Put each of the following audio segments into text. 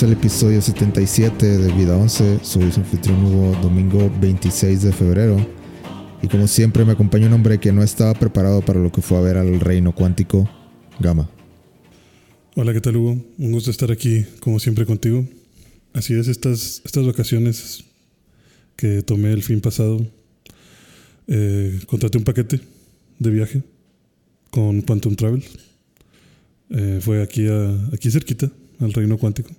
Bienvenidos al episodio 77 de Vida 11. Soy su anfitrión Hugo, domingo 26 de febrero. Y como siempre me acompaña un hombre que no estaba preparado para lo que fue a ver al reino cuántico, Gama. Hola, ¿qué tal Hugo? Un gusto estar aquí, como siempre, contigo. Así es, estas, estas vacaciones que tomé el fin pasado, eh, contraté un paquete de viaje con Quantum Travel. Eh, fue aquí, a, aquí cerquita, al Reino Cuántico.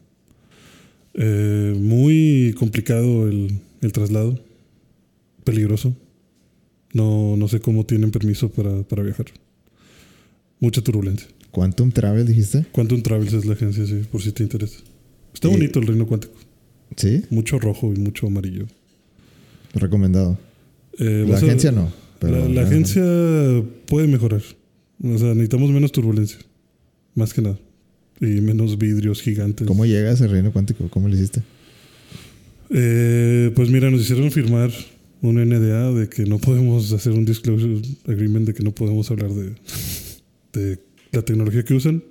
Eh, muy complicado el, el, traslado, peligroso. No, no sé cómo tienen permiso para, para viajar. Mucha turbulencia. ¿Quantum Travel dijiste? Quantum Travels es la agencia, sí, por si te interesa. Está Y- bonito el Reino Cuántico. Sí, Mucho rojo y mucho amarillo. recomendado. Eh, La a- agencia no. Pero la, la agencia puede mejorar. O sea, necesitamos menos turbulencia. Más que nada. Y menos vidrios gigantes. ¿Cómo llegas al reino cuántico? ¿Cómo lo hiciste? Eh, pues mira, nos hicieron firmar un NDA de que no podemos hacer un disclosure agreement, de que no podemos hablar de, de la tecnología que usan.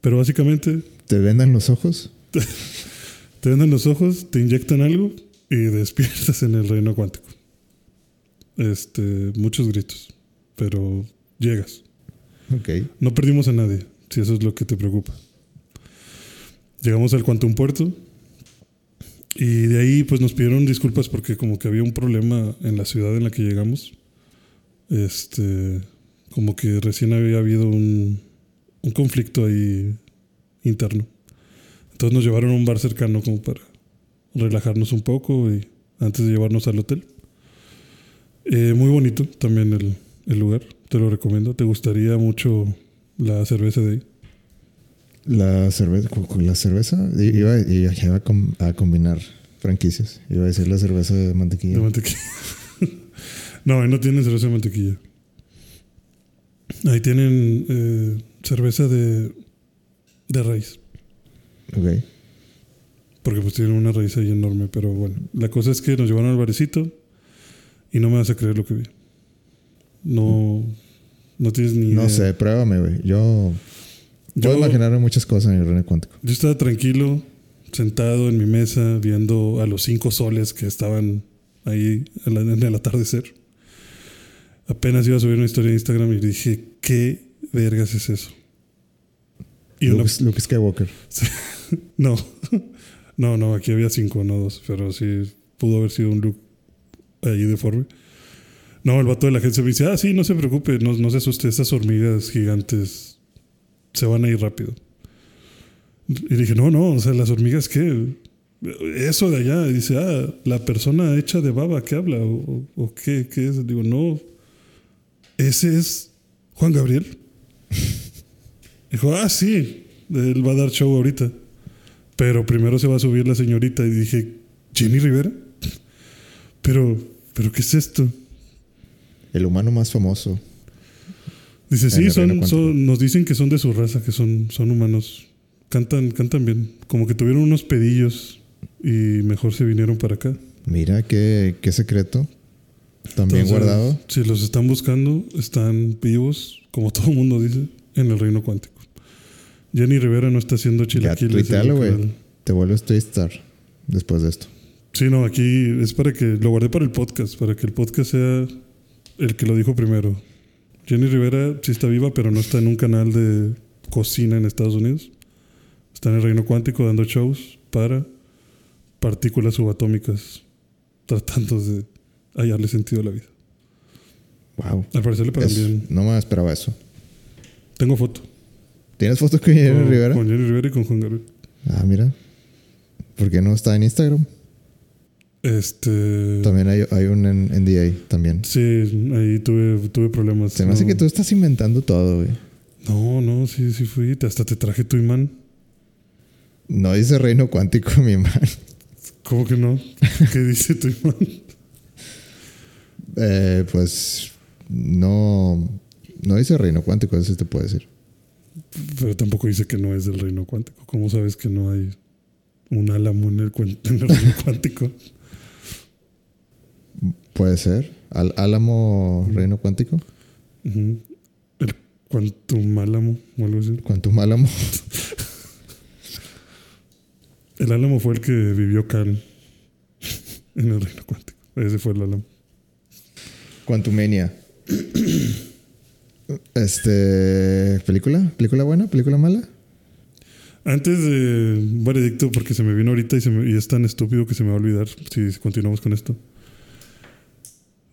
Pero básicamente ¿Te vendan los ojos? te venden los ojos, te inyectan algo y despiertas en el reino cuántico. Este, muchos gritos, pero llegas. Ok. No perdimos a nadie, si eso es lo que te preocupa. Llegamos al Quantum Puerto y de ahí pues nos pidieron disculpas porque como que había un problema en la ciudad en la que llegamos. Este, como que recién había habido un, un conflicto ahí interno. Entonces nos llevaron a un bar cercano como para relajarnos un poco y antes de llevarnos al hotel. Eh, muy bonito también el, el lugar, te lo recomiendo. ¿Te gustaría mucho la cerveza de ahí? La cerveza, con- la cerveza, iba, iba- iba a, com- a combinar franquicias. Iba a decir la cerveza de mantequilla. De mantequilla. no, ahí no tienen cerveza de mantequilla. Ahí tienen eh, cerveza de, de raíz. Ok. Porque pues tienen una raíz ahí enorme. Pero bueno, la cosa es que nos llevaron al barecito y no me vas a creer lo que vi. No, no tienes ni No sé, pruébame, güey. Yo puedo Yo- imaginarme muchas cosas en el reino cuántico. Yo estaba tranquilo, sentado en mi mesa, viendo a los cinco soles que estaban ahí en, el atardecer. Apenas iba a subir una historia de Instagram y dije, ¿qué vergas es eso? Y una- Luke, Luke Skywalker. no, no, no, aquí había cinco, no dos, pero sí pudo haber sido un look ahí deforme. No, el vato de la agencia me dice, ah, sí, no se preocupe, no, no se asuste, esas hormigas gigantes se van a ir rápido. Y dije, no, no, o sea, las hormigas, ¿qué? Eso de allá, dice, ah, la persona hecha de baba que habla, o, o- o qué, qué es. Digo, no, ese es Juan Gabriel. Dijo, ah, sí, él va a dar show ahorita. Pero primero se va a subir la señorita. Y dije, ¿Jenny Rivera? Pero, ¿pero qué es esto? El humano más famoso. Dice, sí, son, son- nos dicen que son de su raza, que son, son humanos. Cantan, cantan bien. Como que tuvieron unos pedillos y mejor se vinieron para acá. Mira qué, qué secreto. También Entonces, guardado. Si los están buscando, están vivos, como todo el mundo dice, en el reino cuántico. Jenny Rivera no está haciendo Ya, chilaquiles. güey. canal. Te vuelves Twistar después de esto. Sí, no, aquí es para que lo guardé para el podcast, para que el podcast sea el que lo dijo primero. Jenny Rivera sí está viva, pero no está en un canal de cocina en Estados Unidos. Está en el reino cuántico dando shows para partículas subatómicas, tratando de hallarle sentido a la vida. Wow. Al parecer le pagan bien. no me esperaba eso. Tengo foto. ¿Tienes fotos con Jenny con, Rivera? Con Jenny Rivera y con Juan Gabriel. Ah, mira. ¿Por qué no está en Instagram? Este. También hay, hay un en- NDA también. Sí, ahí tuve, tuve problemas. Se me hace No. que tú estás inventando todo, güey. No, no, sí, sí fui. Hasta te traje tu imán. No dice reino cuántico, mi man. ¿Cómo que no? ¿Qué dice tu imán? Eh, pues no, no dice reino cuántico, eso te puedo decir. Pero tampoco dice que no es del reino cuántico. ¿Cómo sabes que no hay un álamo en el, en el reino cuántico? Puede ser. Al Álamo Reino Cuántico. El cuantum álamo o algo así. Quantum Álamo. El Álamo fue el que vivió Cal en el reino cuántico. Ese fue el Álamo. Quantumania. Este. ¿Película? ¿Película buena? ¿Película mala? Antes de un veredicto, porque se me vino ahorita y, se me- y es tan estúpido que se me va a olvidar si continuamos con esto.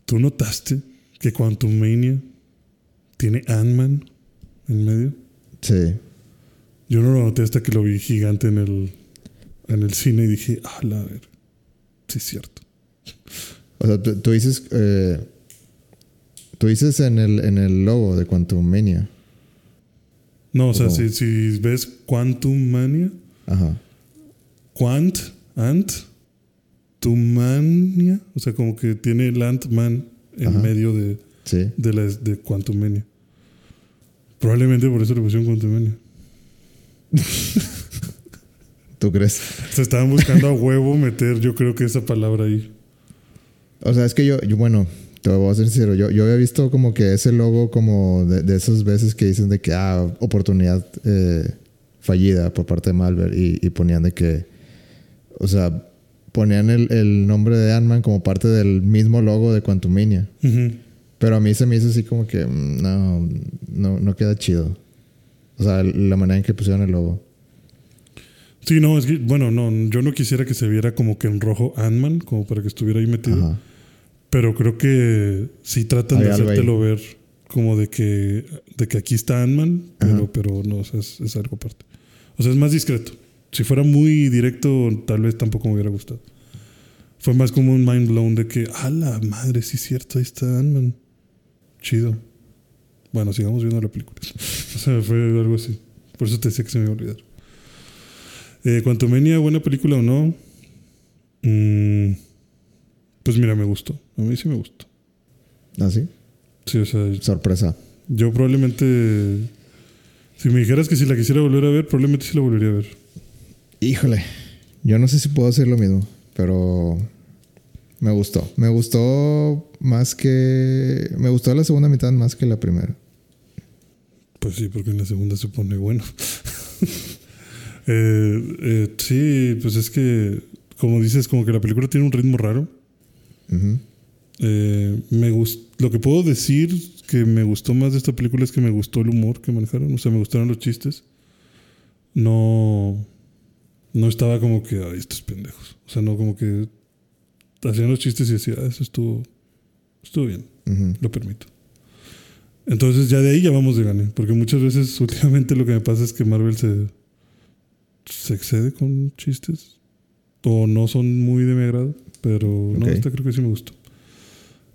¿Tú notaste que Quantum Mania tiene Ant-Man en medio? Sí. Yo no lo noté hasta que lo vi gigante en el, en el cine y dije, ah, la ver. Sí, es cierto. O sea, tú, tú dices. eh, tú dices en el, en el logo de Quantumania. No, o sea, si, si ves Quantum Mania, Ajá. Quant, Ant, Tumania, o sea, como que tiene el Ant-Man en Ajá. medio de, Sí. de, la, de Quantum Mania. Probablemente por eso le pusieron Quantum Mania. ¿Tú crees? Se estaban buscando a huevo meter, yo creo que esa palabra ahí. O sea, es que yo, yo bueno, te voy a ser sincero. Yo, yo había visto como que ese logo, como de, de esas veces que dicen de que, ah, oportunidad eh, fallida por parte de Malver. Y, y ponían de que, o sea, ponían el, el nombre de Ant-Man como parte del mismo logo de Quantumania. Ujú. Pero a mí se me hizo así como que, mm, no, no, no queda chido. O sea, la manera en que pusieron el logo. Sí, no, es que, bueno, no, yo no quisiera que se viera como que en rojo Ant-Man, como para que estuviera ahí metido. Ajá. Pero creo que sí tratan Hay de hacértelo ver como de que, de que aquí está Ant-Man, pero, pero no, o sea, es, es algo aparte. O sea, es más discreto. Si fuera muy directo, tal vez tampoco me hubiera gustado. Fue más como un mind blown de que, a la madre, sí es cierto, ahí está Ant-Man. Chido. Bueno, sigamos viendo la película. o sea, fue algo así. Por eso te decía que se me iba a olvidar. Eh, Quantumania, buena película o no. Mm, pues mira, me gustó. A mí sí me gustó. ¿Ah, sí? Sí, o sea, Sorpresa. yo probablemente. Si me dijeras que si la quisiera volver a ver, probablemente sí la volvería a ver. Híjole, yo no sé si puedo hacer lo mismo, pero me gustó. Me gustó más que... Me gustó la segunda mitad más que la primera. Pues sí, porque en la segunda se pone bueno. Eh, eh, sí, pues es que, como dices, como que la película tiene un ritmo raro. Ujú. Eh, me gust- lo que puedo decir que me gustó más de esta película es que me gustó el humor que manejaron. O sea, me gustaron los chistes. No. No estaba como que, ay, estos pendejos. O sea, no como que hacían los chistes y decía, "Ah, eso estuvo. Estuvo bien, lo permito. Entonces ya de ahí ya vamos de gane. Porque muchas veces últimamente lo que me pasa es que Marvel se. se excede con chistes. O no son muy de mi agrado. Pero no, Ok. esta creo que sí me gustó.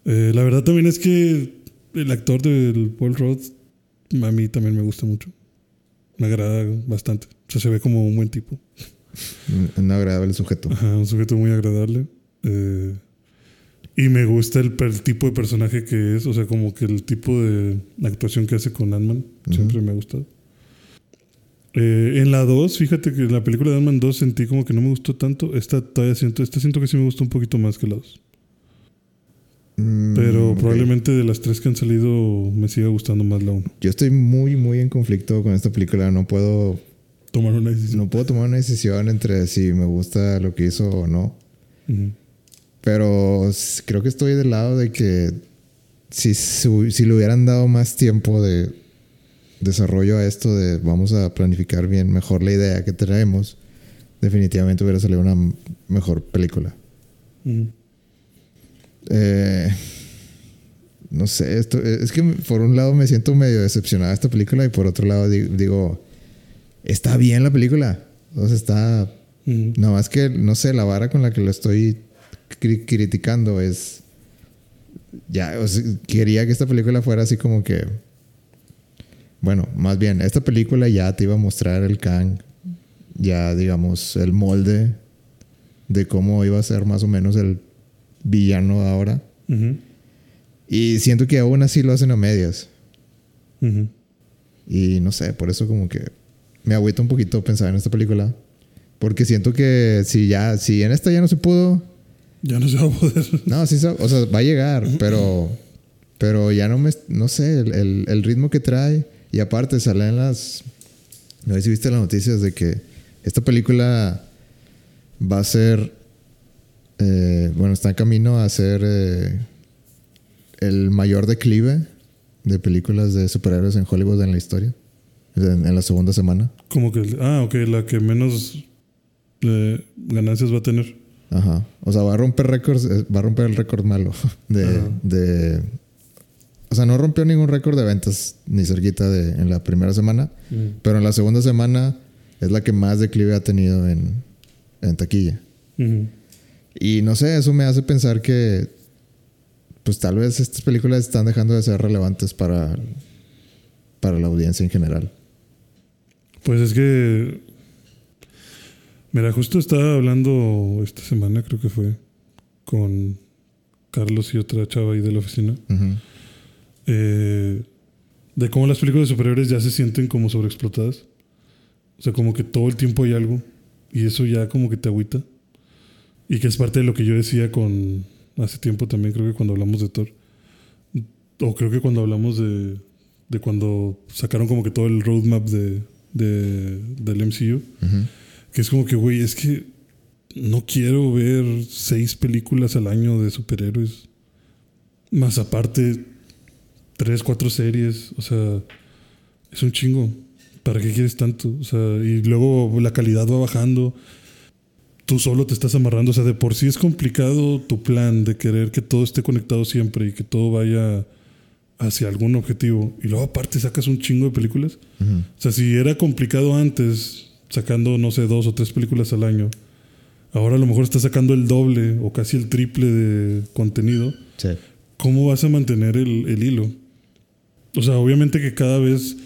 Eh, la verdad también es que el actor del Paul Rudd a mí también me gusta mucho. Me agrada bastante. O sea, se ve como un buen tipo. Un agradable sujeto. Ajá, un sujeto muy agradable. Eh, y me gusta el, per- tipo de personaje que es. O sea, como que el tipo de actuación que hace con Ant-Man. Siempre me ha gustado. Eh, en la 2, fíjate que en la película de Ant-Man 2 sentí como que no me gustó tanto. Esta todavía siento, esta siento que sí me gustó un poquito más que la 2. Mm, Pero ok. probablemente de las tres que han salido me siga gustando más la 1. Yo estoy muy, muy en conflicto con esta película. No puedo, Tomar una decisión. no puedo tomar una decisión entre si me gusta lo que hizo o no. Pero creo que estoy del lado de que si, si le hubieran dado más tiempo de desarrollo a esto de vamos a planificar bien mejor la idea que traemos, definitivamente hubiera salido una mejor película. Eh, no sé, esto, es que por un lado me siento medio decepcionada de esta película y por otro lado di- digo, está bien la película. O sea, está. Nada más que, no sé, la vara con la que lo estoy cri- criticando es. Ya, o sea, quería que esta película fuera así como que. Bueno, más bien, esta película ya te iba a mostrar el Kang, ya digamos, el molde de cómo iba a ser más o menos el villano ahora. Y siento que aún así lo hacen a medias. Y no sé, por eso como que me agüita un poquito pensar en esta película. Porque siento que si ya, si en esta ya no se pudo, Ya no se va a poder. no, sí, se- o sea, va a llegar, pero, pero ya no me, no sé, el, el- el ritmo que trae. Y aparte salen las, no sé si viste las noticias de que esta película va a ser, eh, bueno, está en camino a ser eh, el mayor declive de películas de superhéroes en Hollywood en la historia, en, en la segunda semana. Como que, ah, ok, la que menos eh, ganancias va a tener. Ajá. O sea, va a romper récords, eh, va a romper el récord malo de, de- O sea, no rompió ningún récord de ventas ni cerquita de, en la primera semana, pero en la segunda semana es la que más declive ha tenido en, en taquilla. Y no sé, eso me hace pensar que pues tal vez estas películas están dejando de ser relevantes para, para la audiencia en general. Pues es que. Mira, justo estaba hablando esta semana, creo que fue, con Carlos y otra chava ahí de la oficina, eh, de cómo las películas de superhéroes ya se sienten como sobreexplotadas. O sea, como que todo el tiempo hay algo y eso ya como que te agüita. Y que es parte de lo que yo decía con hace tiempo también, creo que cuando hablamos de Thor. O creo que cuando hablamos de, de cuando sacaron como que todo el roadmap de, de- del MCU. Que es como que, güey, es que no quiero ver seis películas al año de superhéroes. Más aparte, tres, cuatro series. O sea, es un chingo. ¿Para qué quieres tanto? O sea, y luego la calidad va bajando. Tú solo te estás amarrando. O sea, de por sí es complicado tu plan de querer que todo esté conectado siempre y que todo vaya hacia algún objetivo. Y luego aparte sacas un chingo de películas. O sea, si era complicado antes, sacando, no sé, dos o tres películas al año, ahora a lo mejor estás sacando el doble o casi el triple de contenido, Sí. ¿cómo vas a mantener el, el hilo? O sea, obviamente que cada vez,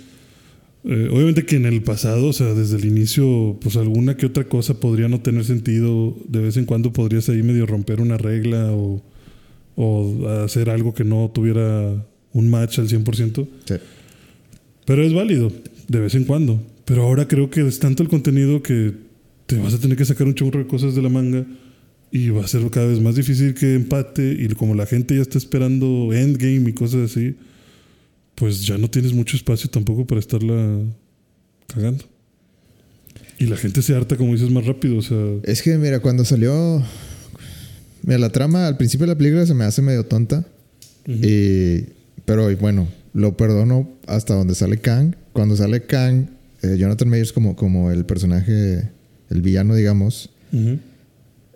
eh, obviamente que en el pasado, o sea, desde el inicio, pues alguna que otra cosa podría no tener sentido, de vez en cuando podrías ahí medio romper una regla o, o hacer algo que no tuviera un match al 100%. Sí. Pero es válido, de vez en cuando. Pero ahora creo que es tanto el contenido que te vas a tener que sacar un chorro de cosas de la manga y va a ser cada vez más difícil que empate. Y como la gente ya está esperando endgame y cosas así, pues ya no tienes mucho espacio tampoco para estarla cagando. Y la gente se harta, como dices, más rápido. O sea, Es que, mira, cuando salió. Mira, la trama al principio de la película se me hace medio tonta. Y, pero bueno, lo perdono hasta donde sale Kang. Cuando sale Kang, eh, Jonathan Majors como, como el personaje, el villano, digamos.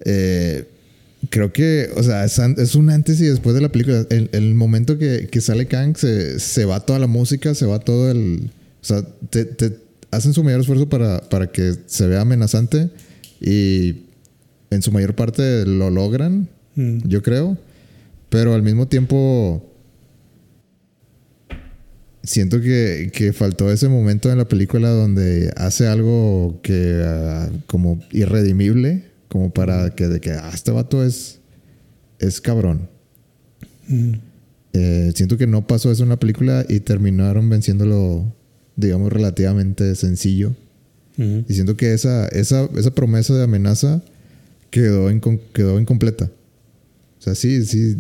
eh, creo que, o sea, es, un antes y después de la película. El, el momento que, que sale Kang, se, se va toda la música, se va todo el. O sea, te, te hacen su mayor esfuerzo para, para que se vea amenazante y en su mayor parte lo logran, mm, yo creo. Pero al mismo tiempo. Siento que, que faltó ese momento en la película donde hace algo que ah, como irredimible, como para que de que ah, este vato es, es cabrón. mm. Eh, siento que no pasó eso en la película y terminaron venciéndolo, digamos, relativamente sencillo. Y siento que esa, esa, esa promesa de amenaza quedó, incom- quedó incompleta. O sea, sí, sí,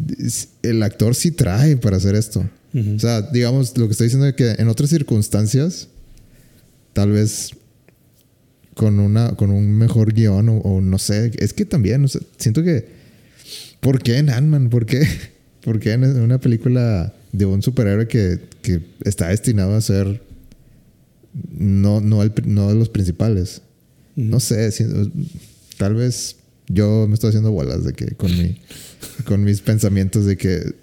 el actor sí trae para hacer esto. O sea, digamos, lo que estoy diciendo es que en otras circunstancias, tal vez con, una, con un mejor guion o, o no sé, es que también, o sea, siento que, ¿por qué en Ant-Man? ¿Por qué? ¿Por qué en una película de un superhéroe que, que está destinado a ser no, no, el, no de los principales? No sé, si- tal vez yo me estoy haciendo bolas de que con mi con mis pensamientos de que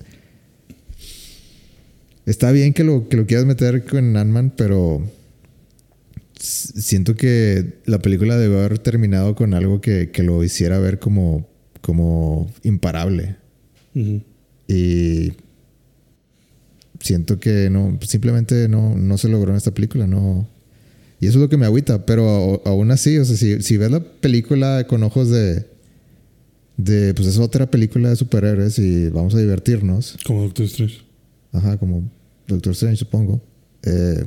está bien que lo que lo quieras meter con Ant-Man, pero siento que la película debe haber terminado con algo que, que lo hiciera ver como como imparable. Y siento que no simplemente no, no se logró en esta película no. Y eso es lo que me agüita pero aún así o sea si, si ves la película con ojos de de pues es otra película de superhéroes y vamos a divertirnos Como Doctor Strange. ajá como Doctor Strange supongo eh,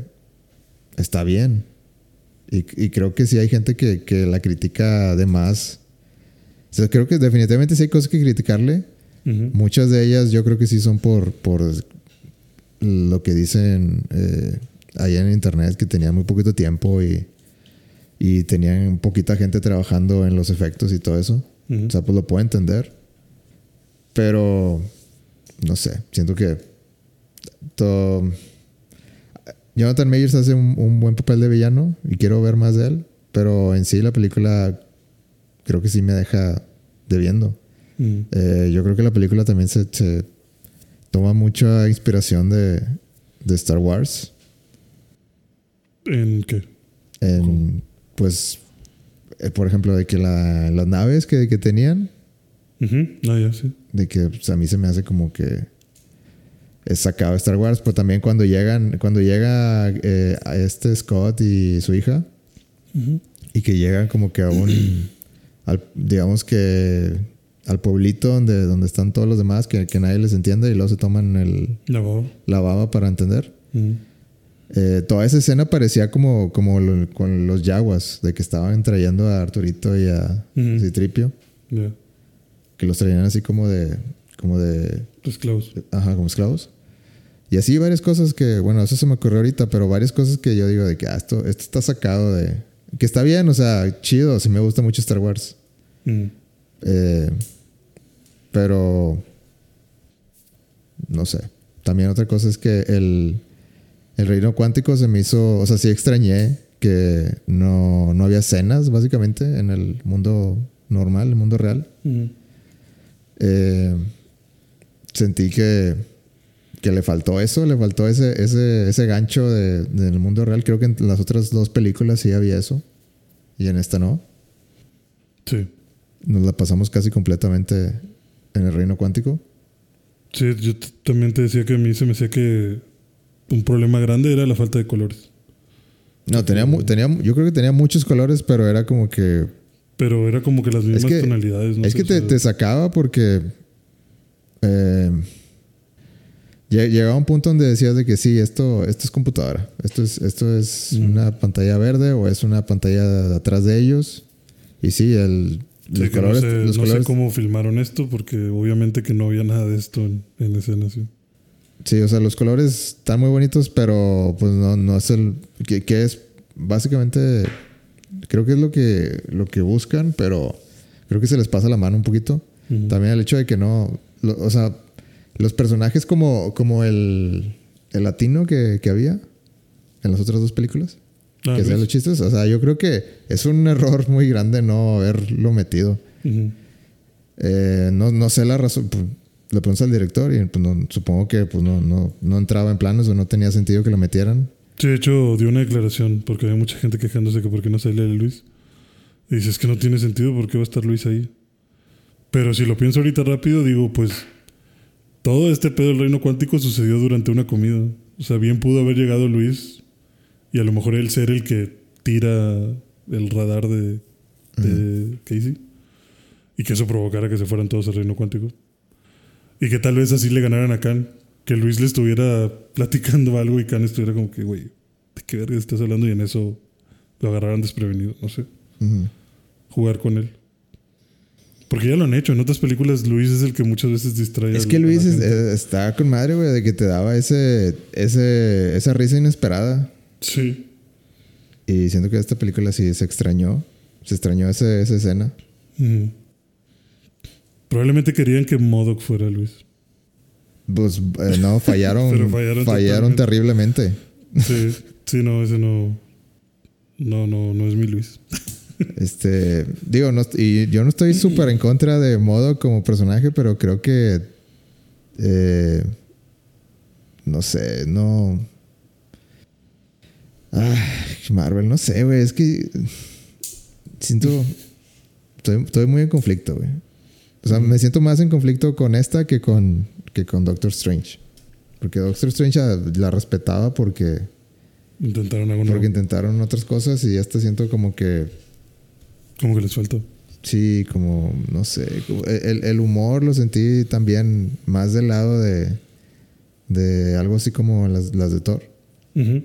está bien y, y creo que sí hay gente que, que la critica de más o sea, creo que definitivamente sí hay cosas que criticarle. Muchas de ellas yo creo que sí son por, por lo que dicen eh, allá en internet, que tenía muy poquito tiempo y, y tenían poquita gente trabajando en los efectos y todo eso. O sea, pues lo puedo entender. Pero, no sé, siento que to- Jonathan Majors hace un, un buen papel de villano y quiero ver más de él, pero en sí la película creo que sí me deja debiendo. Mm. Eh, yo creo que la película también se, se toma mucha inspiración de, de Star Wars. ¿En qué? En, pues, eh, por ejemplo, de que la- las naves que, que tenían, Ujú. Ah, ya, sí. de que pues, a mí se me hace como que es sacado Star Wars, pero también cuando llegan, cuando llega eh, a este Scott y su hija, Ujú. y que llegan como que a un, al- digamos que al pueblito donde, donde están todos los demás, que, que nadie les entiende y luego se toman el, La baba. la baba para entender. Ujú. Eh, toda esa escena parecía como, como lo- con los yaguas, de que estaban trayendo a Arturito y a Ujú. Citripio, que los traían así como de, como de, Esclavos. ajá, como esclavos. Y así varias cosas que, bueno, eso se me ocurrió ahorita, pero varias cosas que yo digo de que ah, esto, esto está sacado de, que está bien, o sea, chido, sí me gusta mucho Star Wars. Mm. Eh, pero no sé. También otra cosa es que el, el reino cuántico se me hizo, o sea, sí extrañé que no, no había escenas básicamente en el mundo normal, el mundo real. Eh, sentí que, que le faltó eso, le faltó ese, ese, ese gancho de- del mundo real. Creo que en las otras dos películas sí había eso y en esta no. Sí. Nos la pasamos casi completamente en el reino cuántico. Sí, yo también te decía que a mí se me hacía que un problema grande era la falta de colores. No, tenía, tenía, yo creo que tenía muchos colores, pero era como que. Pero era como que las mismas que- tonalidades. ¿no? es sé, que o te, sea, te sacaba porque. eh, lle- llegaba un punto donde decías de que sí, esto, esto es computadora. Esto es, esto es Mm. una pantalla verde o es una pantalla de atrás de ellos. Y sí, el, sí, los colores. no sé, los no sé cómo filmaron esto porque obviamente que no había nada de esto en, en escena. Sí. Sí, o sea, los colores están muy bonitos, pero pues no, no es el. Que, que es básicamente. Creo que es lo que, lo que buscan, pero creo que se les pasa la mano un poquito. También el hecho de que no. lo- o sea, los personajes como, como el, el latino que, que había en las otras dos películas, Ah, que ¿ves? los chistes. O sea, yo creo que es un error muy grande no haberlo metido. Eh, no, no sé la razón. Le preguntas al director y pues, no- supongo que pues, no, no, no entraba en planes o no tenía sentido que lo metieran. Sí, de hecho, dio una declaración porque había mucha gente quejándose que por qué no sale Luis. Y dice, es que no tiene sentido, ¿por qué va a estar Luis ahí? Pero si lo pienso ahorita rápido, digo, pues todo este pedo del reino cuántico sucedió durante una comida. O sea, bien pudo haber llegado Luis y a lo mejor él ser el que tira el radar de, de Casey y que eso provocara que se fueran todos al reino cuántico. Y que tal vez así le ganaran a Khan. Que Luis le estuviera platicando algo y Khan estuviera como que, güey, ¿de qué verga estás hablando? Y en eso lo agarraran desprevenido, no sé. Jugar con él. Porque ya lo han hecho. En otras películas, Luis es el que muchas veces distrae. Es que a la Luis es- eh, está con madre, güey, de que te daba ese, ese, esa risa inesperada. Sí. Y siento que esta película sí se extrañó. Se extrañó ese- esa escena. Probablemente querían que Modoc fuera Luis. Pues eh, no, fallaron. Pero fallaron fallaron terriblemente. Sí, sí, no, ese no. No, no, no es mi Luis. Este, digo, no, y yo no estoy súper en contra de Modo como personaje, pero creo que, eh, no sé, no. Ay, Marvel, no sé, güey, es que siento, estoy, estoy muy en conflicto, güey. O sea, me siento más en conflicto con esta que con, que con Doctor Strange. Porque Doctor Strange la, respetaba porque, Intentaron porque intentaron otras cosas y esta siento como que Como que les falta. Sí, como, no sé, como- el, el humor lo sentí también más del lado de, de algo así como las, las de Thor. Ujú.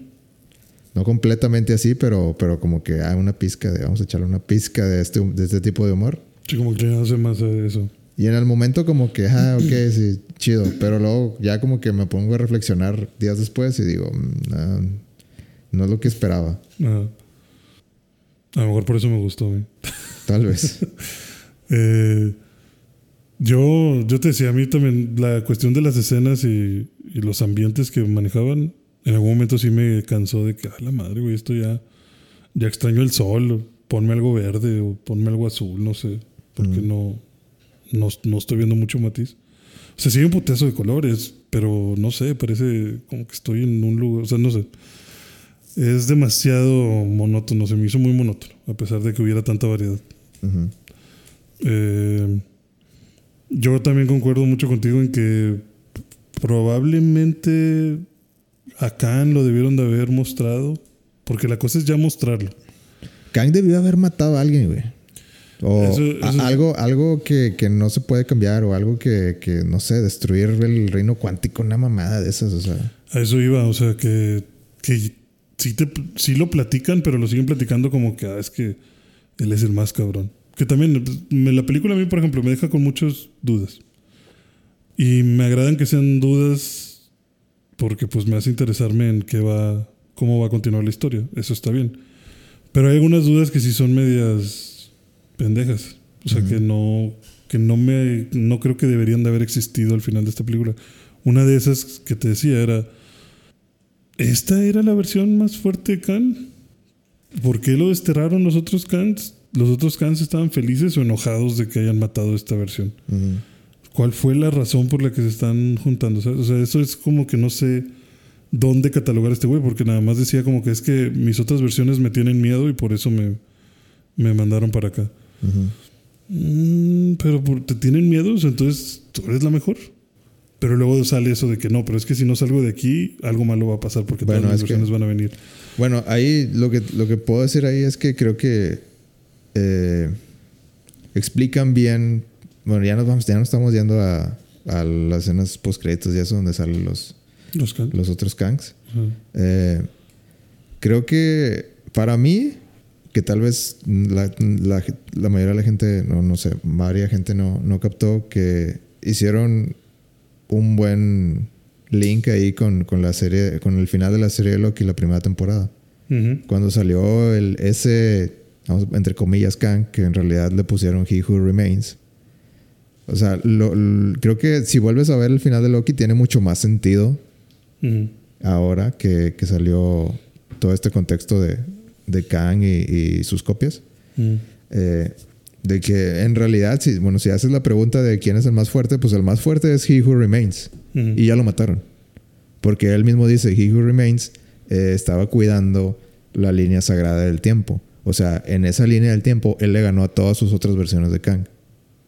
No completamente así, pero, pero como que hay una pizca de, vamos a echarle una pizca de este, de este tipo de humor. Sí, como que hace más de eso. Y en el momento como que, ah, ok, sí, chido. Pero luego ya como que me pongo a reflexionar días después y digo, "Mm, no, no es lo que esperaba. Ajá. A lo mejor por eso me gustó a mí. Tal vez. Eh, yo, yo te decía, a mí también la cuestión de las escenas y, y los ambientes que manejaban, en algún momento sí me cansó de que, a la madre, güey, esto ya, ya extraño el sol, ponme algo verde o ponme algo azul, no sé, porque no, no, no estoy viendo mucho matiz. O sea, sí hay un putazo de colores, pero no sé, parece como que estoy en un lugar, o sea, no sé. Es demasiado monótono, se me hizo muy monótono, a pesar de que hubiera tanta variedad. Ujú. Eh, yo también concuerdo mucho contigo en que probablemente a Khan lo debieron de haber mostrado, porque la cosa es ya mostrarlo. Kang debió haber matado a alguien, güey. O Eso- eso- algo, algo que, que no se puede cambiar, o algo que, que, no sé, destruir el reino cuántico, una mamada de esas, o sea. A eso iba, o sea, que, que sí, te, sí lo platican, pero lo siguen platicando como que ah, es que él es el más cabrón. Que también me- la película a mí, por ejemplo, me deja con muchas dudas. Y me agradan que sean dudas porque pues me hace interesarme en qué va, cómo va a continuar la historia. Eso está bien. Pero hay algunas dudas que sí son medias pendejas. O sea, que no que no me no creo que deberían de haber existido al final de esta película. Una de esas que te decía era ¿Esta era la versión más fuerte de Khan? ¿Por qué lo desterraron los otros Khans? ¿Los otros Khans estaban felices o enojados de que hayan matado esta versión? ¿Cuál fue la razón por la que se están juntando? ¿sabes? O sea, eso es como que no sé dónde catalogar a este güey, porque nada más decía como que es que mis otras versiones me tienen miedo y por eso me, me mandaron para acá. Mm, pero te tienen miedos, entonces tú eres la mejor. Pero luego sale eso de que no, pero es que si no salgo de aquí, algo malo va a pasar porque Bueno, todas es que- versiones van a venir. Bueno, ahí lo que, lo que puedo decir ahí es que creo que eh, explican bien. Bueno, ya nos vamos, ya nos estamos yendo a, a las escenas post créditos y eso donde salen los, Los otros Kangs. Ajá. Eh, creo que para mí, que tal vez la, la- la mayoría de la gente, no, no sé, varias gente no, no captó que hicieron un buen link ahí con, con la serie, con el final de la serie de Loki, la primera temporada. Cuando salió el, ese, vamos, entre comillas, Kang, que en realidad le pusieron He Who Remains. O sea, lo- creo que si vuelves a ver el final de Loki, tiene mucho más sentido ahora que, que salió todo este contexto de, de Kang y, y sus copias. Ujú. Eh, de que en realidad, si, bueno, si haces la pregunta de quién es el más fuerte, pues el más fuerte es He Who Remains. Ujú. Y ya lo mataron. Porque él mismo dice, He Who Remains eh, estaba cuidando la línea sagrada del tiempo. O sea, en esa línea del tiempo, él le ganó a todas sus otras versiones de Kang.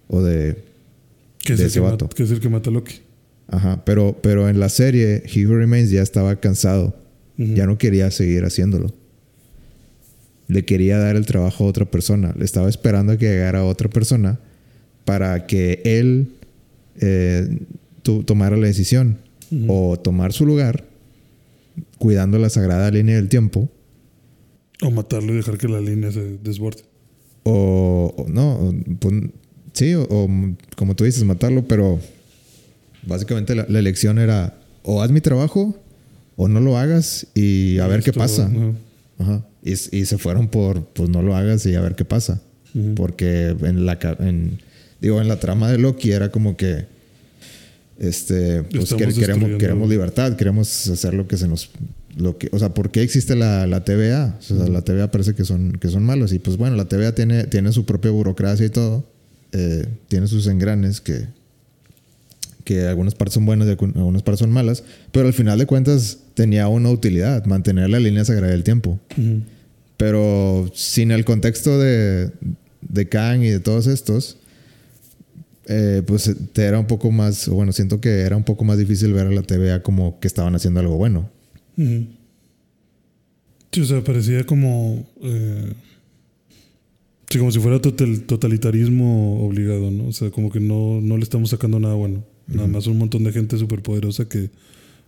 O de... que, es de ese que, vato. mata, que es el que mata a Loki. Ajá. Pero, pero en la serie, He Who Remains ya estaba cansado. Ya no quería seguir haciéndolo. Le quería dar el trabajo a otra persona. Le estaba esperando a que llegara otra persona para que él eh, tomara la decisión o tomar su lugar cuidando la sagrada línea del tiempo O matarlo y dejar que la línea se desborde. o, o no, pues, sí, o, o, como tú dices, matarlo, pero básicamente la, la elección era o haz mi trabajo o no lo hagas y a ver qué pasa. Ajá. Y, y se fueron por, pues no lo hagas y a ver qué pasa. Porque en la, en, digo, en la trama de Loki era como que, este, pues que- queremos, queremos libertad, queremos hacer lo que se nos, lo que, o sea, ¿por qué existe la, la TVA? O sea, la TVA parece que son, que son malos y pues bueno, la TVA tiene, tiene su propia burocracia y todo, eh, tiene sus engranes que, que algunas partes son buenas y algunas partes son malas, pero al final de cuentas tenía una utilidad, mantener la línea sagrada del tiempo. Pero sin el contexto de, de Kang y de todos estos, eh, pues te era un poco más, bueno, siento que era un poco más difícil ver a la TVA como que estaban haciendo algo bueno. Sí, o sea, parecía como. eh, sí, como si fuera total- totalitarismo obligado, ¿no? O sea, como que no, no le estamos sacando nada bueno. Nada más un montón de gente superpoderosa que,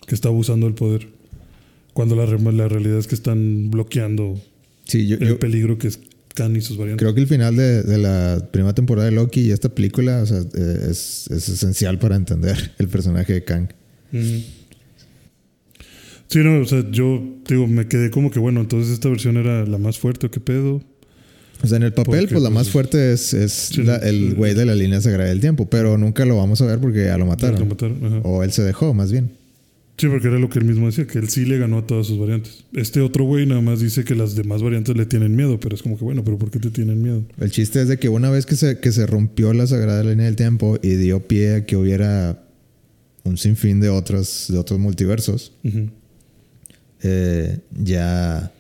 que está abusando del poder. Cuando la, la realidad es que están bloqueando Sí, yo, el yo peligro que es Khan y sus variantes. creo que el final de, de la primera temporada de Loki y esta película o sea, eh, es, es esencial para entender el personaje de Kang. Sí, no, o sea, yo digo, me quedé como que bueno, entonces esta versión era la más fuerte o qué pedo. O sea, en el papel, Porque, pues la pues, más fuerte es, es sí, la- el güey de la línea sagrada del tiempo, pero nunca lo vamos a ver porque ya lo mataron. Lo mataron, ajá. O él se dejó, más bien. Sí, porque era lo que él mismo decía, que él sí le ganó a todas sus variantes. Este otro güey nada más dice que las demás variantes le tienen miedo, pero es como que, bueno, pero ¿por qué te tienen miedo? El chiste es de que una vez que se, que se rompió la sagrada línea del tiempo y dio pie a que hubiera un sinfín de otros, de otros multiversos, eh, ya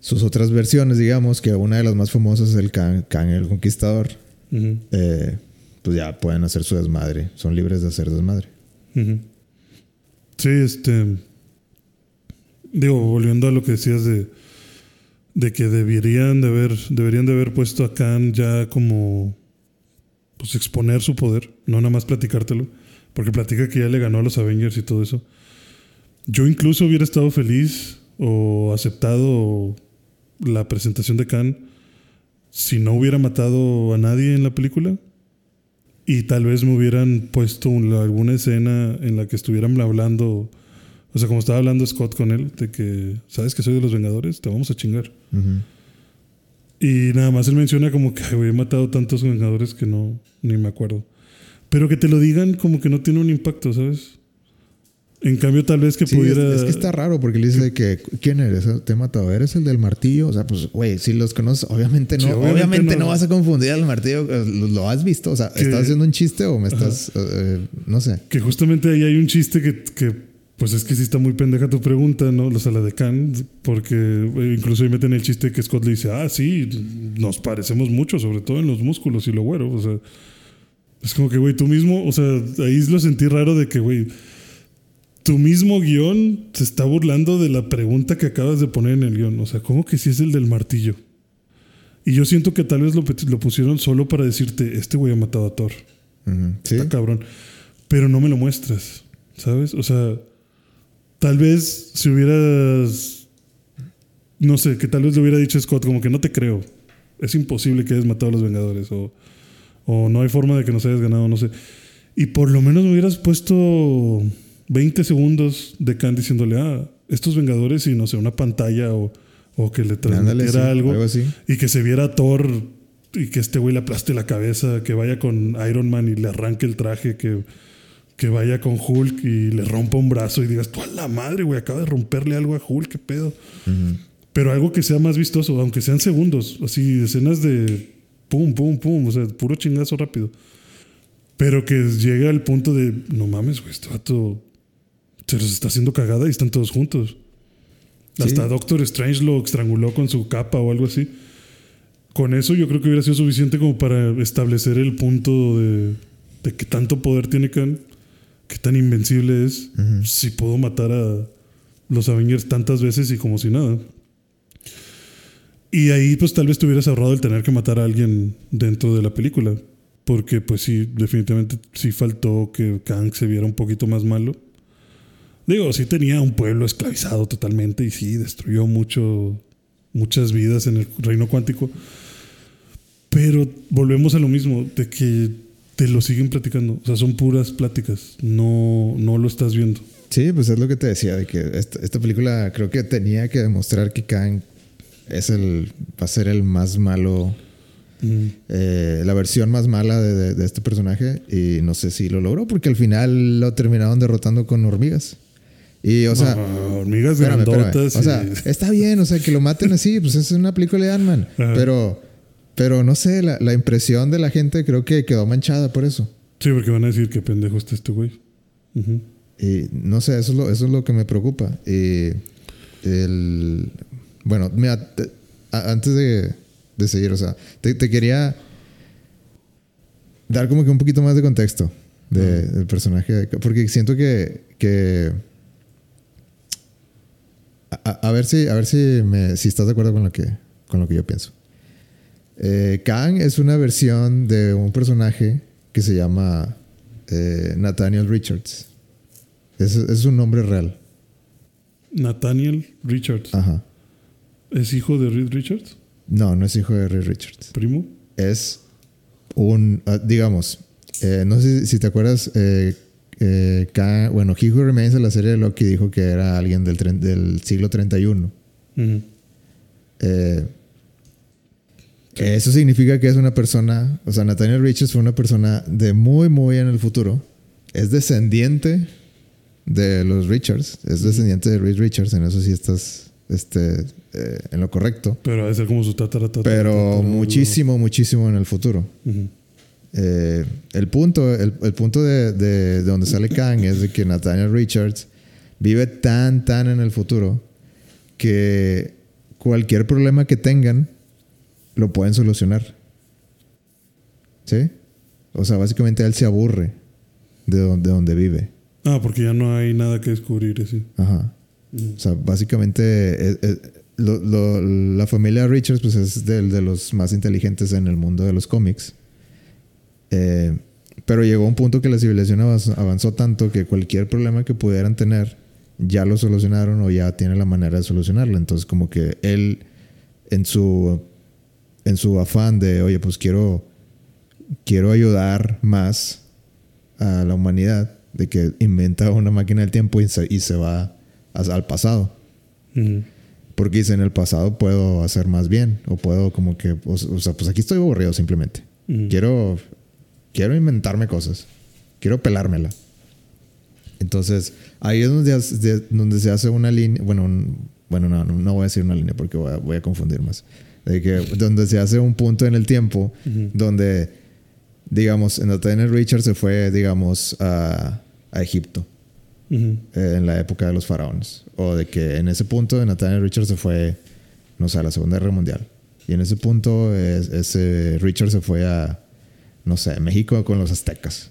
sus otras versiones, digamos, que una de las más famosas es el Kang, Kang el Conquistador, eh, pues ya pueden hacer su desmadre, son libres de hacer desmadre. Sí, este. Digo, volviendo a lo que decías de, de que deberían de haber, deberían de haber puesto a Khan ya como pues exponer su poder, no nada más platicártelo, porque platica que ya le ganó a los Avengers y todo eso. Yo incluso hubiera estado feliz o aceptado la presentación de Khan si no hubiera matado a nadie en la película y tal vez me hubieran puesto un- alguna escena en la que estuvieran hablando, o sea, como estaba hablando Scott con él, de que, ¿sabes que soy de los Vengadores? Te vamos a chingar. Y nada más él menciona como que, "Ay, güey, he matado tantos Vengadores que no, ni me acuerdo. Pero que te lo digan como que no tiene un impacto, ¿sabes? En cambio, tal vez que Sí, es, pudiera... es que está raro porque le dice que ¿quién eres? Te he matado. ¿Eres el del martillo? O sea, pues, güey, si los conoces, obviamente no. Sí, obviamente, obviamente no. no. vas a confundir al martillo. eh, ¿Lo, lo has visto? O sea, Que- ¿estás haciendo un chiste o me estás, eh, no sé? Que justamente ahí hay un chiste que, que, pues es que sí está muy pendeja tu pregunta, ¿no? O sea, la de Khan, porque eh, incluso ahí meten el chiste que Scott le dice, ah, sí, nos parecemos mucho, sobre todo en los músculos y lo güero. O sea, es como que, güey, tú mismo, o sea, ahí lo sentí raro de que, güey, tu mismo guion se está burlando de la pregunta que acabas de poner en el guion. O sea, ¿cómo que si es el del martillo? Y yo siento que tal vez lo, lo pusieron solo para decirte, este güey ha matado a Thor. Sí. Está cabrón. Pero no me lo muestras, ¿sabes? O sea, tal vez si hubieras. No sé, que tal vez le hubiera dicho a Scott, como que no te creo. Es imposible que hayas matado a los Vengadores. O, o no hay forma de que nos hayas ganado, no sé. Y por lo menos me hubieras puesto 20 segundos de Khan diciéndole, ah, estos Vengadores y no sé, una pantalla o, o que le Ándale, transmitiera sí, algo. algo así. Y que se viera a Thor y que este güey le aplaste la cabeza, que vaya con Iron Man y le arranque el traje, que, que vaya con Hulk y le rompa un brazo y digas, tú a la madre, güey, acaba de romperle algo a Hulk, qué pedo. Pero algo que sea más vistoso, aunque sean segundos, así escenas de pum, pum, pum, o sea, puro chingazo rápido. Pero que llegue al punto de, no mames, güey, vato se los está haciendo cagada y están todos juntos. Sí. Hasta Doctor Strange lo estranguló con su capa o algo así. Con eso yo creo que hubiera sido suficiente como para establecer el punto de, de qué tanto poder tiene Khan, qué tan invencible es, si puedo matar a los Avengers tantas veces y como si nada. Y ahí pues tal vez te hubieras ahorrado el tener que matar a alguien dentro de la película. Porque pues sí, definitivamente sí faltó que Kang se viera un poquito más malo. Digo, sí tenía un pueblo esclavizado totalmente y sí destruyó mucho, muchas vidas en el reino cuántico. Pero volvemos a lo mismo, de que te lo siguen platicando. O sea, son puras pláticas. No, no lo estás viendo. Sí, pues es lo que te decía, de que esta, esta película creo que tenía que demostrar que Kang es el, va a ser el más malo, Mm. eh, la versión más mala de, de- de este personaje y no sé si lo logró porque al final lo terminaron derrotando con hormigas. Y o sea, Ah, hormigas espérame, espérame. grandotas. o sea, está bien, o sea, que lo maten así, pues es una película de Ant-Man, pero pero no sé, la, la impresión de la gente creo que quedó manchada por eso. sí, porque van a decir que pendejo está este güey. Ujú. Y no sé, eso es lo, eso es lo que me preocupa. Y el, bueno, mira, te- a- antes de, de seguir, o sea, te, te quería dar como que un poquito más de contexto de- del personaje, porque siento que, que a, ver si, a ver si, me, si estás de acuerdo con lo que, con lo que yo pienso. Eh, Kang es una versión de un personaje que se llama eh, Nathaniel Richards. Es, es un nombre real. Nathaniel Richards. Ajá. ¿Es hijo de Reed Richards? No, no es hijo de Ray Richards. ¿Primo? Es un, ah, digamos, eh, no sé si, si te acuerdas, eh, eh, bueno, He Who Remains en la serie de Loki dijo que era alguien del, siglo 31. Ujú. Eh, Eso significa que es una persona, o sea, Nathaniel Richards fue una persona de muy, muy en el futuro. Es descendiente de los Richards, es descendiente de Reed Richards, en eso sí estás este, eh, en lo correcto. Pero debe ser como su tatara, tatara, Pero tatara- muchísimo, muchísimo en el futuro. Ujú. Eh, el punto, el, el punto de, de- de donde sale Kang es de que Nathaniel Richards vive tan, tan en el futuro que cualquier problema que tengan lo pueden solucionar. ¿Sí? O sea, básicamente él se aburre de donde, donde vive. Ah, porque ya no hay nada que descubrir, así. Ajá. Ujú. O sea, básicamente eh, eh, lo- lo- la familia Richards pues es de, de los más inteligentes en el mundo de los cómics. Eh, pero llegó un punto que la civilización avanzó, tanto que cualquier problema que pudieran tener ya lo solucionaron o ya tiene la manera de solucionarlo. Entonces como que él en su en su afán de, oye, pues quiero quiero ayudar más a la humanidad, de que inventa una máquina del tiempo y se, y se va a- al pasado. Porque dice, en el pasado puedo hacer más bien. O puedo como que, o, o sea, pues aquí estoy aburrido simplemente. Quiero, quiero inventarme cosas. Quiero pelármela. Entonces, ahí es donde, hace- de- donde se hace una línea. Bueno, un- bueno no, no, no voy a decir una línea porque voy a, voy a confundir más. De que, donde se hace un punto en el tiempo donde, digamos, Nathaniel Richards se fue, digamos, a, a Egipto eh, en la época de los faraones. O de que en ese punto Nathaniel Richards se fue, no sé, a la Segunda Guerra Mundial. Y en ese punto es- ese Richards se fue a, no sé, México con los aztecas.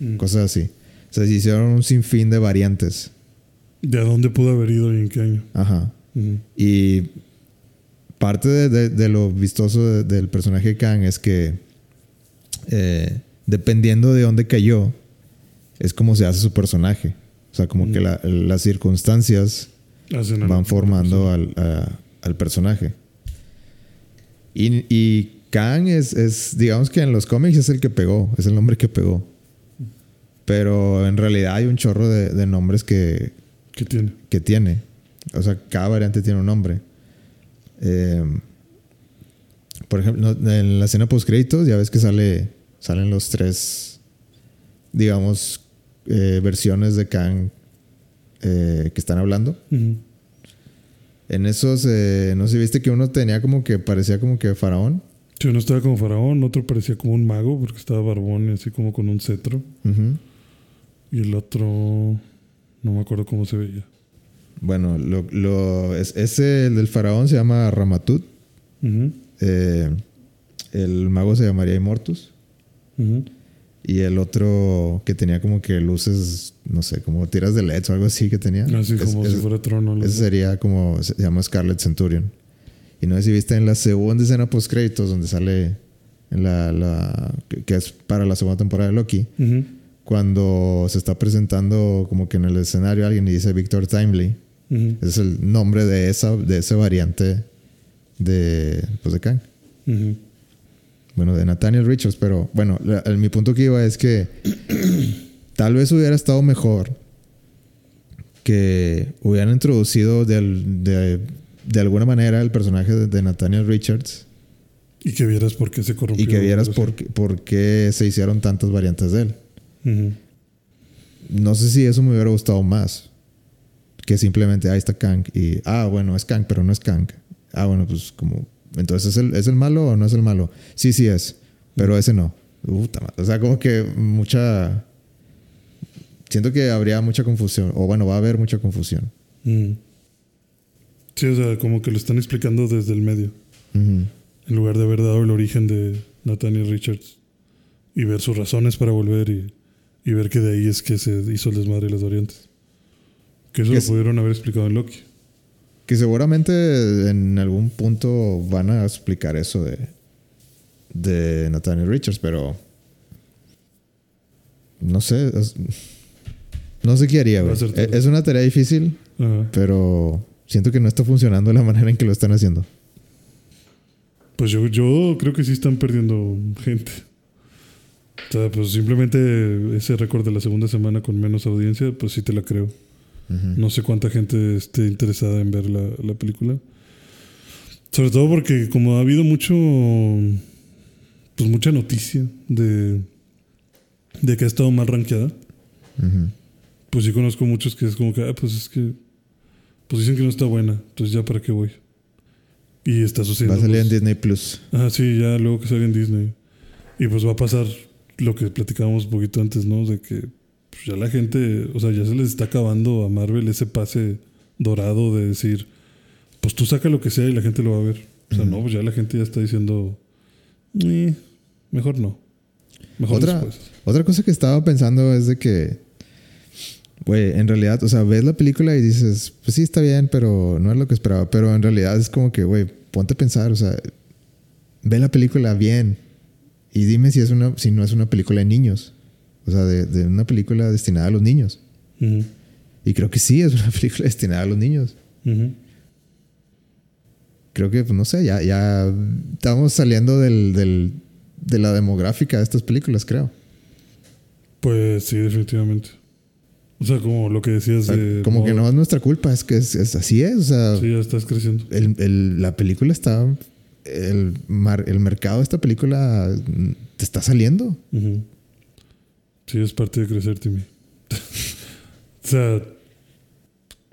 Ujú. Cosas así. O sea, se hicieron un sinfín de variantes. ¿De dónde pudo haber ido y en qué año? Ajá. Ujú. Y parte de, de- de lo vistoso de- del personaje Kang es que eh, dependiendo de dónde cayó, es como se hace su personaje. O sea, como que la- las circunstancias Hacen van formando al, a- al personaje. Y, y Kang es, es, digamos que en los cómics es el que pegó, es el nombre que pegó. Pero en realidad hay un chorro de, de nombres que, ¿Qué tiene? que tiene. O sea, cada variante tiene un nombre. Eh, por ejemplo, en la escena post créditos ya ves que sale, salen los tres, digamos, eh, versiones de Kang eh, que están hablando. En esos, no sé, viste que uno tenía como que parecía como que faraón. Sí, uno estaba como faraón, otro parecía como un mago porque estaba barbón y así como con un cetro. Y el otro, no me acuerdo cómo se veía. Bueno, lo, lo- es- ese el del faraón se llama Ramatut. Eh, el mago se llamaría Immortus. Y el otro que tenía como que luces, no sé, como tiras de LEDs o algo así que tenía. Así Es- como es- si fuera trono. Ese sería como, se llama Scarlet Centurion. Y no sé si viste en la segunda escena post créditos donde sale en la, la- que, es para la segunda temporada de Loki, cuando se está presentando como que en el escenario alguien y dice Victor Timely. Ese es el nombre de esa, de esa variante de, pues de Kang. Bueno, de Nathaniel Richards, pero bueno, la- el- mi punto que iba es que tal vez hubiera estado mejor que hubieran introducido de, al- de, de alguna manera el personaje de, Nathaniel Richards Y que vieras por qué se corrompió. y que vieras por, qué- por qué se hicieron tantas variantes de él. No sé si eso me hubiera gustado más que simplemente ahí está Kang y ah, bueno, es Kang, pero no es Kang. Ah, bueno, pues como entonces ¿es el, ¿es el malo o no es el malo? Sí, sí es, pero ese no. Madre. O sea, como que mucha siento que habría mucha confusión o bueno, va a haber mucha confusión. Sí, o sea, como que lo están explicando desde el medio. Ujú. En lugar de haber dado el origen de Nathaniel Richards. Y ver sus razones para volver y, y ver que de ahí es que se hizo el desmadre de las variantes. Que eso Que lo pudieron haber explicado en Loki. Que seguramente en algún punto van a explicar eso de, de Nathaniel Richards, pero no sé, es- no sé qué haría, güey. ser Es, una tarea difícil, Ajá. pero siento que no está funcionando la manera en que lo están haciendo. Pues yo, yo creo que sí están perdiendo gente. O sea, pues simplemente ese récord de la segunda semana con menos audiencia, pues sí te la creo. Ujú. No sé cuánta gente esté interesada en ver la, la película. Sobre todo porque como ha habido mucho, pues mucha noticia de, de que ha estado mal rankeada, Ujú. pues sí conozco muchos que es como que, ah, pues es que, pues dicen que no está buena, entonces ya para qué voy. Y está sucediendo. Va a salir en pues, Disney Plus. Ah, sí, ya luego que salga en Disney. Y pues va a pasar lo que platicábamos un poquito antes, ¿no? De que pues, ya la gente, o sea, ya se les está acabando a Marvel ese pase dorado de decir, pues tú saca lo que sea y la gente lo va a ver. O sea, Ujú. no, pues ya la gente ya está diciendo, "Eh, mejor no. Mejor Otra, después. otra cosa que estaba pensando es de que, güey, en realidad, o sea, ves la película y dices, pues sí, está bien, pero no es lo que esperaba. Pero en realidad es como que, güey, ponte a pensar, o sea, ve la película bien y dime si, es una, si no es una película de niños. O sea, de, de una película destinada a los niños. Y creo que sí es una película destinada a los niños. Creo que, pues, no sé, ya, ya estamos saliendo del, del- de la demográfica de estas películas, creo. Pues sí, definitivamente. O sea, como lo que decías O sea, de... como que no es nuestra culpa, es que es, es- así es. O sea, Sí, ya estás creciendo. el- el- la película está. El, mar- el mercado de esta película te está saliendo. Sí, es parte de crecer, Timmy. o sea,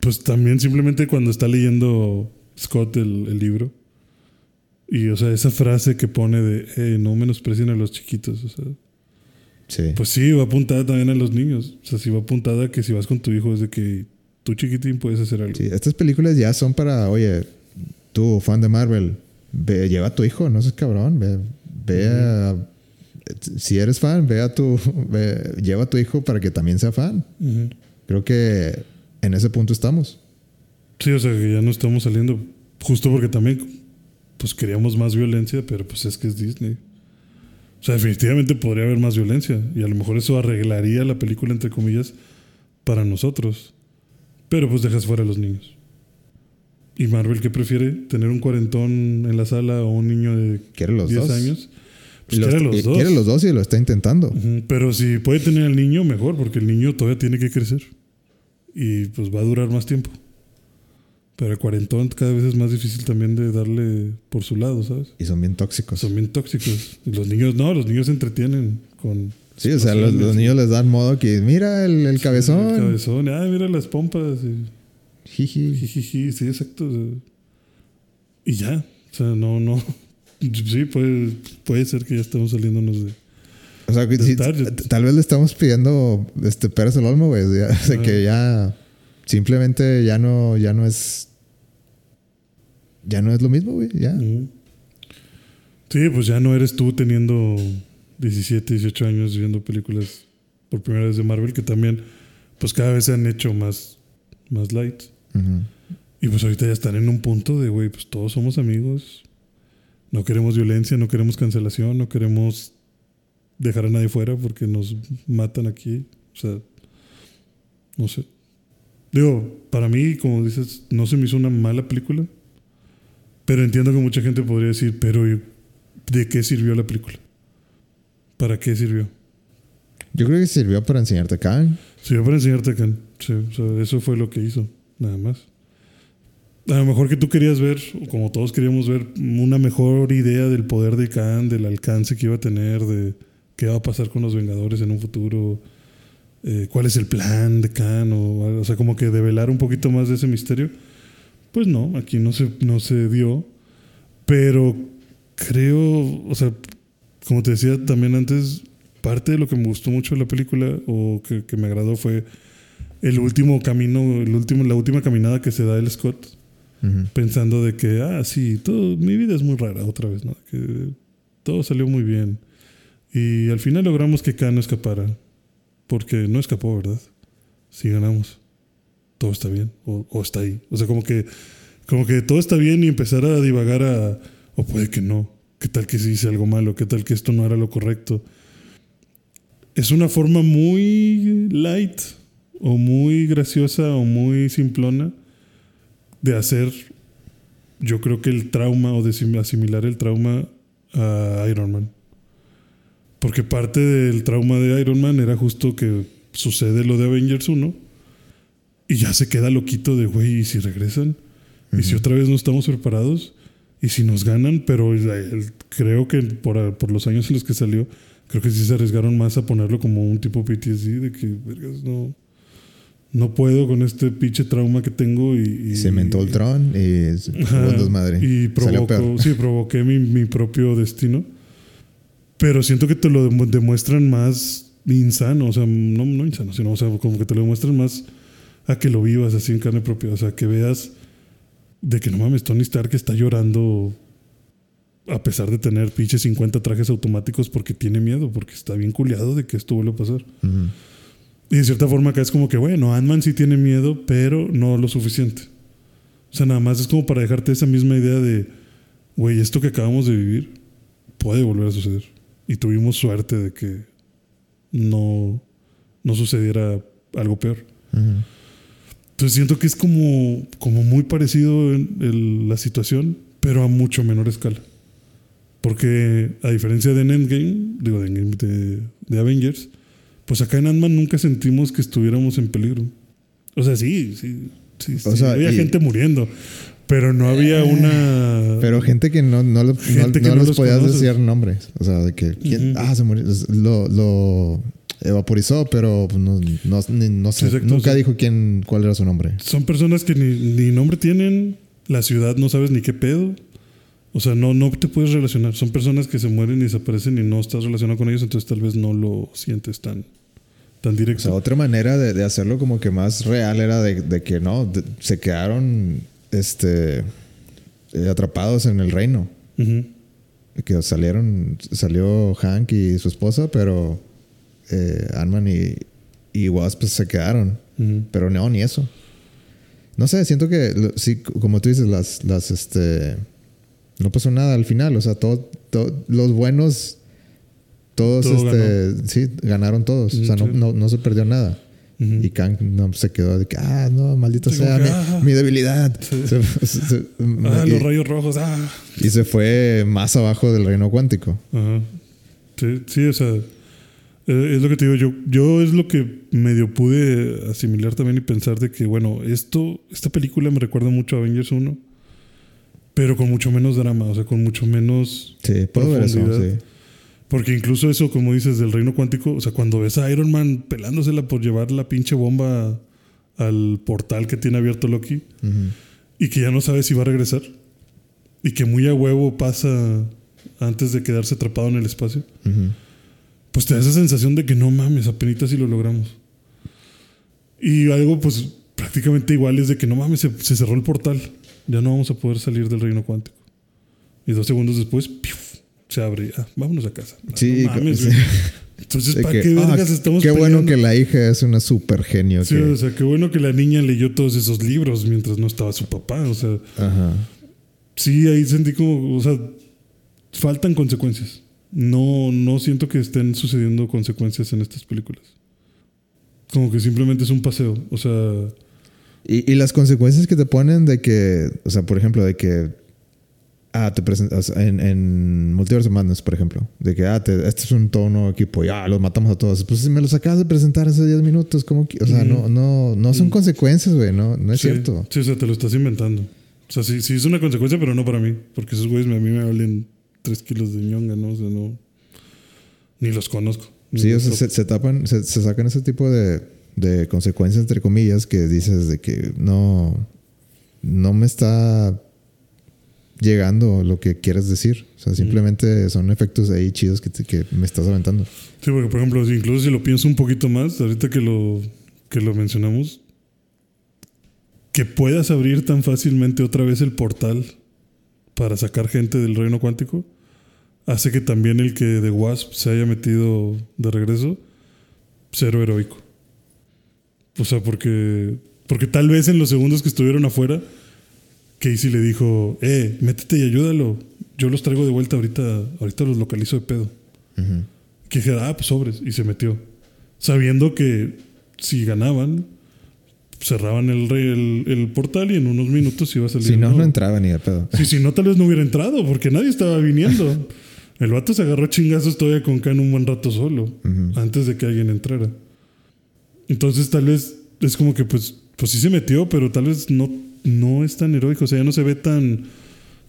pues también simplemente cuando está leyendo Scott el, el libro. Y, o sea, esa frase que pone de, hey, no menosprecien a los chiquitos. O sea, Sí. pues sí, va apuntada también a los niños. O sea, sí va apuntada a que si vas con tu hijo es de que tú chiquitín puedes hacer algo. Sí, Estas películas ya son para, oye, tú, fan de Marvel, ve, lleva a tu hijo, no seas cabrón. Ve, ve a- Si eres fan, ve a tu. ve- lleva a tu hijo para que también sea fan. Ujú. Creo que en ese punto estamos. Sí, o sea, que ya no estamos saliendo. Justo porque también, pues queríamos más violencia, pero pues es que es Disney. O sea, definitivamente podría haber más violencia. Y a lo mejor eso arreglaría la película, entre comillas, para nosotros. Pero pues dejas fuera a los niños. ¿Y Marvel qué prefiere? ¿Tener un cuarentón en la sala o un niño de Quiere los 10 dos. años? Pues los- quiere los dos. Quiere los dos y lo está intentando. Pero si puede tener al niño, mejor, porque el niño todavía tiene que crecer. Y pues va a durar más tiempo. Pero el cuarentón cada vez es más difícil también de darle por su lado, ¿sabes? Y son bien tóxicos. Son bien tóxicos. Y los niños no, los niños se entretienen con. Sí, o sea, los, los niños les dan modo que mira el, el cabezón. El cabezón. Ah, mira las pompas. Y, Jiji. jijiji, sí, exacto. y ya. O sea, no, no. Sí, puede, puede ser que ya estamos saliéndonos de. O sea, t- tal vez le estamos pidiendo este peras al olmo, güey. O sea, que ya simplemente ya no, ya no es. Ya no es lo mismo, güey. Ya. Sí, pues ya no eres tú teniendo 17, 18 años viendo películas por primera vez de Marvel, que también, pues cada vez se han hecho más, más light. Y pues ahorita ya están en un punto de, güey, pues todos somos amigos. No queremos violencia, no queremos cancelación, no queremos dejar a nadie fuera porque nos matan aquí. O sea, no sé. Digo, para mí, como dices, no se me hizo una mala película. Pero entiendo que mucha gente podría decir, pero ¿y ¿de qué sirvió la película? ¿Para qué sirvió? Yo creo que sirvió para enseñarte acá. Sirvió para enseñarte Khan. Sí, o sea, eso fue lo que hizo, nada más. A lo mejor que tú querías ver, como todos queríamos ver, una mejor idea del poder de Khan, del alcance que iba a tener, de qué va a pasar con los Vengadores en un futuro, eh, cuál es el plan de Khan, o, o sea, como que develar un poquito más de ese misterio. Pues no, aquí no se, no se dio. Pero creo, o sea, como te decía también antes, parte de lo que me gustó mucho de la película o que, que me agradó fue el último camino, el último, la última caminada que se da el Scott, Ujú. pensando de que, ah, sí, todo, mi vida es muy rara otra vez, ¿no? Que todo salió muy bien. Y al final logramos que Khan no escapara, porque no escapó, ¿verdad? Sí ganamos. Todo está bien, o, está ahí. O sea, como que, como que todo está bien y empezar a divagar a, o puede que no. ¿Qué tal que sí hice algo malo? ¿Qué tal que esto no era lo correcto? Es una forma muy light o muy graciosa o muy simplona de hacer, yo creo que el trauma o de sim- asimilar el trauma a Iron Man. Porque parte del trauma de Iron Man era justo que sucede lo de Avengers 1 y ya se queda loquito de, güey, ¿y si regresan? ¿Y si otra vez no estamos preparados? y si nos ganan, pero el- creo que por, por los años en los que salió, creo que sí se arriesgaron más a ponerlo como un tipo PTSD, de que, vergas, no, no puedo con este pinche trauma que tengo y... y Se inventó el tron y Ajá. Y peor. sí, provoqué mi, mi propio destino. Pero siento que te lo demu- demuestran más insano, o sea, no, no insano, sino, o sea, como que te lo demuestran más a que lo vivas así en carne propia, o sea, que veas de que no mames, Tony Stark está llorando a pesar de tener pinche 50 trajes automáticos porque tiene miedo, porque está bien culiado de que esto vuelva a pasar. Ujú. Y de cierta forma acá es como que, bueno, Ant-Man sí tiene miedo, pero no lo suficiente. O sea, nada más es como para dejarte esa misma idea de, güey, esto que acabamos de vivir puede volver a suceder. Y tuvimos suerte de que no, no sucediera algo peor. Entonces siento que es como, como muy parecido en el- la situación, pero a mucho menor escala. Porque a diferencia de en Endgame, digo, de, Endgame, de, de Avengers, pues acá en Ant-Man nunca sentimos que estuviéramos en peligro. O sea, sí, sí, sí, O sí, sea, había y- gente muriendo, pero no había una... Pero gente que no, no, lo- no- que los podías conoces. decir nombres. O sea, de que ah, se murió. Lo, lo evaporizó, pero pues, no, no, sé. Exacto, Nunca sí. dijo quién, cuál era su nombre. Son personas que ni, ni nombre tienen, la ciudad no sabes ni qué pedo. O sea, no, no te puedes relacionar. Son personas que se mueren y desaparecen y no estás relacionado con ellos, entonces tal vez no lo sientes tan, tan O directo. sea, otra manera de, de hacerlo como que más real era de, de que no, de- se quedaron este, eh, atrapados en el reino. Que salieron, salió Hank y su esposa, pero eh, Ant-Man y, y Wasp se quedaron. Pero no, ni eso. No sé, siento que sí, como tú dices, las, las, este, no pasó nada al final. O sea, todo, todo- los buenos, todos, Todo este, sí, ganaron todos. o sea, no, no, no se perdió nada. Y Kang no, se quedó de que, ah, no, maldito Sí, sea como que, mi, ah. mi debilidad. Sí. Se- se- Ah, y, los rayos rojos. Ah. y se fue más abajo del reino cuántico. Ajá. Sí, sí, o sea, eh, es lo que te digo. Yo, yo es lo que medio pude asimilar también y pensar de que, bueno, esto, esta película me recuerda mucho a Avengers 1, pero con mucho menos drama, o sea, con mucho menos Sí, puedo ver eso, sí. Porque incluso eso, como dices, del reino cuántico, o sea, cuando ves a Iron Man pelándosela por llevar la pinche bomba al portal que tiene abierto Loki y que ya no sabe si va a regresar y que muy a huevo pasa antes de quedarse atrapado en el espacio, pues te da esa sensación de que no mames, apenas si lo logramos. Y algo, pues prácticamente igual es de que no mames, se, se cerró el portal, ya no vamos a poder salir del reino cuántico. Y dos segundos después. Se abre, ah, vámonos a casa. Ah, Sí, no mames, sí. Entonces, ¿para que, qué ah, vergas estamos Qué bueno peleando? que la hija es una super genio. Sí, que- o sea, qué bueno que la niña leyó todos esos libros mientras no estaba su papá. O sea, Ajá. sí, ahí sentí como, o sea, faltan consecuencias. No, no siento que estén sucediendo consecuencias en estas películas. Como que simplemente es un paseo. O sea, Y, y las consecuencias que te ponen de que, o sea, por ejemplo, de que, ah, te presentas en, en Multiverse of Madness, por ejemplo, de que, ah, te- este es un nuevo equipo, ya, los matamos a todos. Pues si me los acabas de presentar hace 10 minutos, ¿cómo que? O sea, no, no, no son consecuencias, güey, no, no es sí, cierto. Sí, o sea, te lo estás inventando. O sea, sí, sí es una consecuencia, pero no para mí. Porque esos güeyes a mí me valen tres kilos de ñonga, ¿no? O sea, no. Ni los conozco. Ni Sí, o sea, se tapan, se, se sacan ese tipo de, de consecuencias, entre comillas, que dices de que no, no me está llegando lo que quieres decir. O sea, simplemente son efectos ahí chidos que, te- que me estás aventando. Sí, porque por ejemplo, incluso si lo pienso un poquito más, ahorita que lo, que lo mencionamos, que puedas abrir tan fácilmente otra vez el portal para sacar gente del reino cuántico, hace que también el que de Wasp se haya metido de regreso, cero heroico. O sea, porque, porque tal vez en los segundos que estuvieron afuera, Casey le dijo, eh, métete y ayúdalo. Yo los traigo de vuelta ahorita, ahorita los localizo de pedo. Que dijera, ah, pues sobres. Y se metió. Sabiendo que si ganaban, cerraban el, el, el portal y en unos minutos iba a salir. Si no, no entraba ni de pedo. Sí, si no, tal vez no hubiera entrado, porque nadie estaba viniendo. El vato se agarró chingazos todavía con Khan un buen rato solo, antes de que alguien entrara. Entonces, tal vez es como que, pues, pues sí se metió, pero tal vez no, no es tan heroico. O sea, ya no se ve tan,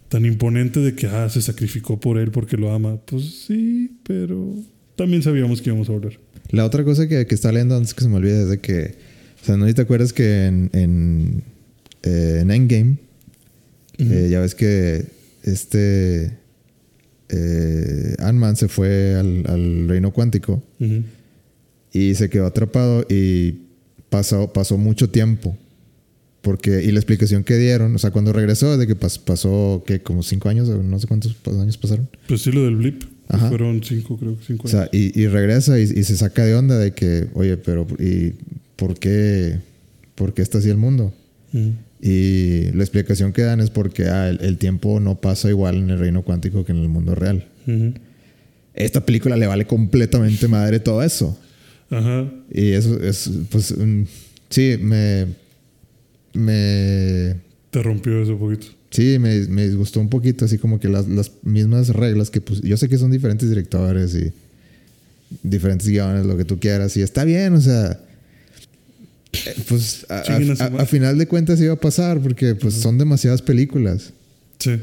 tan imponente de que ah, se sacrificó por él porque lo ama. Pues sí, pero también sabíamos que íbamos a volver. La otra cosa que, que está leyendo antes que se me olvide es de que, o sea, no sé si te acuerdas que en, en, eh, en Endgame, eh, ya ves que este eh, Ant-Man se fue al, al reino cuántico y se quedó atrapado y pasó, pasó mucho tiempo. Porque, y la explicación que dieron, o sea, cuando regresó, de que pas- pasó, que como cinco años, no sé cuántos años pasaron. Pues sí, lo del blip. Ajá. Fueron cinco, creo que cinco O sea, y, y regresa y, y se saca de onda de que, oye, pero ¿y por qué, por qué está así el mundo? años. Y la explicación que dan es porque ah, el, el tiempo no pasa igual en el reino cuántico que en el mundo real. Ujú. Esta película le vale completamente madre todo eso. Ajá. Y eso es, pues, mm, sí, me, me, Te rompió eso un poquito. sí, me, me disgustó un poquito, así como que las, las mismas reglas que, pues, yo sé que son diferentes directores y diferentes guiones, lo que tú quieras, y está bien, o sea, eh, pues, a, final de cuentas iba a pasar, porque, pues, son demasiadas películas. Sí.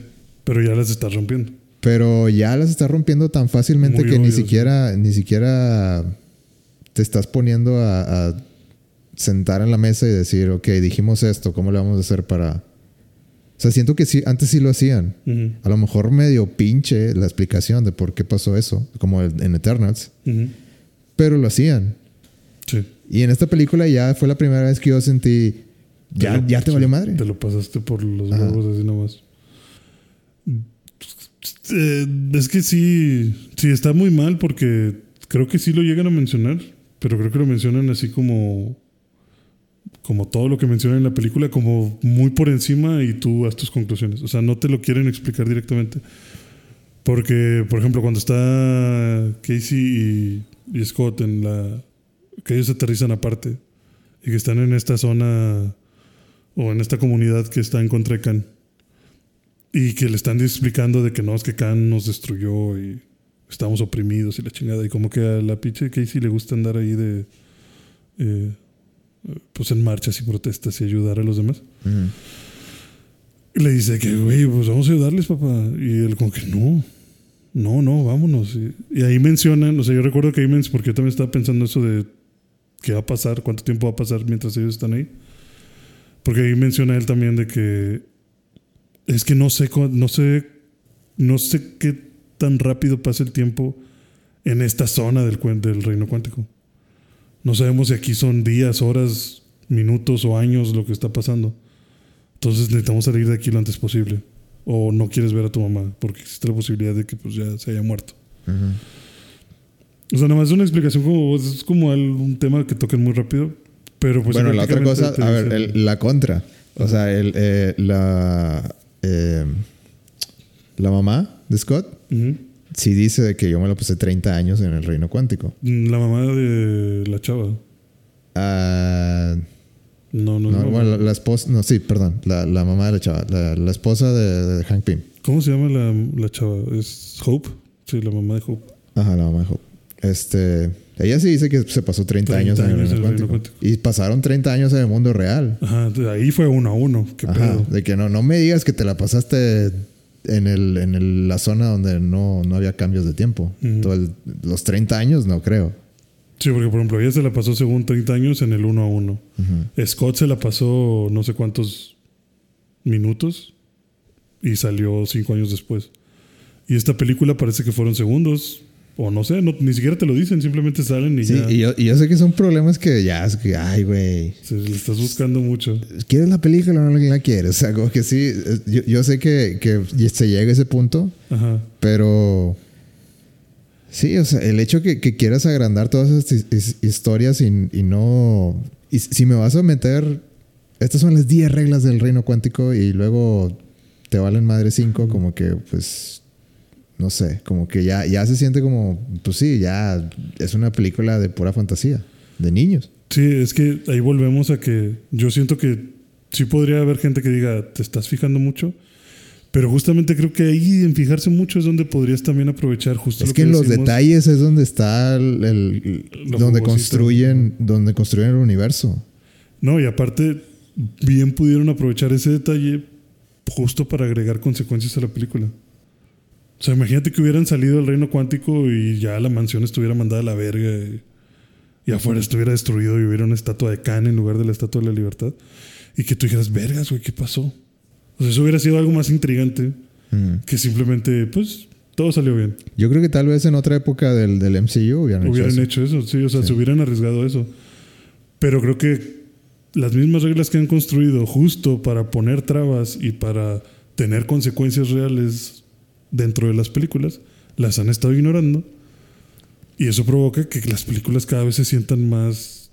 Pero ya las estás rompiendo. Pero ya las está rompiendo tan fácilmente Muy que ni siquiera, ni siquiera te estás poniendo a sentar en la mesa y decir, ok, dijimos esto, ¿cómo le vamos a hacer para...? O sea, siento que sí, antes sí lo hacían. A lo mejor medio pinche la explicación de por qué pasó eso, como en Eternals, pero lo hacían. Sí. Y en esta película ya fue la primera vez que yo sentí, ya, lo- ya te valió madre. Te lo pasaste por los Ajá. huevos así nomás. Eh, es que sí, sí está muy mal porque creo que sí lo llegan a mencionar, pero creo que lo mencionan así como como todo lo que mencionan en la película, como muy por encima y tú haz tus conclusiones. O sea, no te lo quieren explicar directamente. Porque, por ejemplo, cuando está Casey y, y Scott en la... que ellos aterrizan aparte y que están en esta zona o en esta comunidad que está en contra de Khan. Y que le están explicando de que no, es que Khan nos destruyó y estamos oprimidos y la chingada. Y como que a la pinche Casey le gusta andar ahí de... eh, pues en marchas y protestas y ayudar a los demás. Y le dice que, güey, pues vamos a ayudarles, papá. Y él como que no, no, no, vámonos. Y, y ahí mencionan, o sea, yo recuerdo que ahí mencionan, porque yo también estaba pensando eso de qué va a pasar, cuánto tiempo va a pasar mientras ellos están ahí. Porque ahí menciona él también de que es que no sé, no sé, no sé qué tan rápido pasa el tiempo en esta zona del, del reino cuántico. No sabemos si aquí son días, horas, minutos o años lo que está pasando. Entonces necesitamos salir de aquí lo antes posible. O no quieres ver a tu mamá, porque existe la posibilidad de que pues ya se haya muerto. O sea, nada más es una explicación como es como al- un tema que toquen muy rápido. Pero pues bueno, la otra cosa, a ver, el- la contra. O sea, el, eh, la, eh, la mamá de Scott Ujú. Sí dice de que yo me lo pasé 30 años en el reino cuántico. La mamá de la chava. Ah, No, no, no, no. bueno, la, la esposa, no, sí, perdón, la, la mamá de la chava, la, la esposa de, de Hank Pym. ¿Cómo se llama la, la chava? ¿Es Hope? Sí, la mamá de Hope. Ajá, la mamá de Hope. Este, ella sí dice que se pasó 30, 30 años, en el años reino en el reino cuántico. Y pasaron 30 años en el mundo real. Ajá, ahí fue uno a uno. ¿Qué Ajá, pedo? de que no, no me digas que te la pasaste en, el, en el- la zona donde no, no había cambios de tiempo. Ujú. Todo el- los 30 años no creo. Sí, porque por ejemplo, ella se la pasó según 30 años en el uno a uno. Ujú. Scott se la pasó no sé cuántos minutos y salió cinco años después. Y esta película parece que fueron segundos. O no sé, no- ni siquiera te lo dicen, simplemente salen y Sí, ya. y yo, y yo sé que son problemas que ya es que, ay, güey, le estás buscando mucho. ¿quieres la película o no la quieres? O sea, como que sí, yo, yo sé que, que se llega a ese punto, Ajá. pero sí, o sea, el hecho que, que quieras agrandar todas esas his- his- historias y, y no... Y si me vas a meter, estas son las 10 reglas del reino cuántico y luego te valen madre 5, como que pues... No sé, como que ya, ya se siente como, pues sí, ya es una película de pura fantasía, de niños. Sí, es que ahí volvemos a que yo siento que sí podría haber gente que diga, te estás fijando mucho. Pero justamente creo que ahí en fijarse mucho es donde podrías también aprovechar justo Es lo que en los detalles es donde está el, el- donde construyen donde construyen el universo. No, y aparte, bien pudieron aprovechar ese detalle justo para agregar consecuencias a la película. O sea, imagínate que hubieran salido del reino cuántico y ya la mansión estuviera mandada a la verga y, y afuera estuviera destruido y hubiera una estatua de Khan en lugar de la estatua de la libertad. Y que tú dijeras, vergas, güey, ¿qué pasó? O sea, eso hubiera sido algo más intrigante que simplemente, pues, todo salió bien. Yo creo que tal vez en otra época del, del MCU hubieran, hecho eso. hecho eso, sí, o sea, Sí. se hubieran arriesgado eso. Pero creo que las mismas reglas que han construido justo para poner trabas y para tener consecuencias reales dentro de las películas, las han estado ignorando. Y eso provoca que las películas cada vez se sientan más...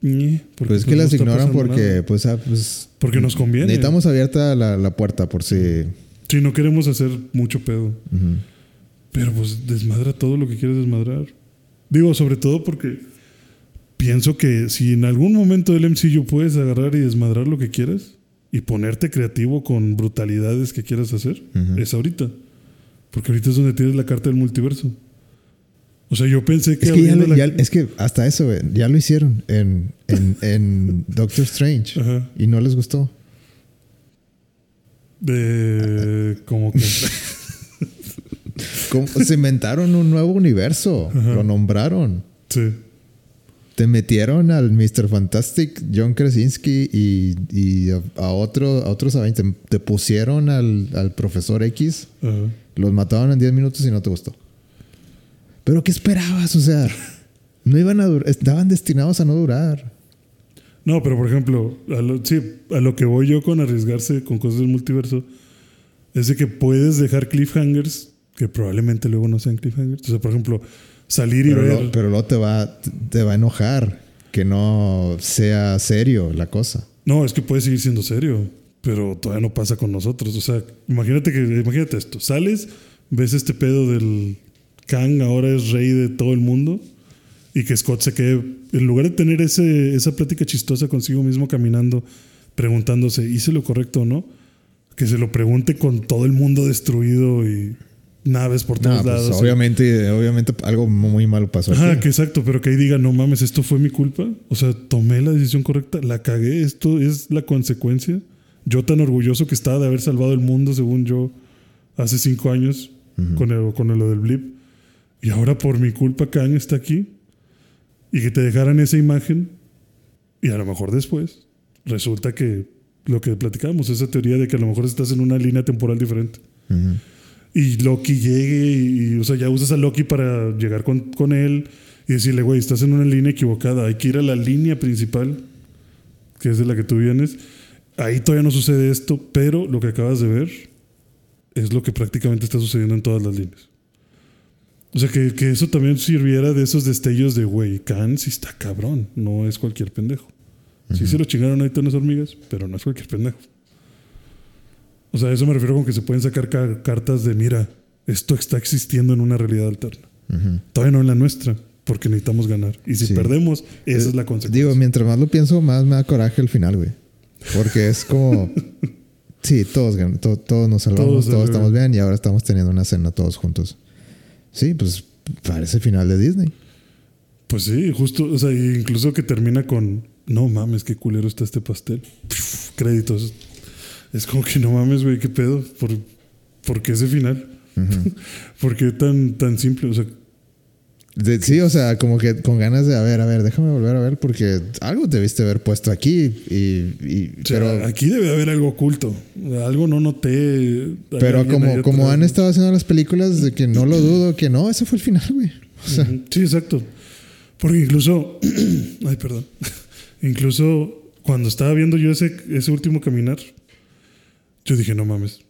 porque, Pues es que pues, no las ignoran porque, pues, ah, pues, Porque nos conviene. necesitamos abierta la, la puerta por si. Si no queremos hacer mucho pedo. Pero pues desmadra todo lo que quieres desmadrar. Digo, sobre todo porque pienso que si en algún momento del MCU puedes agarrar y desmadrar lo que quieras y ponerte creativo con brutalidades que quieras hacer, es ahorita. Porque ahorita es donde tienes la carta del multiverso. O sea, yo pensé que... Es que, ya abriendo lo- la- ya- es que hasta eso, güey, ya lo hicieron en, en, en Doctor Strange Ajá. y no les gustó. De... Como que... Como- se inventaron un nuevo universo, Ajá. lo nombraron. sí. Te metieron al Mr. Fantastic, John Krasinski y, y a, a otro, a otros. Te, te pusieron al, al Profesor X, Ajá. Los mataron en 10 minutos y no te gustó. Pero ¿qué esperabas? O sea, no iban a durar, estaban destinados a no durar. No, pero por ejemplo, a lo, sí, a lo que voy yo con arriesgarse con cosas del multiverso es de que puedes dejar cliffhangers que probablemente luego no sean cliffhangers. O sea, por ejemplo, salir y Pero, ver. lo- pero luego te va, te va a enojar que no sea serio la cosa. No, es que puede seguir siendo serio, pero todavía no pasa con nosotros. O sea, imagínate que imagínate esto, sales, ves este pedo del Kang ahora es rey de todo el mundo y que Scott se quede en lugar de tener ese, esa plática chistosa consigo mismo caminando preguntándose, ¿hice lo correcto o no? Que se lo pregunte con todo el mundo destruido y naves por todos No, pues, lados. obviamente, obviamente algo muy malo pasó. Ajá, aquí. que exacto, pero que ahí diga, no mames, esto fue mi culpa. O sea, tomé la decisión correcta, la cagué, esto es la consecuencia. Yo tan orgulloso que estaba de haber salvado el mundo, según yo, hace cinco años, con, el, con lo del blip. Y ahora por mi culpa Kang está aquí. Y que te dejaran esa imagen. Y a lo mejor después resulta que lo que platicamos, esa teoría de que a lo mejor estás en una línea temporal diferente Ujú. y Loki llegue y, y, o sea, ya usas a Loki para llegar con, con él y decirle, güey, estás en una línea equivocada, hay que ir a la línea principal, que es de la que tú vienes. Ahí todavía no sucede esto, pero lo que acabas de ver es lo que prácticamente está sucediendo en todas las líneas. O sea, que, que eso también sirviera de esos destellos de, güey, Khan sí está cabrón, no es cualquier pendejo. Sí se lo chingaron ahorita unas hormigas, pero no es cualquier pendejo. O sea, a eso me refiero con que se pueden sacar ca- cartas de, mira, esto está existiendo en una realidad alterna. Ujú. Todavía no en la nuestra, porque necesitamos ganar. Y si Sí. perdemos, esa es la consecuencia. Digo, mientras más lo pienso, más me da coraje el final, güey. Porque es como. sí, todos, to- todos nos salvamos, Todos estamos bien y ahora estamos teniendo una cena todos juntos. Sí, pues parece final de Disney. Pues sí, justo, o sea, incluso que termina con, no mames, qué culero está este pastel. Créditos. Es como que no mames, güey, qué pedo. ¿Por, por qué ese final? ¿Por qué tan, tan simple? O sea, De- sí, o sea, como que con ganas de, a ver, a ver, déjame volver a ver porque algo debiste haber puesto aquí. Y, y- o sea, pero aquí debe haber algo oculto. Algo no noté. Hay pero como, como han estado haciendo las películas, de que no lo dudo, que no, ese fue el final, güey. O sea, Ujú, Sí, exacto. Porque incluso, ay, perdón, incluso cuando estaba viendo yo ese, ese último caminar, yo dije, no mames.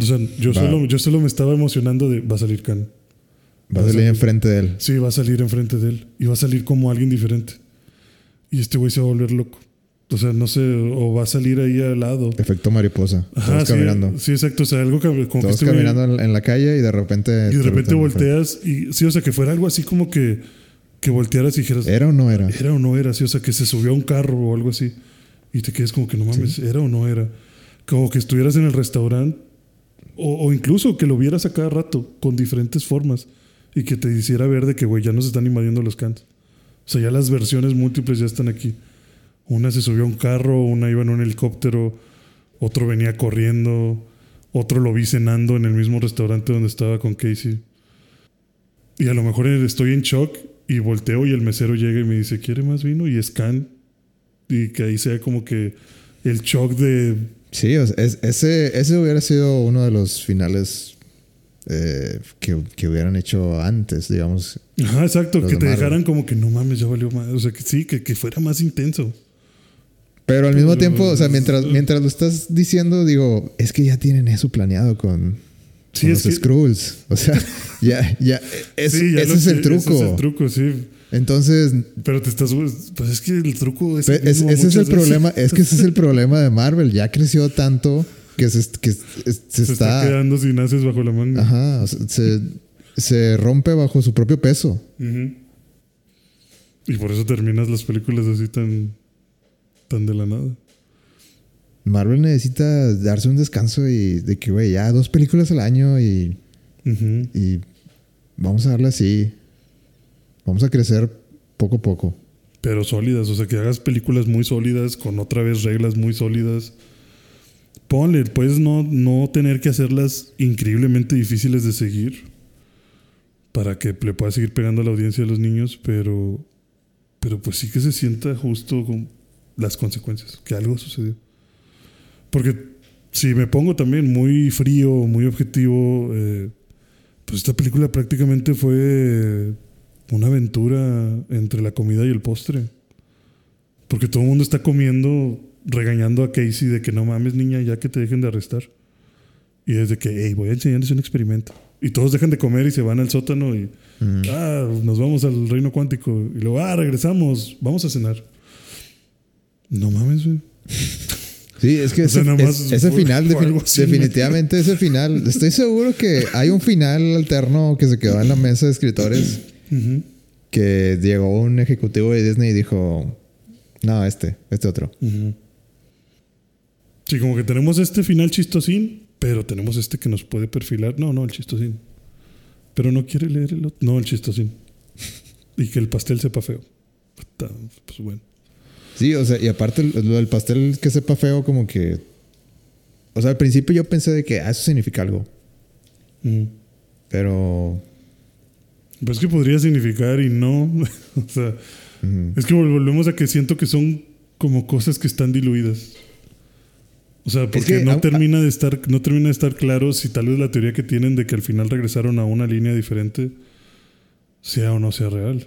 O sea, yo solo, yo solo me estaba emocionando de, va a salir Khan. Va a salir enfrente de él. Sí, va a salir enfrente de él y va a salir como alguien diferente. Y este güey se va a volver loco. O sea, no sé, o va a salir ahí al lado. Efecto mariposa. Ajá, todos sí, caminando. Sí, exacto. O sea, algo que, como que Todos este caminando en, en la calle y de repente. y de te repente volteas y sí, o sea, que fuera algo así como que, que voltearas y dijeras, ¿Era o no era? ¿Era o no era? Sí, o sea, que se subió a un carro o algo así. Y te quedas como que no mames, ¿era o no era? Como que estuvieras en el restaurante. O, o incluso que lo vieras a cada rato, con diferentes formas. Y que te hiciera ver de que, güey, ya no se están invadiendo los cans. O sea, ya las versiones múltiples ya están aquí. Una se subió a un carro, una iba en un helicóptero, otro venía corriendo. Otro lo vi cenando en el mismo restaurante donde estaba con Casey. Y a lo mejor estoy en shock y volteo y el mesero llega y me dice, ¿quiere más vino? Y scan. Y que ahí sea como que el shock de... Sí, es- ese, ese hubiera sido uno de los finales eh, que, que hubieran hecho antes, digamos. Ajá, exacto, que te Marvel. dejaran como que no mames, ya valió más. O sea, que sí, que, que fuera más intenso. Pero al mismo Pero- tiempo, o sea, mientras, mientras lo estás diciendo, digo, es que ya tienen eso planeado con, Sí, con los que- Skrulls. O sea, ya, ya, es- Sí, ya ese es sé, el truco. Ese es el truco, sí. Entonces, Pero te estás. Pues es que el truco es. Es- mismo ese es el veces. problema, es que ese es el problema de Marvel. Ya creció tanto que se, que se Se está, está. quedando sin haces bajo la manga. Ajá, se, se rompe bajo su propio peso. Ujú. Y por eso terminas las películas así tan. tan de la nada. Marvel necesita darse un descanso y de que, güey, ya dos películas al año y, Ujú. y vamos a darle así. Vamos a crecer poco a poco. Pero sólidas, o sea, que hagas películas muy sólidas, con otra vez reglas muy sólidas. Ponle, puedes no, no tener que hacerlas increíblemente difíciles de seguir para que le puedas seguir pegando a la audiencia a los niños, pero, pero pues sí que se sienta justo con las consecuencias, que algo sucedió. Porque si me pongo también muy frío, muy objetivo, eh, pues esta película prácticamente fue una aventura entre la comida y el postre. Porque todo el mundo está comiendo, regañando a Casey de que no mames, niña, ya que te dejen de arrestar. Y desde que, hey, voy a enseñarles un experimento. Y todos dejan de comer y se van al sótano y, Mm. ah, nos vamos al reino cuántico. Y luego, ah, regresamos, vamos a cenar. No mames, güey. Sí, es que O sea, ese, es- ese final, así, definitivamente ese final, estoy seguro que hay un final alterno que se quedó en la mesa de escritores que llegó un ejecutivo de Disney y dijo, no, este, este otro. Sí, como que tenemos este final chistosín, pero tenemos este que nos puede perfilar. No, no, el chistosín. Pero no quiere leer el otro. No, el chistosín. Y que el pastel sepa feo. Pues bueno. Sí, o sea, y aparte lo del pastel que sepa feo como que... O sea, al principio yo pensé de que ah, eso significa algo, Mm. pero... Pues que podría significar y no. o sea, es que vol- volvemos a que siento que son como cosas que están diluidas. O sea, porque que, no termina de estar, no termina de estar claro si tal vez la teoría que tienen de que al final regresaron a una línea diferente sea o no sea real.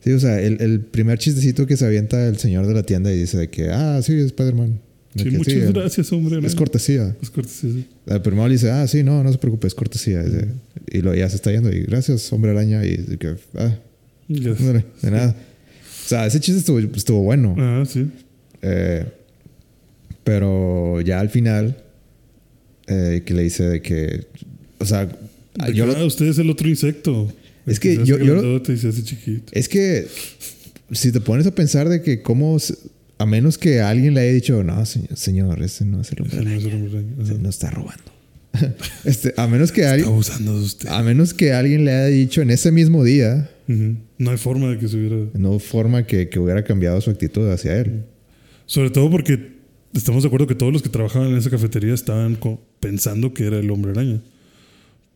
Sí, o sea, el, el primer chistecito que se avienta el señor de la tienda y dice de que, ah, sí, es Spider-Man. De Sí, que, muchas el- gracias, hombre. Es cortesía. Es cortesía, sí. El primero le dice, ah, sí, no, no se preocupe, es cortesía. Dice, Y lo, ya se está yendo y gracias, hombre araña. Y de que, ah, ándale, de nada. O sea, ese chiste estuvo, estuvo bueno. Ah, sí. Eh, pero ya al final, eh, que le dice de que, o sea, De yo que, lo- ah, usted es el otro insecto. Es que yo- yo lo- es que si te pones a pensar de que cómo, a menos que alguien le haya dicho, no, señor, señor ese no es el hombre Ese no araña, es el hombre araña. ese no está robando. este, a menos que alguien, usted. a menos que alguien le haya dicho en ese mismo día. No hay forma de que se hubiera. no forma que, que hubiera cambiado su actitud hacia él. Sobre todo porque estamos de acuerdo que todos los que trabajaban en esa cafetería estaban pensando que era el hombre araña.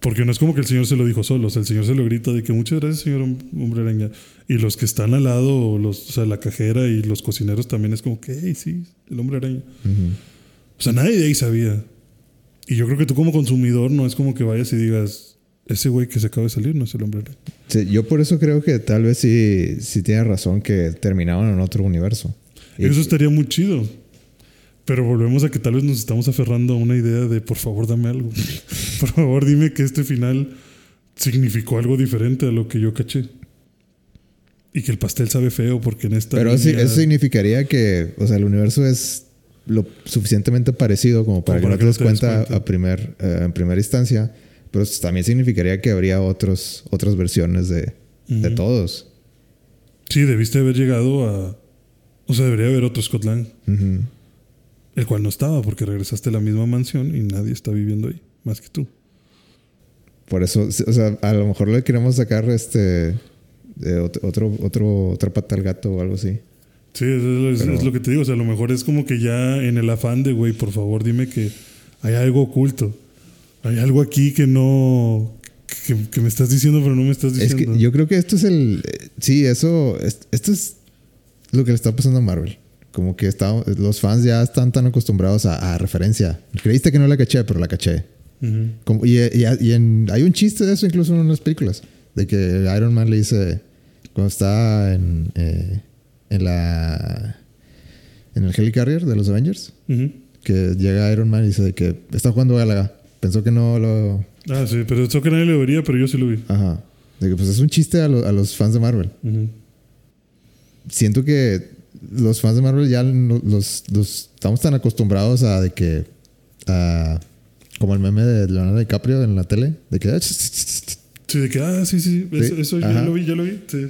Porque no es como que el señor se lo dijo solo, o sea, el señor se lo grita de que muchas gracias, señor hom- hombre araña. Y los que están al lado, los, o sea, la cajera y los cocineros también es como que, hey, sí, el hombre araña. Ujú. O sea, nadie de ahí sabía. Y yo creo que tú como consumidor no es como que vayas y digas, ese güey que se acaba de salir no es el hombre araña. Sí, yo por eso creo que tal vez sí, sí tiene razón que terminaron en otro universo. Y- Eso estaría muy chido. Pero volvemos a que tal vez nos estamos aferrando a una idea de por favor dame algo. por favor dime que este final significó algo diferente a lo que yo caché. Y que el pastel sabe feo porque en esta... Pero línea- eso significaría que, o sea, el universo es lo suficientemente parecido como para Como que para no te que des no te des cuenta, cuenta. A primer, eh, en primera instancia. Pero eso también significaría que habría otros, otras versiones de, de todos. Sí, debiste haber llegado a... O sea, debería haber otro Scott Lang. Ujú. El cual no estaba porque regresaste a la misma mansión y nadie está viviendo ahí. Más que tú. Por eso, o sea, a lo mejor le queremos sacar este ot- otro, otro, otra pata al gato o algo así. Sí, es, es- Pero- es lo que te digo. O sea, a lo mejor es como que ya en el afán de, güey, por favor, dime que hay algo oculto. Hay algo aquí que no. Que, que me estás diciendo, pero no me estás Es diciendo. que yo creo que esto es el. eh, Sí, eso. es- Esto es lo que le está pasando a Marvel. Como que está, los fans ya están tan acostumbrados a, a referencia. Creíste que no la caché, pero la caché. Como- y y- y en- hay un chiste de eso incluso en las películas. De que Iron Man le dice. Cuando está en. eh, en la. En el Helicarrier de los Avengers. Que llega Iron Man y dice que está jugando Galaga. Pensó que no lo. Ah, sí, pero eso que nadie lo vería, pero yo sí lo vi. Ajá. De que pues es un chiste a, lo- a los fans de Marvel. Siento que los fans de Marvel ya los, los estamos tan acostumbrados a de que a- como el meme de Leonardo DiCaprio en la tele de que Sí, de que, ah, sí, sí, eso, Sí, eso ya lo vi, ya lo vi. Sí.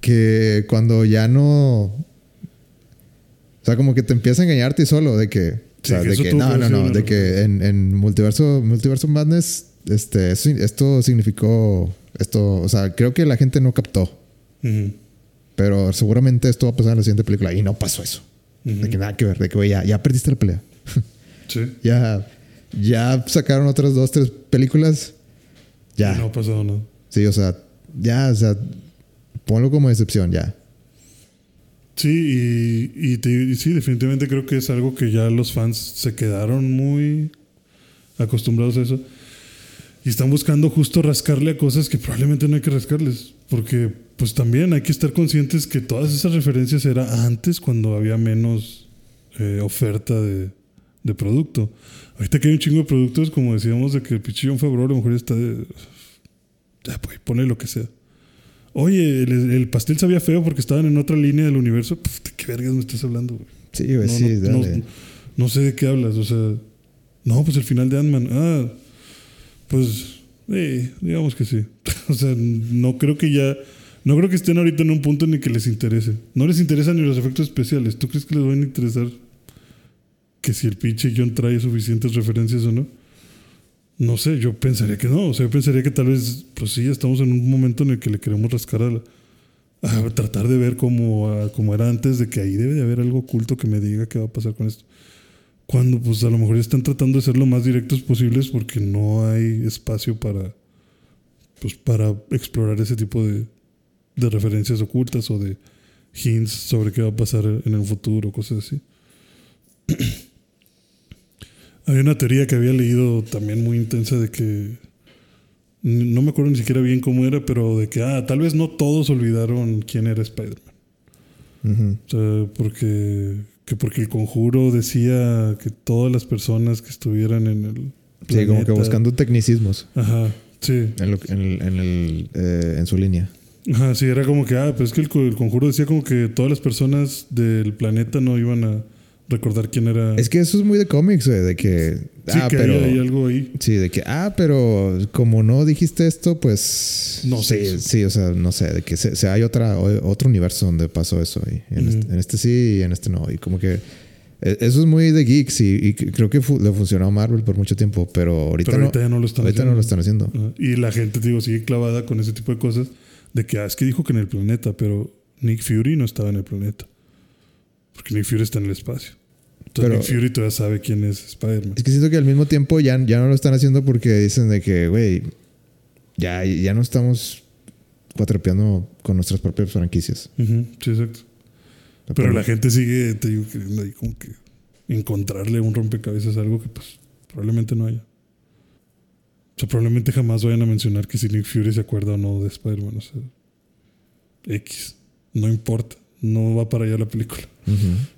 que cuando ya no o sea como que te empieza a engañarte y solo de que o Sí, sea, que de que no no no de que en, en multiverso multiverso madness este esto significó esto o sea creo que la gente no captó. Pero seguramente esto va a pasar en la siguiente película y no pasó eso Ujú. de que nada que ver de que güey, ya, ya perdiste la pelea Sí. Ya, ya sacaron otras dos, tres películas. Ya. No ha pasado nada. Sí, o sea, ya, o sea, ponlo como excepción, ya. Sí, y, y, te- y sí, definitivamente creo que es algo que ya los fans se quedaron muy acostumbrados a eso. Y están buscando justo rascarle a cosas que probablemente no hay que rascarles. Porque pues también hay que estar conscientes que todas esas referencias era antes cuando había menos eh, oferta de, de producto. Ahorita que hay un chingo de productos, como decíamos, de que el pinche John Favreau a lo mejor está de... Ya, pues, ponle lo que sea. Oye, el, el pastel sabía feo porque estaban en otra línea del universo. Puf, ¿De qué vergas me estás hablando? güey? Sí, güey, No, sí, no, dale. no- no sé de qué hablas. O sea, no, pues el final de Ant-Man. Ah, pues, eh, digamos que sí. o sea, no creo que ya. No creo que estén ahorita en un punto en el que les interese. No les interesan ni los efectos especiales. ¿Tú crees que les van a interesar que si el pinche John trae suficientes referencias o no? No sé, yo pensaría que no. O sea, yo pensaría que tal vez, pues sí, estamos en un momento en el que le queremos rascar a, la- a tratar de ver cómo, cómo era antes, de que ahí debe de haber algo oculto que me diga qué va a pasar con esto. Cuando pues a lo mejor están tratando de ser lo más directos posibles porque no hay espacio para, pues, para explorar ese tipo de, de referencias ocultas o de hints sobre qué va a pasar en el futuro, cosas así. Había una teoría que había leído también muy intensa de que no me acuerdo ni siquiera bien cómo era, pero de que ah, tal vez no todos olvidaron quién era Spider-Man. O sea, porque que porque el conjuro decía que todas las personas que estuvieran en el Sí, como que buscando tecnicismos Ajá, sí. en, lo- en el, en, el, eh, en su línea. Ajá, sí, era como que, ah, pero es que el, el conjuro decía como que todas las personas del planeta no iban a recordar quién era. Es que eso es muy de cómics, güey, de que... sí, ah, que pero... hay, hay algo ahí. Sí, de que, ah, pero como no dijiste esto, pues. No sí, sé eso. sí, o sea, no sé, de que se, se- hay otra, otro universo donde pasó eso. Y en, este, en este sí y en este no. Y como que. eh, Eso es muy de geeks y, y creo que fu- le funcionó a Marvel por mucho tiempo, pero ahorita, Pero ahorita no, ya no lo están ahorita haciendo. no lo están haciendo. Y la gente, te digo, sigue clavada con ese tipo de cosas de que, ah, es que dijo que en el planeta, pero Nick Fury no estaba en el planeta. Porque Nick Fury está en el espacio. Entonces Pero- Nick Fury todavía sabe quién es Spider-Man. Es que siento que al mismo tiempo ya, ya no lo están haciendo porque dicen de que, güey, ya, ya no estamos cuatrapeando con nuestras propias franquicias. Sí, exacto. Pero la gente sigue, te digo, queriendo ahí como que encontrarle un rompecabezas a algo que pues probablemente no haya. O sea, probablemente jamás vayan a mencionar que si Nick Fury se acuerda o no de Spider-Man. O sea, X. No importa. No va para allá la película.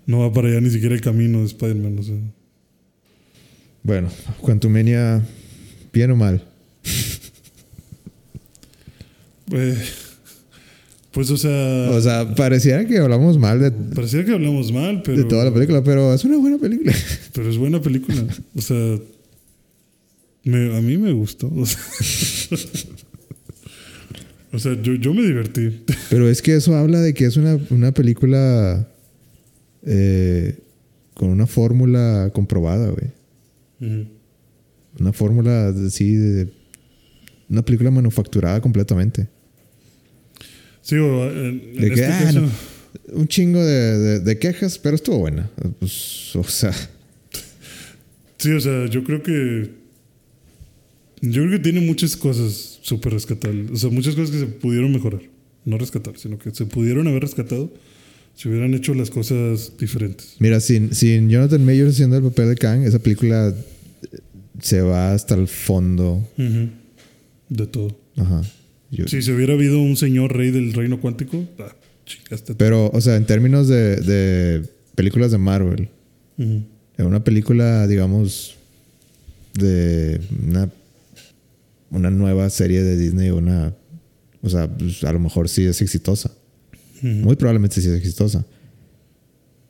No va para allá ni siquiera el camino de Spider-Man. O sea, Bueno, Quantumania, bien o mal. eh, pues, o sea, O sea, pareciera que hablamos mal de, parecía que hablamos mal, pero, de toda la película, pero es una buena película. pero es buena película. O sea, me- a mí me gustó. O sea, o sea, yo, yo me divertí. Pero es que eso habla de que es una, una película eh, con una fórmula comprobada, güey. Una fórmula así de... Una película manufacturada completamente. Sí, o, en, en De que, este ah, caso, no. Un chingo de, de- de quejas, pero estuvo buena. Pues, o sea... Sí, o sea, yo creo que. Yo creo que tiene muchas cosas súper rescatables. O sea, muchas cosas que se pudieron mejorar. No rescatar, sino que se pudieron haber rescatado si hubieran hecho las cosas diferentes. Mira, sin, sin Jonathan Majors haciendo el papel de Kang, esa película se va hasta el fondo. Ujú. De todo. Ajá. Yo- Si se hubiera habido un señor rey del reino cuántico, ah, chingaste. Pero, o sea, en términos de, de películas de Marvel, Ujú. en una película, digamos, de una, una nueva serie de Disney, una. O sea, pues, a lo mejor sí es exitosa. Muy probablemente sí es exitosa.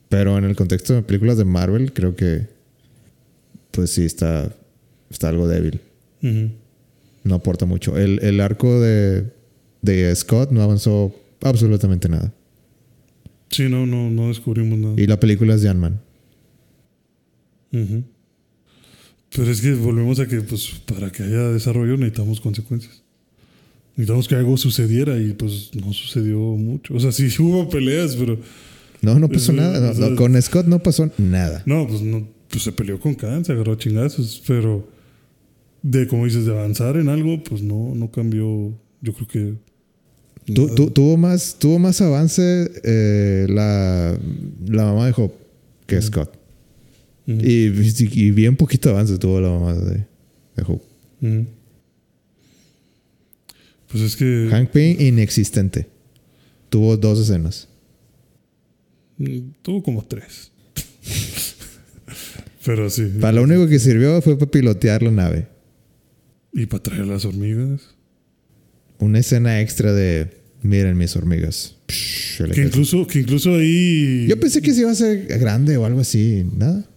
Pero en el contexto de películas de Marvel, creo que. Pues sí, está. Está algo débil. No aporta mucho. El, el arco de, de Scott no avanzó absolutamente nada. Sí, no, no, no descubrimos nada. Y la película es de Ant-Man. Ujú. Pero es que volvemos a que, pues, para que haya desarrollo necesitamos consecuencias. Necesitamos que algo sucediera y, pues, no sucedió mucho. O sea, sí hubo peleas, pero. No, no pasó Eso- nada. No, eso- no, con Scott no pasó nada. No, pues, no, pues se peleó con Khan, se agarró chingazos, pero. De, como dices, de avanzar en algo, pues no, no cambió. Yo creo que. Tu- tuvo, más, tuvo más avance eh, la, la mamá de Hope que Scott. Y, y bien poquito avance tuvo la mamá de, de Hope. Ujú. Pues es que. Hank Pym, inexistente. Tuvo dos escenas. mm, Tuvo como tres. pero sí. Para lo único que sirvió fue para pilotear la nave. Y para traer las hormigas. Una escena extra de miren mis hormigas. Psh, Que incluso, que incluso ahí. Yo pensé que se iba a ser grande o algo así. Nada. No,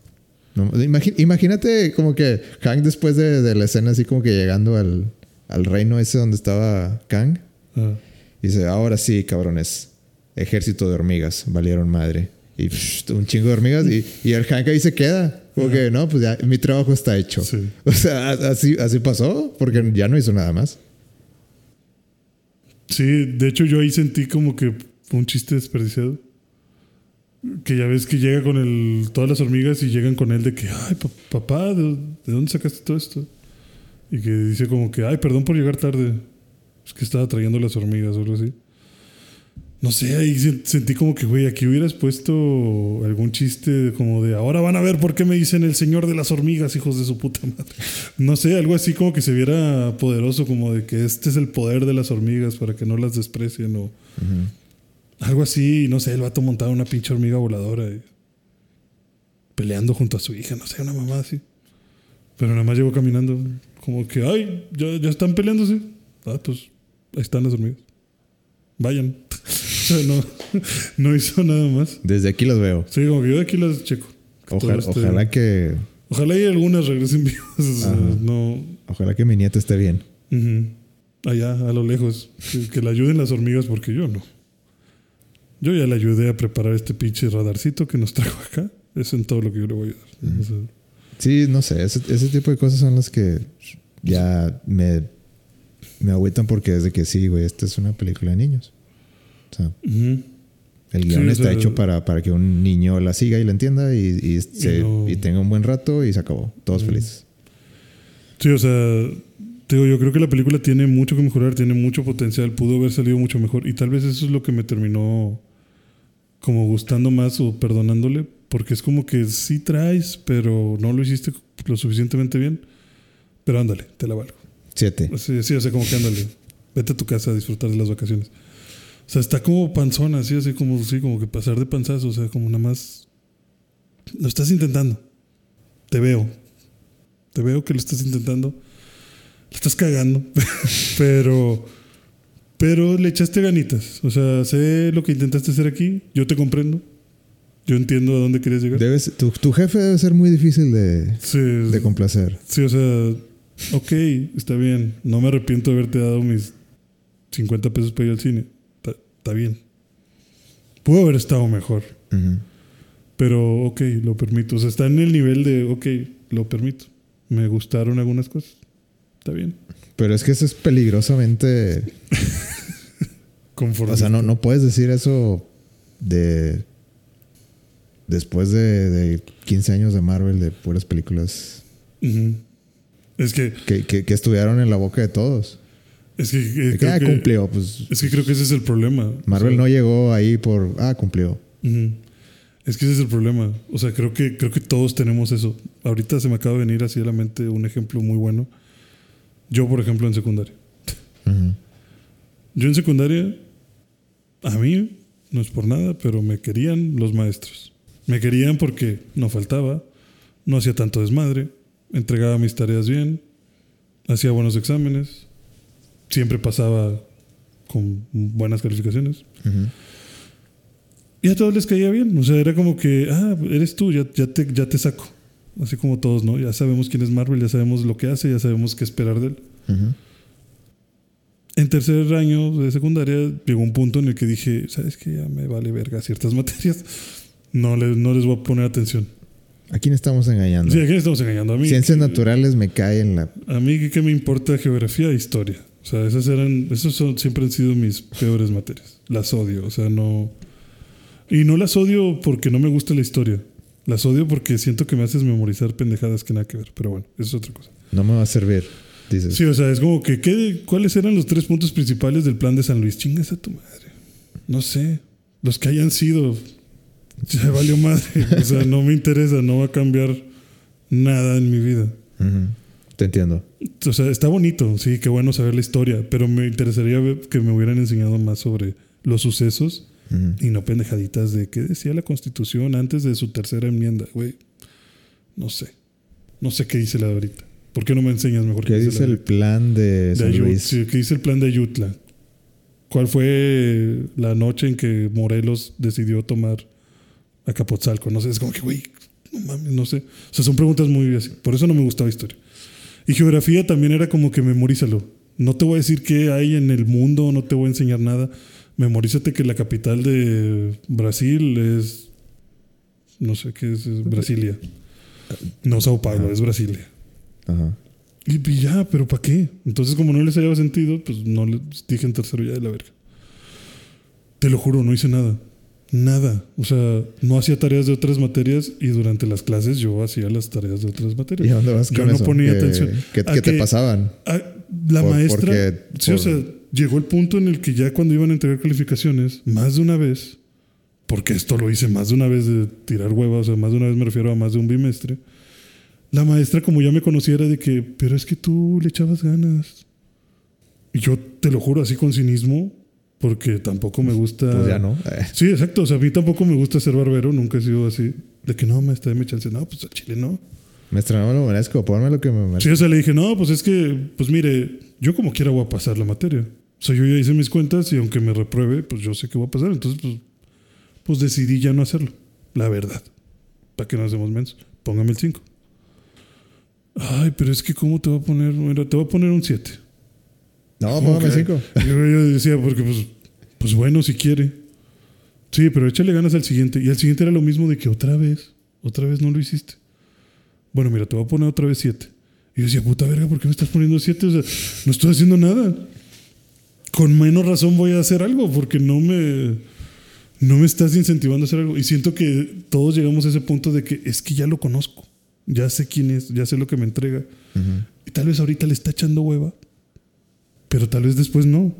imagínate como que Hank después de, de la escena así como que llegando al, al reino ese donde estaba Kang. Ah, Dice, ahora sí, cabrones. Ejército de hormigas. Valieron madre. Y psh, un chingo de hormigas. Y, y el Hank ahí se queda. Como que, no, pues ya mi trabajo está hecho. Sí. O sea, así, así pasó. Porque ya no hizo nada más. Sí, de hecho yo ahí sentí como que fue un chiste desperdiciado. Que ya ves que llega con el, todas las hormigas y llegan con él de que, ay, pa- papá, ¿de, de dónde sacaste todo esto? Y que dice como que, ay, perdón por llegar tarde. Es que estaba trayendo las hormigas o algo así. No sé, ahí sen- sentí como que, güey, aquí hubieras puesto algún chiste como de, ahora van a ver por qué me dicen el señor de las hormigas, hijos de su puta madre. No sé, algo así como que se viera poderoso, como de que este es el poder de las hormigas para que no las desprecien o algo así. No sé, el vato montaba una pinche hormiga voladora peleando junto a su hija, no sé, una mamá así. Pero nada más llegó caminando, como que, ay, ya, ya están peleándose. Ah, pues ahí están las hormigas. Vayan. No, no hizo nada más. Desde aquí los veo. Sí, como que yo de aquí las checo. Ojalá, esté- ojalá que Ojalá y algunas regresen vivas. o sea, Ajá. no. ojalá que mi nieto esté bien. Allá, a lo lejos. Que, que le ayuden las hormigas porque yo no. Yo ya le ayudé a preparar este pinche radarcito que nos trajo acá. Es en todo lo que yo le voy a ayudar. O sea, Sí, no sé, ese, ese tipo de cosas son las que ya me, me agüitan porque es de que sí, güey, esta es una película de niños. O sea, el guion Sí, o está sea, hecho para, para que un niño la siga y la entienda y, y, se- no- y tenga un buen rato y se acabó. Todos felices. Sí, o sea, te digo, yo creo que la película tiene mucho que mejorar, tiene mucho potencial, pudo haber salido mucho mejor. Y tal vez eso es lo que me terminó como gustando más o perdonándole, porque es como que sí traes, pero no lo hiciste lo suficientemente bien. Pero ándale, te la valgo. Siete. Sí, sí, o sea, como que ándale, vete a tu casa a disfrutar de las vacaciones. O sea, está como panzona, así, así como, sí, como que pasar de panzazo, o sea, como nada más. Lo estás intentando. Te veo. Te veo que lo estás intentando. Lo estás cagando. pero. Pero le echaste ganitas. O sea, sé lo que intentaste hacer aquí. Yo te comprendo. Yo entiendo a dónde querías llegar. Debes, tu, tu jefe debe ser muy difícil de, Sí, de complacer. Sí, o sea, ok, está bien. No me arrepiento de haberte dado mis 50 pesos para ir al cine. Está, está bien. Pudo haber estado mejor, pero ok, lo permito. O sea, está en el nivel de, ok, lo permito. Me gustaron algunas cosas. Está bien. Pero es que eso es peligrosamente... Conforme. O sea, no, no puedes decir eso de... Después de, de 15 años de Marvel, de puras películas. Es que, que, que, que estuvieron en la boca de todos. es que, eh, que, creo ah, que- cumplió. Pues es que creo que ese es el problema. Marvel O sea, no llegó ahí por, ah, cumplió. Es que ese es el problema. O sea, creo que, creo que todos tenemos eso. Ahorita se me acaba de venir así a la mente un ejemplo muy bueno. Yo, por ejemplo, en secundaria. Yo en secundaria, a mí, no es por nada, pero me querían los maestros. Me querían porque no faltaba, no hacía tanto desmadre, entregaba mis tareas bien, hacía buenos exámenes, siempre pasaba con buenas calificaciones. Y a todos les caía bien. O sea, era como que, ah, eres tú, ya, ya, te, ya te saco. Así como todos, ¿no? Ya sabemos quién es Marvel, ya sabemos lo que hace, ya sabemos qué esperar de él. En tercer año de secundaria llegó un punto en el que dije, ¿sabes qué? Ya me vale verga ciertas materias. No, les no les voy a poner atención. ¿A quién estamos engañando? Sí, ¿a quién estamos engañando? A mí. Ciencias ¿qué- naturales me cae en la... A mí, ¿qué, qué me importa geografía e historia? O sea, esas eran, esos son, siempre han sido mis peores materias. Las odio, o sea, no. Y no las odio porque no me gusta la historia. Las odio porque siento que me haces memorizar pendejadas que nada que ver. Pero bueno, eso es otra cosa. No me va a servir, dices. Sí, o sea, es como que, ¿qué- ¿cuáles eran los tres puntos principales del plan de San Luis? Chingas a tu madre. No sé. Los que hayan sido. Ya valió madre. O sea, no me interesa, no va a cambiar nada en mi vida. Te entiendo. O sea, está bonito, sí, qué bueno saber la historia, pero me interesaría que me hubieran enseñado más sobre los sucesos Ujú. y no pendejaditas de qué decía la Constitución antes de su tercera enmienda, güey. No sé. No sé qué dice la de ahorita. ¿Por qué no me enseñas mejor ¿Qué dice la el plan de de Ayut- sí, ¿Qué dice el plan de Ayutla? ¿Cuál fue la noche en que Morelos decidió tomar Acapotzalco? No sé, es como que, güey, no mames, no sé. O sea, son preguntas muy así. Por eso no me gustaba historia. Y geografía también era como que memorízalo. No te voy a decir qué hay en el mundo, no te voy a enseñar nada. Memorízate que la capital de Brasil es. No sé qué es, es Brasilia. No Sao Paulo, es Brasilia. Ajá. Y, y ya, pero ¿para qué? Entonces, como no les hallaba sentido, pues no les dije en tercero ya de la verga. Te lo juro, no hice nada. Nada. O sea, no hacía tareas de otras materias y durante las clases yo hacía las tareas de otras ¿Y materias. a dónde vas Yo con no eso? ponía ¿Qué- atención. ¿Qué, ¿A qué te pasaban? La Por- maestra. porque- sí, o sea, llegó el punto en el que ya cuando iban a entregar calificaciones, más de una vez, porque esto lo hice más de una vez de tirar huevas, o sea, más de una vez me refiero a más de un bimestre. La maestra, como ya me conocía, era de que, pero es que tú le echabas ganas. Y yo te lo juro así con cinismo, porque tampoco me gusta. Pues ya no. Eh, Sí, exacto. O sea, a mí tampoco me gusta ser barbero, nunca he sido así. De que no, maestra, dame chance. No, pues a Chile no. Maestra, no me lo merezco. Ponme lo que me merezco. Sí, o sea, le dije, no, pues es que, pues mire, yo como quiera voy a pasar la materia. O sea, yo ya hice mis cuentas y aunque me repruebe, pues yo sé que voy a pasar. Entonces, pues, pues decidí ya no hacerlo. La verdad. ¿Para qué nos hacemos mensos? Póngame el 5. Ay, pero es que ¿cómo te voy a poner? Mira, te voy a poner un 7. No, ¿Cómo póngame que? cinco. Yo, yo decía, porque pues, pues bueno, si quiere. Sí, pero échale ganas al siguiente. Y al siguiente era lo mismo de que otra vez, otra vez no lo hiciste. Bueno, mira, te voy a poner otra vez 7. Y yo decía, puta verga, ¿por qué me estás poniendo 7? O sea, no estoy haciendo nada. Con menos razón voy a hacer algo, porque no me, no me estás incentivando a hacer algo. Y siento que todos llegamos a ese punto de que es que ya lo conozco. Ya sé quién es, ya sé lo que me entrega. Y tal vez ahorita le está echando hueva, pero tal vez después no.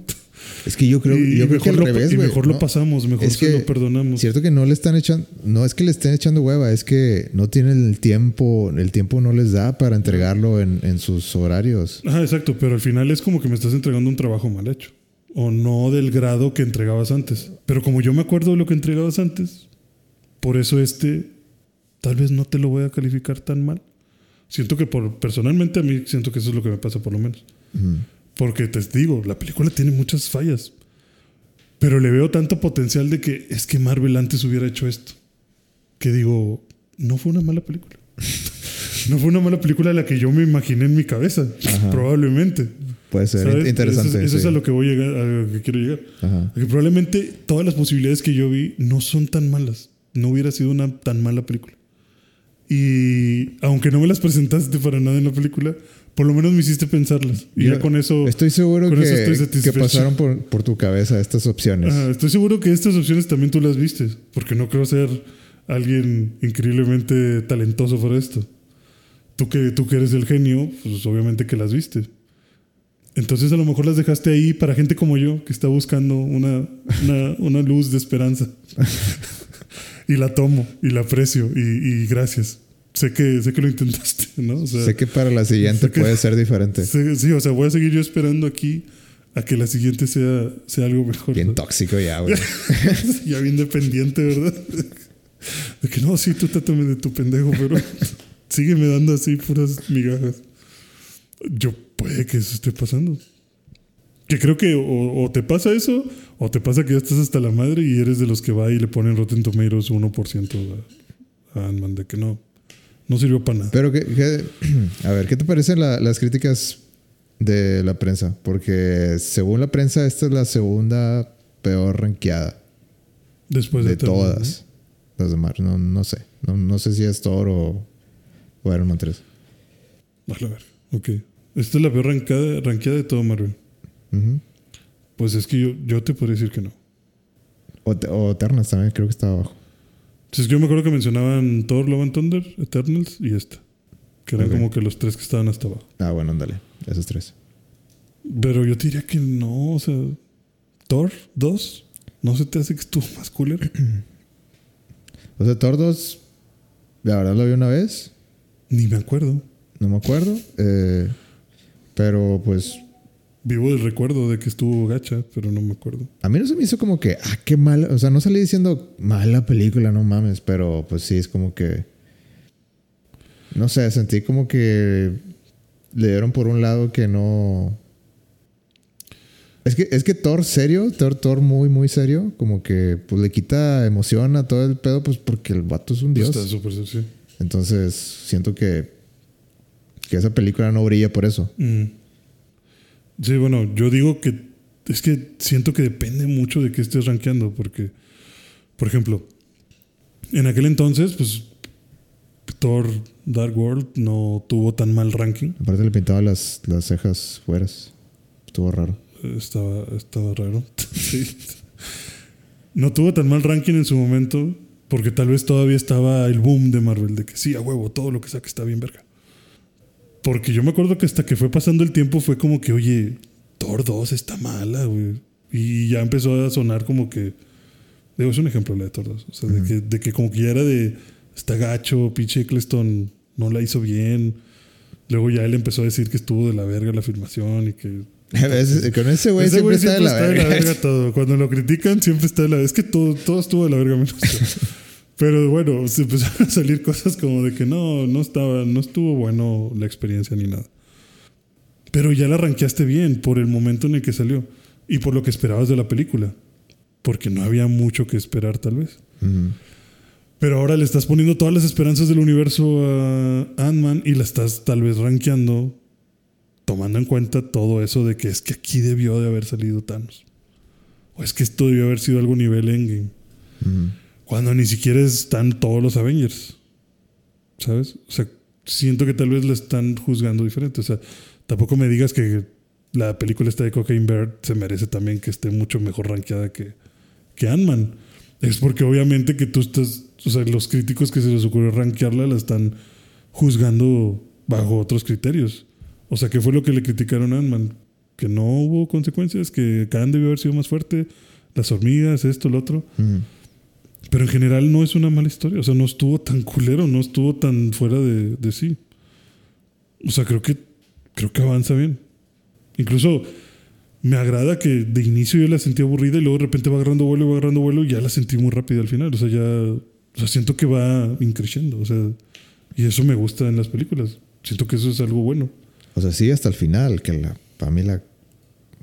Es que yo creo, y yo creo que al mejor, lo, revés, y güey, mejor ¿no? lo pasamos, mejor Es se que- lo perdonamos. Cierto que no le están echando, no es que le estén echando hueva, es que no tienen el tiempo, el tiempo no les da para entregarlo en, en sus horarios. Ajá, exacto, pero al final es como que me estás entregando un trabajo mal hecho. O no del grado que entregabas antes. Pero como yo me acuerdo de lo que entregabas antes, por eso este tal vez no te lo voy a calificar tan mal. Siento que por personalmente a mí siento que eso es lo que me pasa por lo menos. Porque te digo, la película tiene muchas fallas. Pero le veo tanto potencial de que es que Marvel antes hubiera hecho esto. Que digo, no fue una mala película. no fue una mala película la que yo me imaginé en mi cabeza. Ajá. Probablemente. Puede ser ¿Sabes? interesante. Eso, es- eso es sí. a lo que voy a llegar, a lo que quiero llegar. Ajá. Que probablemente todas las posibilidades que yo vi no son tan malas. No hubiera sido una tan mala película. Y aunque no me las presentaste para nada en la película, por lo menos me hiciste pensarlas. Y Yo ya con eso. Estoy seguro que, estoy que pasaron por, por tu cabeza estas opciones. Ajá, estoy seguro que estas opciones también tú las viste, porque no creo ser alguien increíblemente talentoso para esto. tú que, tú que eres el genio, pues obviamente que las viste. Entonces a lo mejor las dejaste ahí para gente como yo, que está buscando una, una, una luz de esperanza. y la tomo y la aprecio y, y, gracias. Sé que, sé que lo intentaste, ¿no? O sea, sé que para la siguiente puede ser diferente. Sé, sí, o sea, voy a seguir yo esperando aquí a que la siguiente sea, sea algo mejor. Bien tóxico ya, güey. ya bien dependiente, ¿verdad? De que no, sí, tú trátame de tu pendejo, pero sígueme dando así puras migajas. Yo puede que eso esté pasando. Que creo que o, o, te pasa eso, o te pasa que ya estás hasta la madre y eres de los que va y le ponen Rotten Tomatoes 1% a, a Ant-Man, de que no, no sirvió para nada. Pero, que, que a ver, ¿qué te parecen la, las críticas de la prensa? Porque según la prensa, esta es la segunda peor rankeada. Después de, de todas ¿no? las demás. No, no sé. No, no, sé si es Thor o, o Iron Man 3. Vale, a ver. Ok. Esta es la peor rankeada de todo Marvel. Uh -huh. Pues es que yo, yo te podría decir que no. O, o Eternals también creo que está abajo. Si es que yo me acuerdo que mencionaban Thor, Love and Thunder, Eternals y esta. Que eran como que los tres que estaban hasta abajo. Ah, bueno, ándale. Esos tres. Pero yo te diría que no, o sea, Thor 2, ¿no se te hace que estuvo más cooler? O sea, Thor 2, la verdad lo vi una vez. Ni me acuerdo. No me acuerdo. Eh, pero pues Vivo del recuerdo de que estuvo gacha, pero no me acuerdo. A mí no se me hizo como que, ah, qué mala. O sea, no salí diciendo mala película, no mames. Pero pues sí, es como que. No sé, sentí como que le dieron por un lado que no. Es que, es que Thor serio, Thor, Thor muy, muy serio, como que pues le quita emoción a todo el pedo, pues porque el vato es un dios. Está súper sí. Entonces, siento que, que esa película no brilla por eso. Mm. Sí, bueno, yo digo que es que siento que depende mucho de qué estés rankeando, porque, por ejemplo, en aquel entonces, pues Thor Dark World no tuvo tan mal ranking. Aparte le pintaba las, las cejas fueras. Estuvo raro. Estaba, estaba raro. sí. No tuvo tan mal ranking en su momento, porque tal vez todavía estaba el boom de Marvel, de que sí, a huevo, todo lo que saque está bien verga. Porque yo me acuerdo que hasta que fue pasando el tiempo fue como que, oye, Thor 2 está mala, güey. Y ya empezó a sonar como que. Digo, es un ejemplo la de Thor 2. O sea, de, que, de que como que ya era de. Está gacho, pinche Eccleston no la hizo bien. Luego ya él empezó a decir que estuvo de la verga la filmación y que. Con ese güey siempre güey está de la verga. todo. Cuando lo critican siempre está de la Es que todo, todo estuvo de la verga menos. Pero bueno, se empezaron a salir cosas como de que no, no estaba, no estuvo bueno la experiencia ni nada. Pero ya la rankeaste bien por el momento en el que salió y por lo que esperabas de la película. Porque no había mucho que esperar tal vez. Pero ahora le estás poniendo todas las esperanzas del universo a Ant-Man y la estás tal vez rankeando tomando en cuenta todo eso de que es que aquí debió de haber salido Thanos. O es que esto debió haber sido algo nivel Endgame. Ujú. Cuando ni siquiera están todos los Avengers. ¿Sabes? O sea, siento que tal vez la están juzgando diferente. O sea, tampoco me digas que la película esta de Cocaine Bear se merece también que esté mucho mejor rankeada que, que Ant-Man. Es porque obviamente que tú estás, o sea, los críticos que se les ocurrió rankearla la están juzgando bajo otros criterios. O sea, ¿qué fue lo que le criticaron a Ant-Man? Que no hubo consecuencias, que Khan debió haber sido más fuerte, las hormigas, esto, lo otro. Ujú. Pero en general no es una mala historia. O sea, no estuvo tan culero, no estuvo tan fuera de, de sí. O sea, creo que, creo que avanza bien. Incluso me agrada que de inicio yo la sentí aburrida y luego de repente va agarrando vuelo y va agarrando vuelo y ya la sentí muy rápida al final. O sea, ya o sea, siento que va increciendo. O sea, y eso me gusta en las películas. Siento que eso es algo bueno. O sea, sí, hasta el final, que la, para mí la,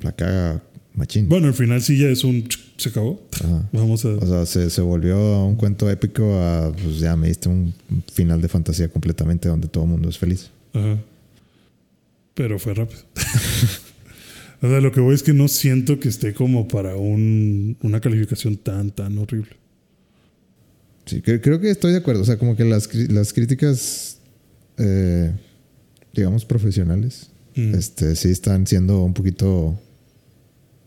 la caga machín. Bueno, al final sí ya es un... Se acabó. Ajá. Vamos a... O sea, se, se volvió a un cuento épico a, pues ya me diste un final de fantasía completamente donde todo el mundo es feliz. Ajá. Pero fue rápido. o sea, lo que voy es que no siento que esté como para un, una calificación tan, tan horrible. Sí, cre- creo que estoy de acuerdo. O sea, como que las, las críticas, eh, digamos, profesionales, Mm. este, sí están siendo un poquito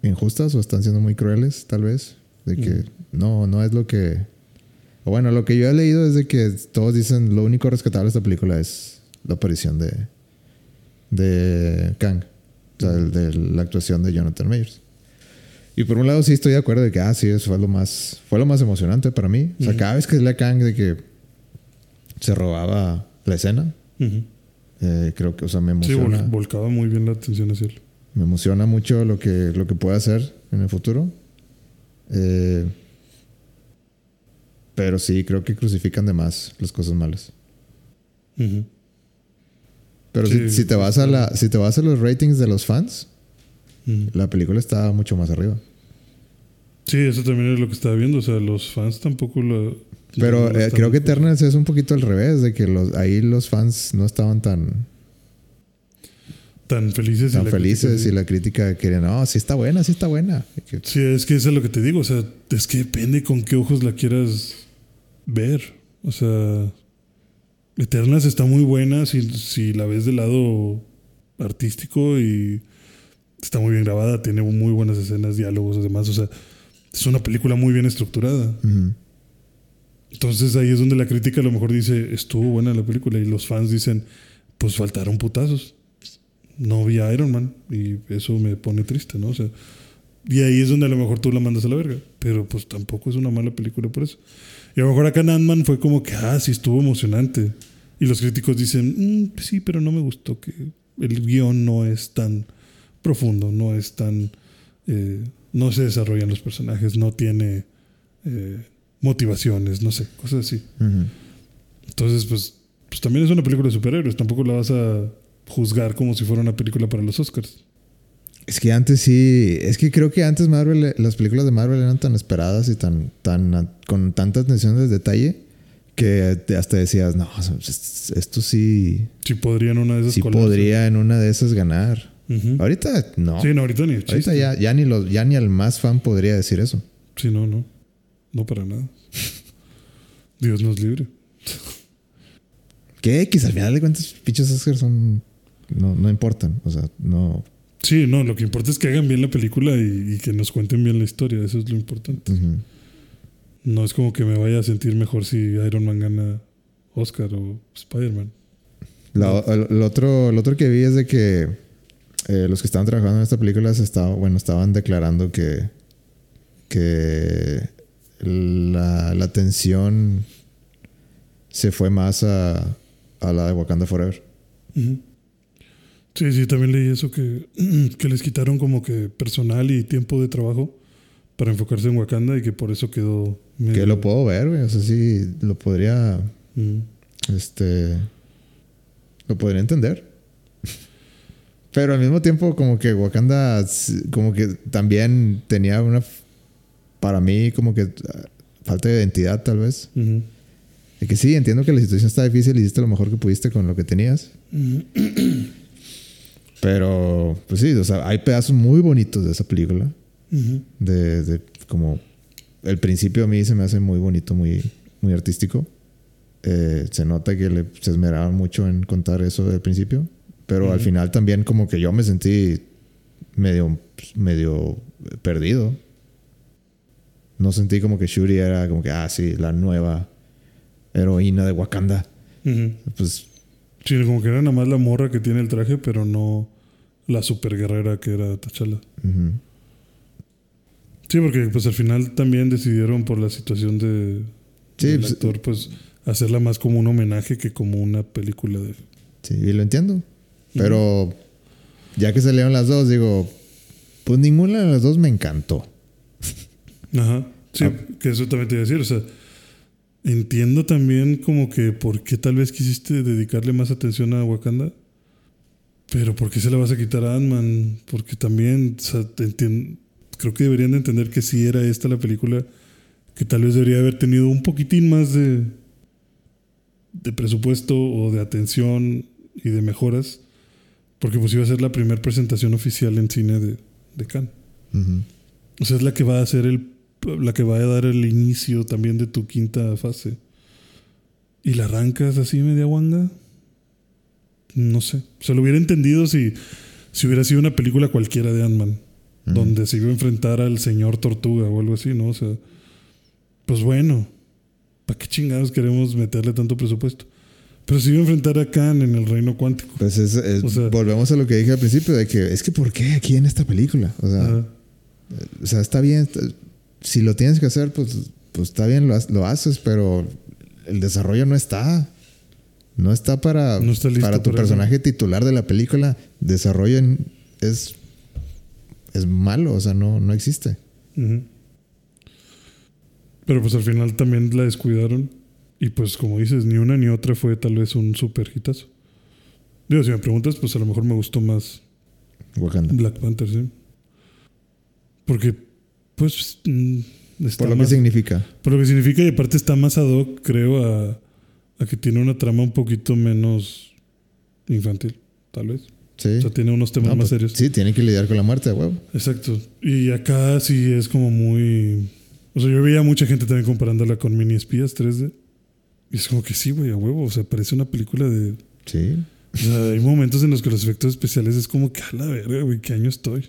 injustas o están siendo muy crueles, tal vez. De que Mm. no, no es lo que... O bueno, lo que yo he leído es de que todos dicen lo único rescatable de esta película es la aparición de, de Kang, o sea, el de la actuación de Jonathan Mayers. Y por un lado sí estoy de acuerdo de que, ah, sí, eso fue lo más, fue lo más emocionante para mí. O sea, cada vez que la Kang de que se robaba la escena, eh, creo que, o sea, me Sí, emociona. vol- volcaba muy bien la atención hacia él. Me emociona mucho lo que, lo que puede hacer en el futuro. Eh, pero sí, creo que crucifican de más las cosas malas. Pero Sí, si, si te vas a la, si te vas a los ratings de los fans, la película está mucho más arriba. Sí, eso también es lo que estaba viendo. O sea, los fans tampoco lo. Pero no eh, creo que Eternals es un poquito al revés, de que los, ahí los fans no estaban tan, Tan felices. y tan la felices crítica, y la crítica quería, no, sí está buena, sí está buena. Y que- Sí, es que eso es lo que te digo. O sea, es que depende con qué ojos la quieras ver. O sea, Eternas está muy buena si, si la ves del lado artístico y está muy bien grabada, tiene muy buenas escenas, diálogos, además. O sea, es una película muy bien estructurada. Entonces ahí es donde la crítica a lo mejor dice, estuvo buena la película y los fans dicen, pues faltaron putazos. No vi a Iron Man y eso me pone triste, ¿no? O sea, y ahí es donde a lo mejor tú la mandas a la verga, pero pues tampoco es una mala película por eso. Y a lo mejor acá en Ant-Man fue como que, ah, sí estuvo emocionante. Y los críticos dicen, "Mm, pues sí, pero no me gustó que el guion no es tan profundo, no es tan... eh, no se desarrollan los personajes, no tiene... eh, motivaciones, no sé, cosas así. Entonces, pues, pues también es una película de superhéroes. Tampoco la vas a juzgar como si fuera una película para los Oscars. Es que antes sí, es que creo que antes Marvel, las películas de Marvel eran tan esperadas y tan, tan, con tanta atención al detalle que hasta decías, no, es- esto sí, Si podrían una de esas sí podría en una de esas ganar. Ahorita no. Sí, no, ahorita ni de Ahorita chiste. ya, ya, ni los, ya ni al más fan podría decir eso. Sí, no, no. No para nada. Dios nos libre. Que X, al final de cuentas, pinches Oscars son. No, no importan. O sea, no. Sí, no, lo que importa es que hagan bien la película y, y que nos cuenten bien la historia. Eso es lo importante. No es como que me vaya a sentir mejor si Iron Man gana Oscar o Spider-Man. La- el, otro, el otro que vi es de que eh, los que estaban trabajando en esta película se estaba, bueno, estaban declarando que, que la, la atención se fue más a, a la de Wakanda Forever. Sí, sí, también leí eso que, que les quitaron como que personal y tiempo de trabajo para enfocarse en Wakanda y que por eso quedó medio- Que lo puedo ver, güey. O sea, sí, lo podría, Mm. este, lo podría entender. Pero al mismo tiempo, como que Wakanda, como que también tenía una, para mí, como que ah, falta de identidad, tal vez. Ujú. De que sí, entiendo que la situación está difícil y hiciste lo mejor que pudiste con lo que tenías. Ujú. Pero, pues sí, o sea, hay pedazos muy bonitos de esa película. De, de como el principio a mí se me hace muy bonito, muy, muy artístico. Eh, se nota que le, se esmeraban mucho en contar eso del principio. Pero al final también como que yo me sentí medio, medio perdido. No sentí como que Shuri era como que, ah, sí, la nueva heroína de Wakanda. Pues Sí, como que era nada más la morra que tiene el traje, pero no la super guerrera que era T'Challa. ujú. Sí, porque pues al final también decidieron por la situación de Sí, del pues, actor, pues hacerla más como un homenaje que como una película de. Sí, y lo entiendo. Pero ya que salieron las dos, digo, pues ninguna de las dos me encantó. Ajá. Sí, Ah. que eso también te iba a decir. O sea, entiendo también como que por qué tal vez quisiste dedicarle más atención a Wakanda. Pero ¿por qué se la vas a quitar a Ant-Man? Porque también, o sea, creo que deberían de entender que si era esta la película, que tal vez debería haber tenido un poquitín más de, de presupuesto o de atención y de mejoras. Porque pues iba a ser la primera presentación oficial en cine de, de Cannes. Ujú. O sea, es la que va a ser el, la que va a dar el inicio también de tu quinta fase. Y la arrancas así media guanga. No sé. O sea, lo hubiera entendido si, si hubiera sido una película cualquiera de Ant-Man. Donde se iba a enfrentar al señor Tortuga o algo así, ¿no? O sea, pues bueno. ¿Para qué chingados queremos meterle tanto presupuesto? Pero se iba a enfrentar a Khan en el reino cuántico. Pues es, es- O sea- volvemos a lo que dije al principio, de que es que ¿por qué aquí en esta película? O sea, o sea está bien, está- si lo tienes que hacer, pues, pues está bien, lo, lo haces, pero el desarrollo no está. No está para, No está listo para tu para personaje titular de la película. Desarrollo en- es, es malo, o sea, no, no existe. Pero pues al final también la descuidaron. Y pues como dices, ni una ni otra fue tal vez un super hitazo. Digo, si me preguntas, pues a lo mejor me gustó más Wakanda. Black Panther, sí. Porque, pues, mm, está Por lo que significa. por lo que significa y aparte está más ad hoc, creo, a, a que tiene una trama un poquito menos infantil, tal vez. Sí. O sea, tiene unos temas No, más pues, serios. Sí, tienen que lidiar con la muerte, a huevo. Exacto. Y acá sí es como muy. O sea, yo veía mucha gente también comparándola con Mini Espías 3D. Y es como que sí, güey, a huevo. O sea, parece una película de. Sí. O sea, hay momentos en los que los efectos especiales es como que a la verga, güey, ¿qué año estoy?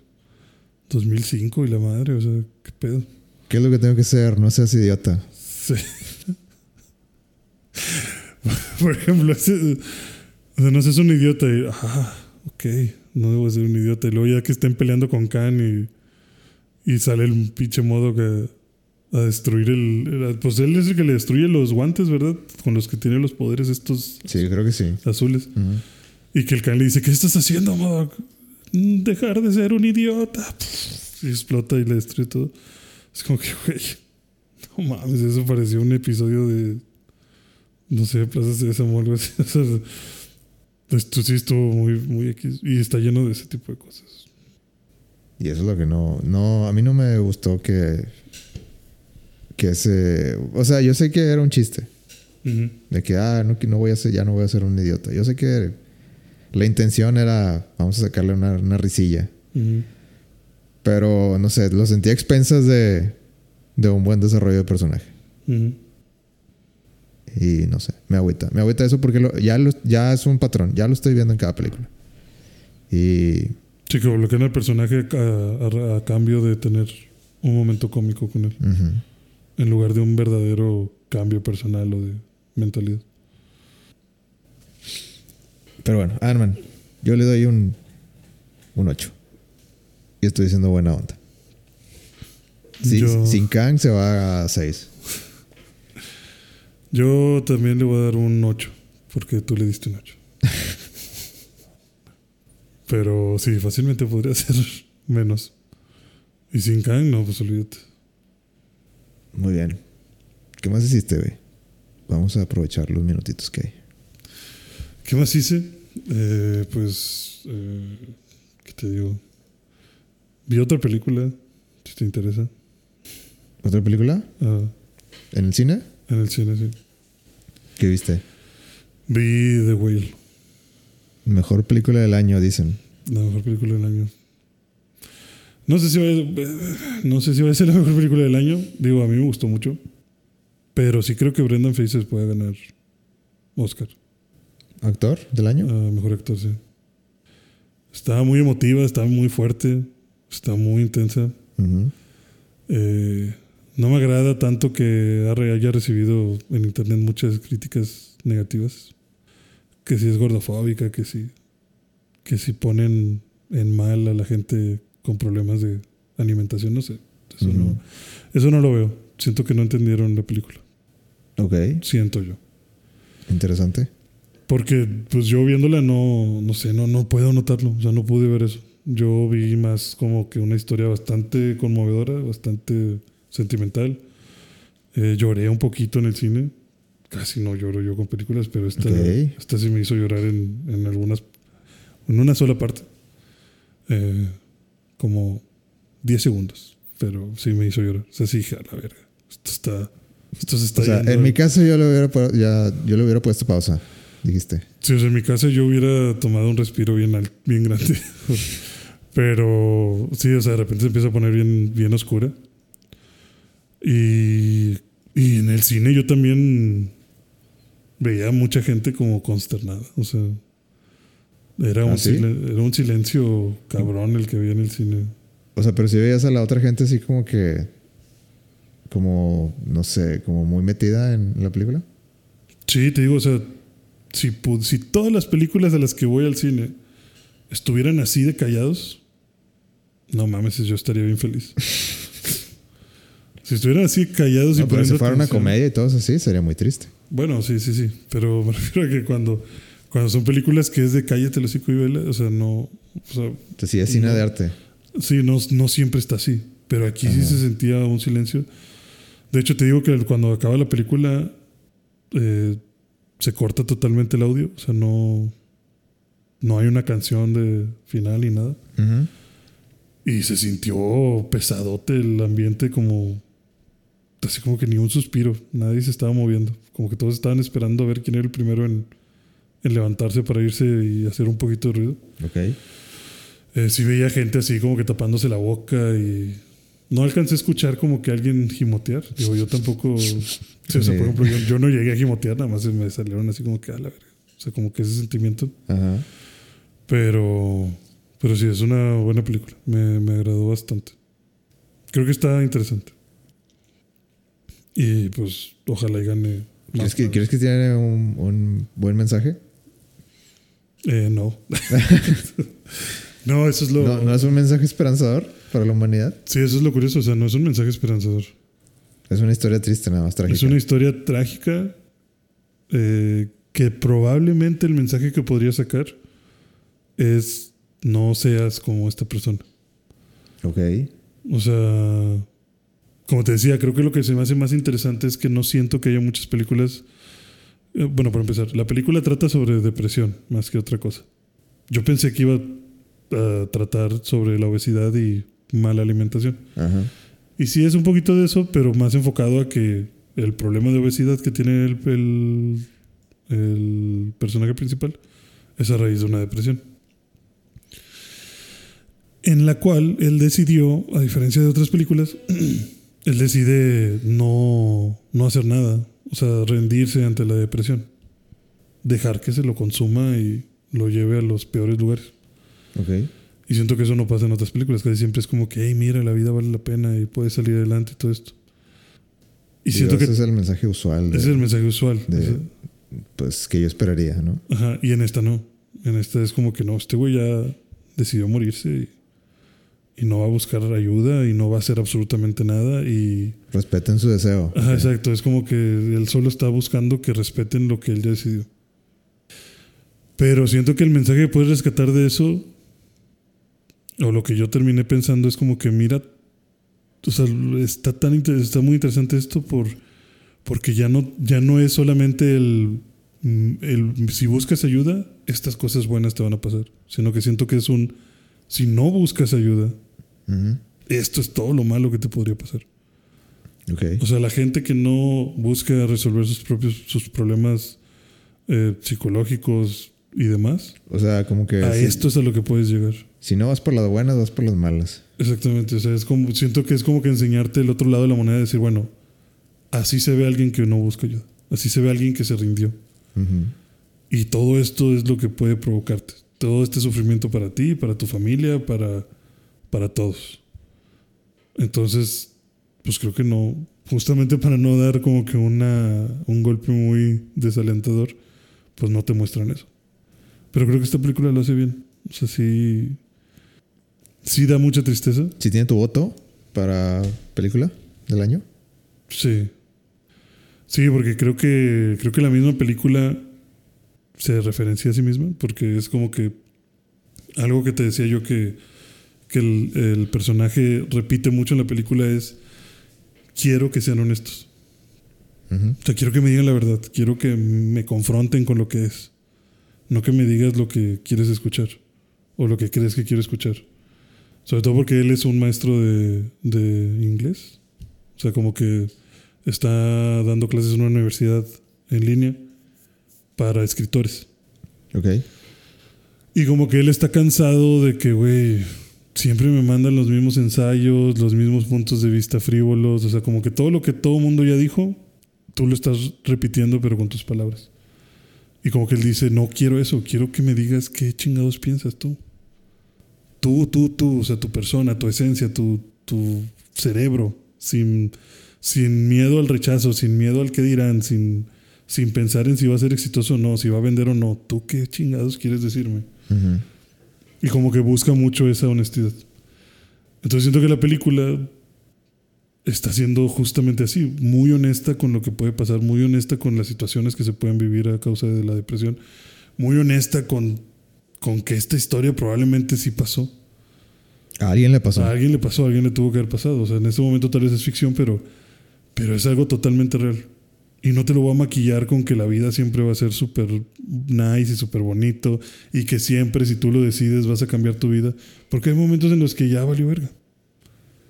2005 y la madre, o sea, ¿qué pedo? ¿Qué es lo que tengo que hacer? No seas idiota. Sí. Por ejemplo, ese- o sea, no seas un idiota y, ah, ok, no debo ser un idiota. Y luego ya que estén peleando con Khan y, y sale el pinche modo que a destruir el, Pues él es el que le destruye los guantes, ¿verdad? Con los que tiene los poderes estos Sí, creo que sí. azules. Y que el Khan le dice, ¿qué estás haciendo, Modoc? "Mm, Dejar de ser un idiota. Y explota y le destruye todo. Es como que, güey, no mames, eso pareció un episodio de, no sé, Plaza Sésamo o algo así. O sea, esto sí estuvo muy, muy X. Y está lleno de ese tipo de cosas. Y eso es lo que no, no, a mí no me gustó que, que se, o sea, yo sé que era un chiste, Ujú. de que, ah, no, no voy a ser, ya no voy a ser un idiota. Yo sé que la intención era, vamos a sacarle una, una risilla, pero no sé, lo sentí a expensas de, de un buen desarrollo de personaje. Y no sé, me agüita. Me agüita eso porque lo- ya, lo- ya es un patrón, ya lo estoy viendo en cada película. Y Sí, que bloquean al personaje a, a- a cambio de tener un momento cómico con él. En lugar de un verdadero cambio personal o de mentalidad. Pero bueno, Ant-Man, yo le doy un, un 8. Y estoy diciendo buena onda. Sí, Yo- Sin Kang se va a 6. Yo también le voy a dar un 8, porque tú le diste un 8. Pero sí, fácilmente podría ser menos. Y sin Kang, no, pues olvídate. Muy bien. ¿Qué más hiciste, güey? Vamos a aprovechar los minutitos que hay. ¿Qué más hice? Eh, pues, eh, ¿qué te digo? Vi otra película, si te interesa, ¿Otra película? ah, ¿En el cine? en el cine, sí. ¿Qué viste? Vi The Whale, Mejor película del año, dicen. la mejor película del año. No sé si va a, no sé si va a ser la mejor película del año. Digo, a mí me gustó mucho. Pero sí creo que Brendan Fraser puede ganar Oscar. ¿Actor del año? a mejor actor, sí. Estaba muy emotiva, estaba muy fuerte, está muy intensa. Eh, no me agrada tanto que haya recibido en internet muchas críticas negativas. Que si es gordofóbica, que si, que si ponen en mal a la gente con problemas de alimentación, no sé. Eso, no, eso no lo veo. Siento que no entendieron la película. Ok, Siento yo. interesante. Porque pues yo viéndola no, no sé, no, no puedo notarlo. O sea, no pude ver eso. Yo vi más como que una historia bastante conmovedora, bastante sentimental. Eh, lloré un poquito en el cine. Casi no lloro yo con películas, pero esta, Ok. esta sí me hizo llorar en, en algunas, en una sola parte. Eh, como 10 segundos. Pero sí me hizo llorar. O sea, sí dije, a la verga. Esto está, esto se está O sea, en mi caso yo le hubiera, ya, yo le hubiera puesto pausa, dijiste. Sí, o sea, en mi casa yo hubiera tomado un respiro bien, al- bien grande. Pero sí, o sea, de repente se empieza a poner bien, bien oscura. Y, y en el cine yo también veía a mucha gente como consternada. O sea, era, un, ¿Ah, sí? silen- era un silencio cabrón el que había en el cine. O sea, pero si veías a la otra gente así como que. Como, no sé, como muy metida en la película. Sí, te digo, o sea, si, si todas las películas a las que voy al cine estuvieran así de callados, no mames, yo estaría bien feliz. si estuvieran así callados y No, pero si fuera una comedia y todo eso así, sería muy triste. Bueno, sí, sí, sí. Pero me refiero a que cuando, cuando son películas que es de cállate el hocico y vela, o sea, no. O sea, sí, es cine No. de arte. sí, no, no siempre está así. Pero aquí sí Ajá. se sentía un silencio. De hecho, te digo que cuando acaba la película, eh, se corta totalmente el audio. O sea, no. No hay una canción de final ni nada. Y se sintió pesadote el ambiente, como. Así como que ni un suspiro. Nadie se estaba moviendo. Como que todos estaban esperando a ver quién era el primero en, en levantarse para irse y hacer un poquito de ruido. Ok. Eh, sí veía gente así como que tapándose la boca y. No alcancé a escuchar como que alguien gimotear. Digo, yo tampoco. sí, o sea, por ejemplo, yo, yo no llegué a gimotear, nada más me salieron así como que a la verga. O sea, como que ese sentimiento. Ajá. Pero, pero sí, es una buena película. Me, me agradó bastante. Creo que está interesante. Y pues, ojalá y gane. ¿Quieres más que, premios. ¿Quieres que tiene un, un buen mensaje? Eh, no. no, eso es lo. No, no es un mensaje esperanzador para la humanidad. Sí, eso es lo curioso. O sea, no es un mensaje esperanzador. Es una historia triste, nada más trágica. Es una historia trágica eh, que probablemente el mensaje que podría sacar es no seas como esta persona. Ok. O sea, como te decía, creo que lo que se me hace más interesante es que no siento que haya muchas películas. eh, bueno, para empezar, la película trata sobre depresión más que otra cosa. Yo pensé que iba a tratar sobre la obesidad y mala alimentación. Ajá. Y sí es un poquito de eso, pero más enfocado a que el problema de obesidad que tiene el, el, el personaje principal es a raíz de una depresión. En la cual él decidió, a diferencia de otras películas, él decide no, no hacer nada, o sea, rendirse ante la depresión. Dejar que se lo consuma y lo lleve a los peores lugares. Y siento que eso no pasa en otras películas, que siempre es como que, hey, mira, la vida vale la pena y puedes salir adelante y todo esto. Y Digo, siento que ese es el mensaje usual. de- ese es el mensaje usual. de- O sea, Pues que yo esperaría, ¿no? ajá, y en esta no. En esta es como que no, este güey ya decidió morirse y, y no va a buscar ayuda y no va a hacer absolutamente nada. Y, Respeten su deseo. ajá, exacto, es como que él solo está buscando que respeten lo que él ya decidió. Pero siento que el mensaje que puedes rescatar de eso, o lo que yo terminé pensando, es como que mira, o sea, está, tan está muy interesante esto por, porque ya no, ya no es solamente el, mm, el, si buscas ayuda, estas cosas buenas te van a pasar, sino que siento que es un, si no buscas ayuda, esto es todo lo malo que te podría pasar. O sea, la gente que no busca resolver sus propios sus problemas eh, psicológicos y demás, O sea, como que a esto es a lo que puedes llegar. Si no vas por las buenas, vas por las malas. Exactamente. O sea, es como, siento que es como que enseñarte el otro lado de la moneda, decir, bueno, así se ve alguien que no busca ayuda. Así se ve alguien que se rindió. Y todo esto es lo que puede provocarte. Todo este sufrimiento para ti, para tu familia, para, para todos. Entonces, pues creo que no, justamente para no dar como que una, un golpe muy desalentador, pues no te muestran eso. Pero creo que esta película lo hace bien. O sea, sí, sí da mucha tristeza. Si tiene tu voto para película del año. Sí. Sí, porque creo que creo que la misma película se referencia a sí misma, porque es como que algo que te decía yo que, que el, el personaje repite mucho en la película es quiero que sean honestos. O sea, quiero que me digan la verdad, quiero que me confronten con lo que es, no que me digas lo que quieres escuchar o lo que crees que quiero escuchar. Sobre todo porque él es un maestro de, de inglés. O sea, como que está dando clases en una universidad en línea para escritores. Ok. Y como que él está cansado de que, güey, siempre me mandan los mismos ensayos, los mismos puntos de vista frívolos. O sea, como que todo lo que todo mundo ya dijo, tú lo estás repitiendo, pero con tus palabras. Y como que él dice, no quiero eso, quiero que me digas qué chingados piensas tú. Tú, tú, tú, o sea, tu persona, tu esencia, tu, tu cerebro, sin, sin miedo al rechazo, sin miedo al que dirán, sin, sin pensar en si va a ser exitoso o no, si va a vender o no. ¿Tú qué chingados quieres decirme? Y como que busca mucho esa honestidad. Entonces siento que la película está siendo justamente así, muy honesta con lo que puede pasar, muy honesta con las situaciones que se pueden vivir a causa de la depresión, muy honesta con, con que esta historia probablemente sí pasó. A alguien le pasó. A alguien le pasó, a alguien le tuvo que haber pasado. O sea, en este momento tal vez es ficción, pero, pero es algo totalmente real. Y no te lo voy a maquillar con que la vida siempre va a ser súper nice y súper bonito y que siempre si tú lo decides vas a cambiar tu vida. Porque hay momentos en los que ya valió verga.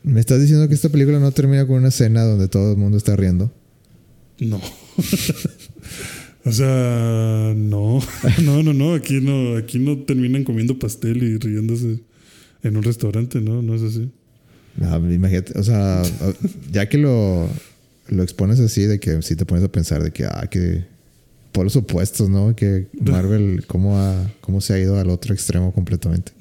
¿Me estás diciendo que esta película no termina con una escena donde todo el mundo está riendo? No. o sea, no. No, no, no. Aquí no, aquí no terminan comiendo pastel y riéndose en un restaurante, ¿no? No es así. Ah, imagínate, o sea, ya que lo, lo expones así, de que sí te pones a pensar de que, ah, que por los opuestos, ¿no? Que Marvel, cómo, ha, cómo se ha ido al otro extremo completamente.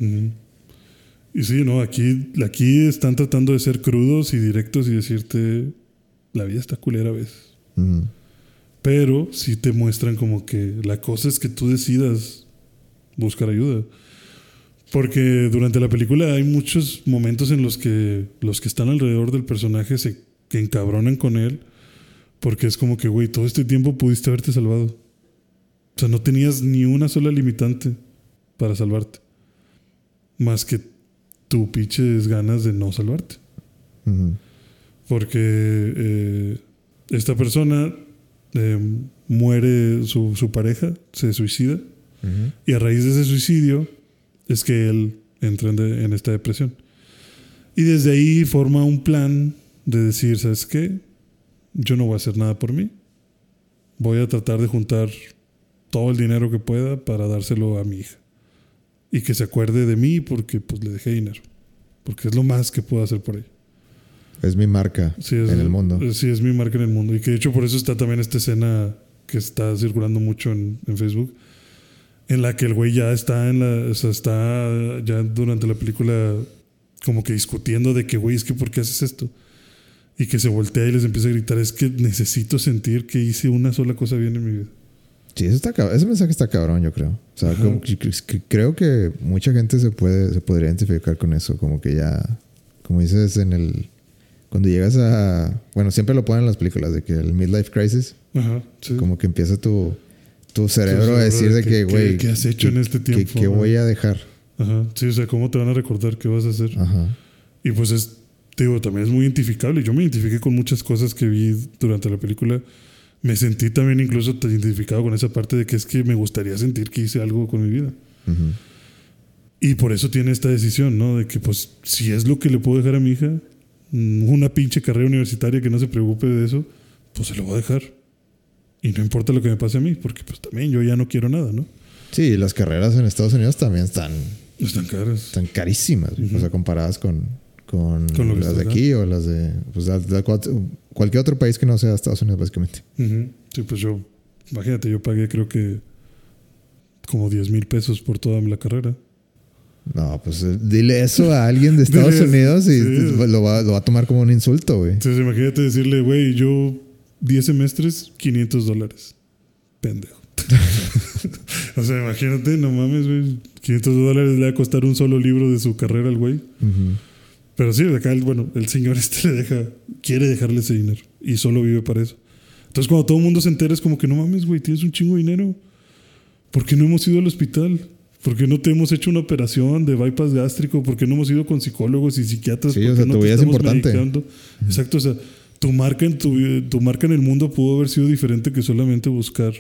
Y sí, no, aquí, aquí están tratando de ser crudos y directos y decirte, la vida está culera a veces. Pero sí te muestran como que la cosa es que tú decidas buscar ayuda. Porque durante la película hay muchos momentos en los que los que están alrededor del personaje se encabronan con él. Porque es como que, güey, todo este tiempo pudiste haberte salvado. O sea, no tenías ni una sola limitante para salvarte. Más que tu pinches ganas de no salvarte. Porque eh, esta persona eh, muere su, su pareja, se suicida. Y a raíz de ese suicidio es que él entra en, de- en esta depresión. Y desde ahí forma un plan de decir, ¿sabes qué? Yo no voy a hacer nada por mí. Voy a tratar de juntar todo el dinero que pueda para dárselo a mi hija. Y que se acuerde de mí porque pues le dejé dinero. Porque es lo más que puedo hacer por ella. Es mi marca Sí, es, en el mundo. eh, Sí, es mi marca en el mundo. Y que de hecho por eso está también esta escena que está circulando mucho en, en Facebook. En la que el güey ya está en la. O sea, está ya durante la película como que discutiendo de que, güey, es que ¿por qué haces esto? Y que se voltea y les empieza a gritar, es que necesito sentir que hice una sola cosa bien en mi vida. Sí, eso está, ese mensaje está cabrón, yo creo. O sea, como que- que- que creo que mucha gente se puede, se podría identificar con eso. Como que ya, como dices en el, cuando llegas a, bueno, siempre lo ponen en las películas de que el midlife crisis, Ajá, sí. como que empieza tu, tu cerebro a decir de que- que, que- güey, ¿qué has hecho en este que- tiempo, que no? voy a dejar. Ajá. Sí, o sea, ¿cómo te van a recordar qué vas a hacer? Ajá. Y pues es, te digo, también es muy identificable. Yo me identifiqué con muchas cosas que vi durante la película. Me sentí también incluso identificado con esa parte de que es que me gustaría sentir que hice algo con mi vida. Ujú. Y por eso tiene esta decisión, ¿no? De que pues si es lo que le puedo dejar a mi hija, una pinche carrera universitaria que no se preocupe de eso, pues se lo voy a dejar. Y no importa lo que me pase a mí, porque pues también yo ya no quiero nada, ¿no? Sí, las carreras en Estados Unidos también están, Están caras. están2carísimas. Ujú. O sea, comparadas con, con, Con las de aquí o las de, pues, la- la- cualquier otro país que no sea Estados Unidos, básicamente. Ujú. Sí, pues yo, imagínate, yo pagué creo que como 10 mil pesos por toda la carrera. No, pues eh, dile eso a alguien de Estados Dile- Unidos y sí. lo, va, lo va a tomar como un insulto, güey. Entonces imagínate decirle, güey, yo 10 semestres, 500 dólares. Pendejo. o sea, imagínate, no mames, güey. 500 dólares le va a costar un solo libro de su carrera al güey. Ujú. Pero sí, acá, el, bueno, el señor este le deja, quiere dejarle ese dinero y solo vive para eso. Entonces, cuando todo el mundo se entera, es como que no mames, güey, tienes un chingo de dinero. ¿Por qué no hemos ido al hospital? ¿Por qué no te hemos hecho una operación de bypass gástrico? ¿Por qué no hemos ido con psicólogos y psiquiatras? Sí, ¿Por o qué sea, no tu vida es importante. medicando? Exacto, o sea, tu marca, en tu, tu marca en el mundo pudo haber sido diferente que solamente buscar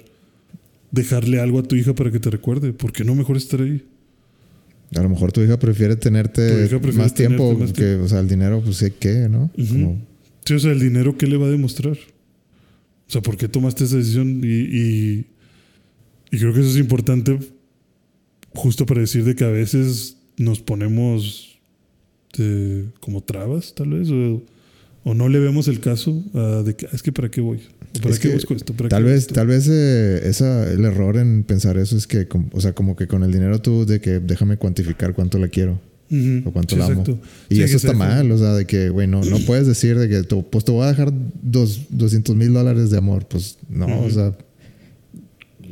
dejarle algo a tu hija para que te recuerde. ¿Por qué no mejor estar ahí? A lo mejor tu hija prefiere tenerte hija prefiere más tiempo tenerte más que, o sea, el dinero, pues sé qué, ¿no? Ujú. Como- Sí, o sea, el dinero, ¿qué le va a demostrar? O sea, ¿por qué tomaste esa decisión? Y, y, y creo que eso es importante justo para decir de que a veces nos ponemos eh, como trabas, tal vez, o, o no le vemos el caso a de que "Ah, es que para qué voy, o para Es qué que busco esto, ¿Para Tal qué vez, esto?". tal vez eh, el error en pensar eso es que, com- o sea, como que con el dinero tú de que déjame cuantificar cuánto la quiero Ujú, o cuánto sí, la amo. exacto. Y Sí, eso está mal, o sea, de que, güey, no, no puedes decir de que, pues te voy a dejar dos, 200 mil dólares de amor. Pues no, o Ujú. sea,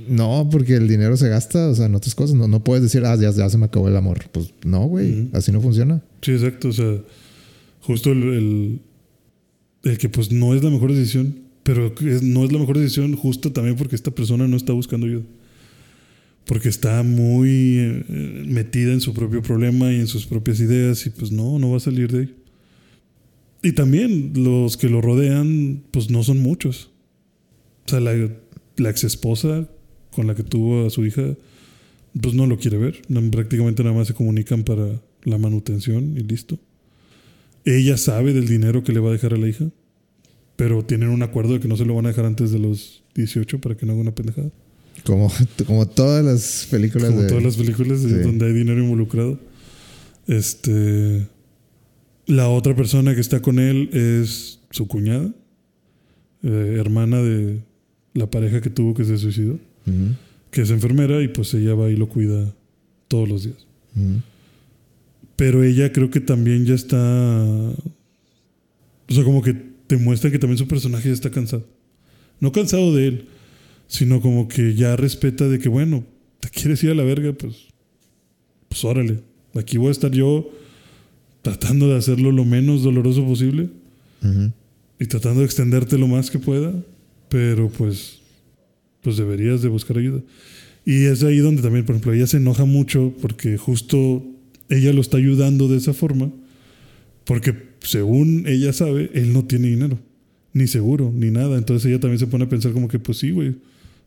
No, porque el dinero se gasta, o sea, en otras cosas. No, no puedes decir, ah, ya, ya se me acabó el amor. Pues no, güey, así no funciona. Sí, exacto. O sea, justo el, el, el que pues no es la mejor decisión, pero es- no es la mejor decisión justo también porque esta persona no está buscando ayuda. Porque está muy eh, metida en su propio problema y en sus propias ideas y pues no, no va a salir de ahí. Y también los que lo rodean, pues no son muchos. O sea, la, la ex esposa con la que tuvo a su hija, pues no lo quiere ver. Prácticamente nada más se comunican para la manutención y listo. Ella sabe del dinero que le va a dejar a la hija, pero tienen un acuerdo de que no se lo van a dejar antes de los 18 para que no haga una pendejada. Como, como todas las películas Como de. todas las películas Sí. donde hay dinero involucrado. Este. La otra persona que está con él es su cuñada, eh, hermana de la pareja que tuvo que se suicidó, Que es enfermera y pues ella va y lo cuida todos los días. Pero ella creo que también ya está. O sea, como que te muestra que también su personaje ya está cansado. No cansado de él, sino como que ya respeta de que, bueno, te quieres ir a la verga, pues. Pues órale. Aquí voy a estar yo tratando de hacerlo lo menos doloroso posible y tratando de extenderte lo más que pueda, pero pues, pues deberías de buscar ayuda. Y es ahí donde también, por ejemplo, ella se enoja mucho porque justo ella lo está ayudando de esa forma, porque según ella sabe, él no tiene dinero, ni seguro, ni nada. Entonces ella también se pone a pensar como que, pues sí, güey,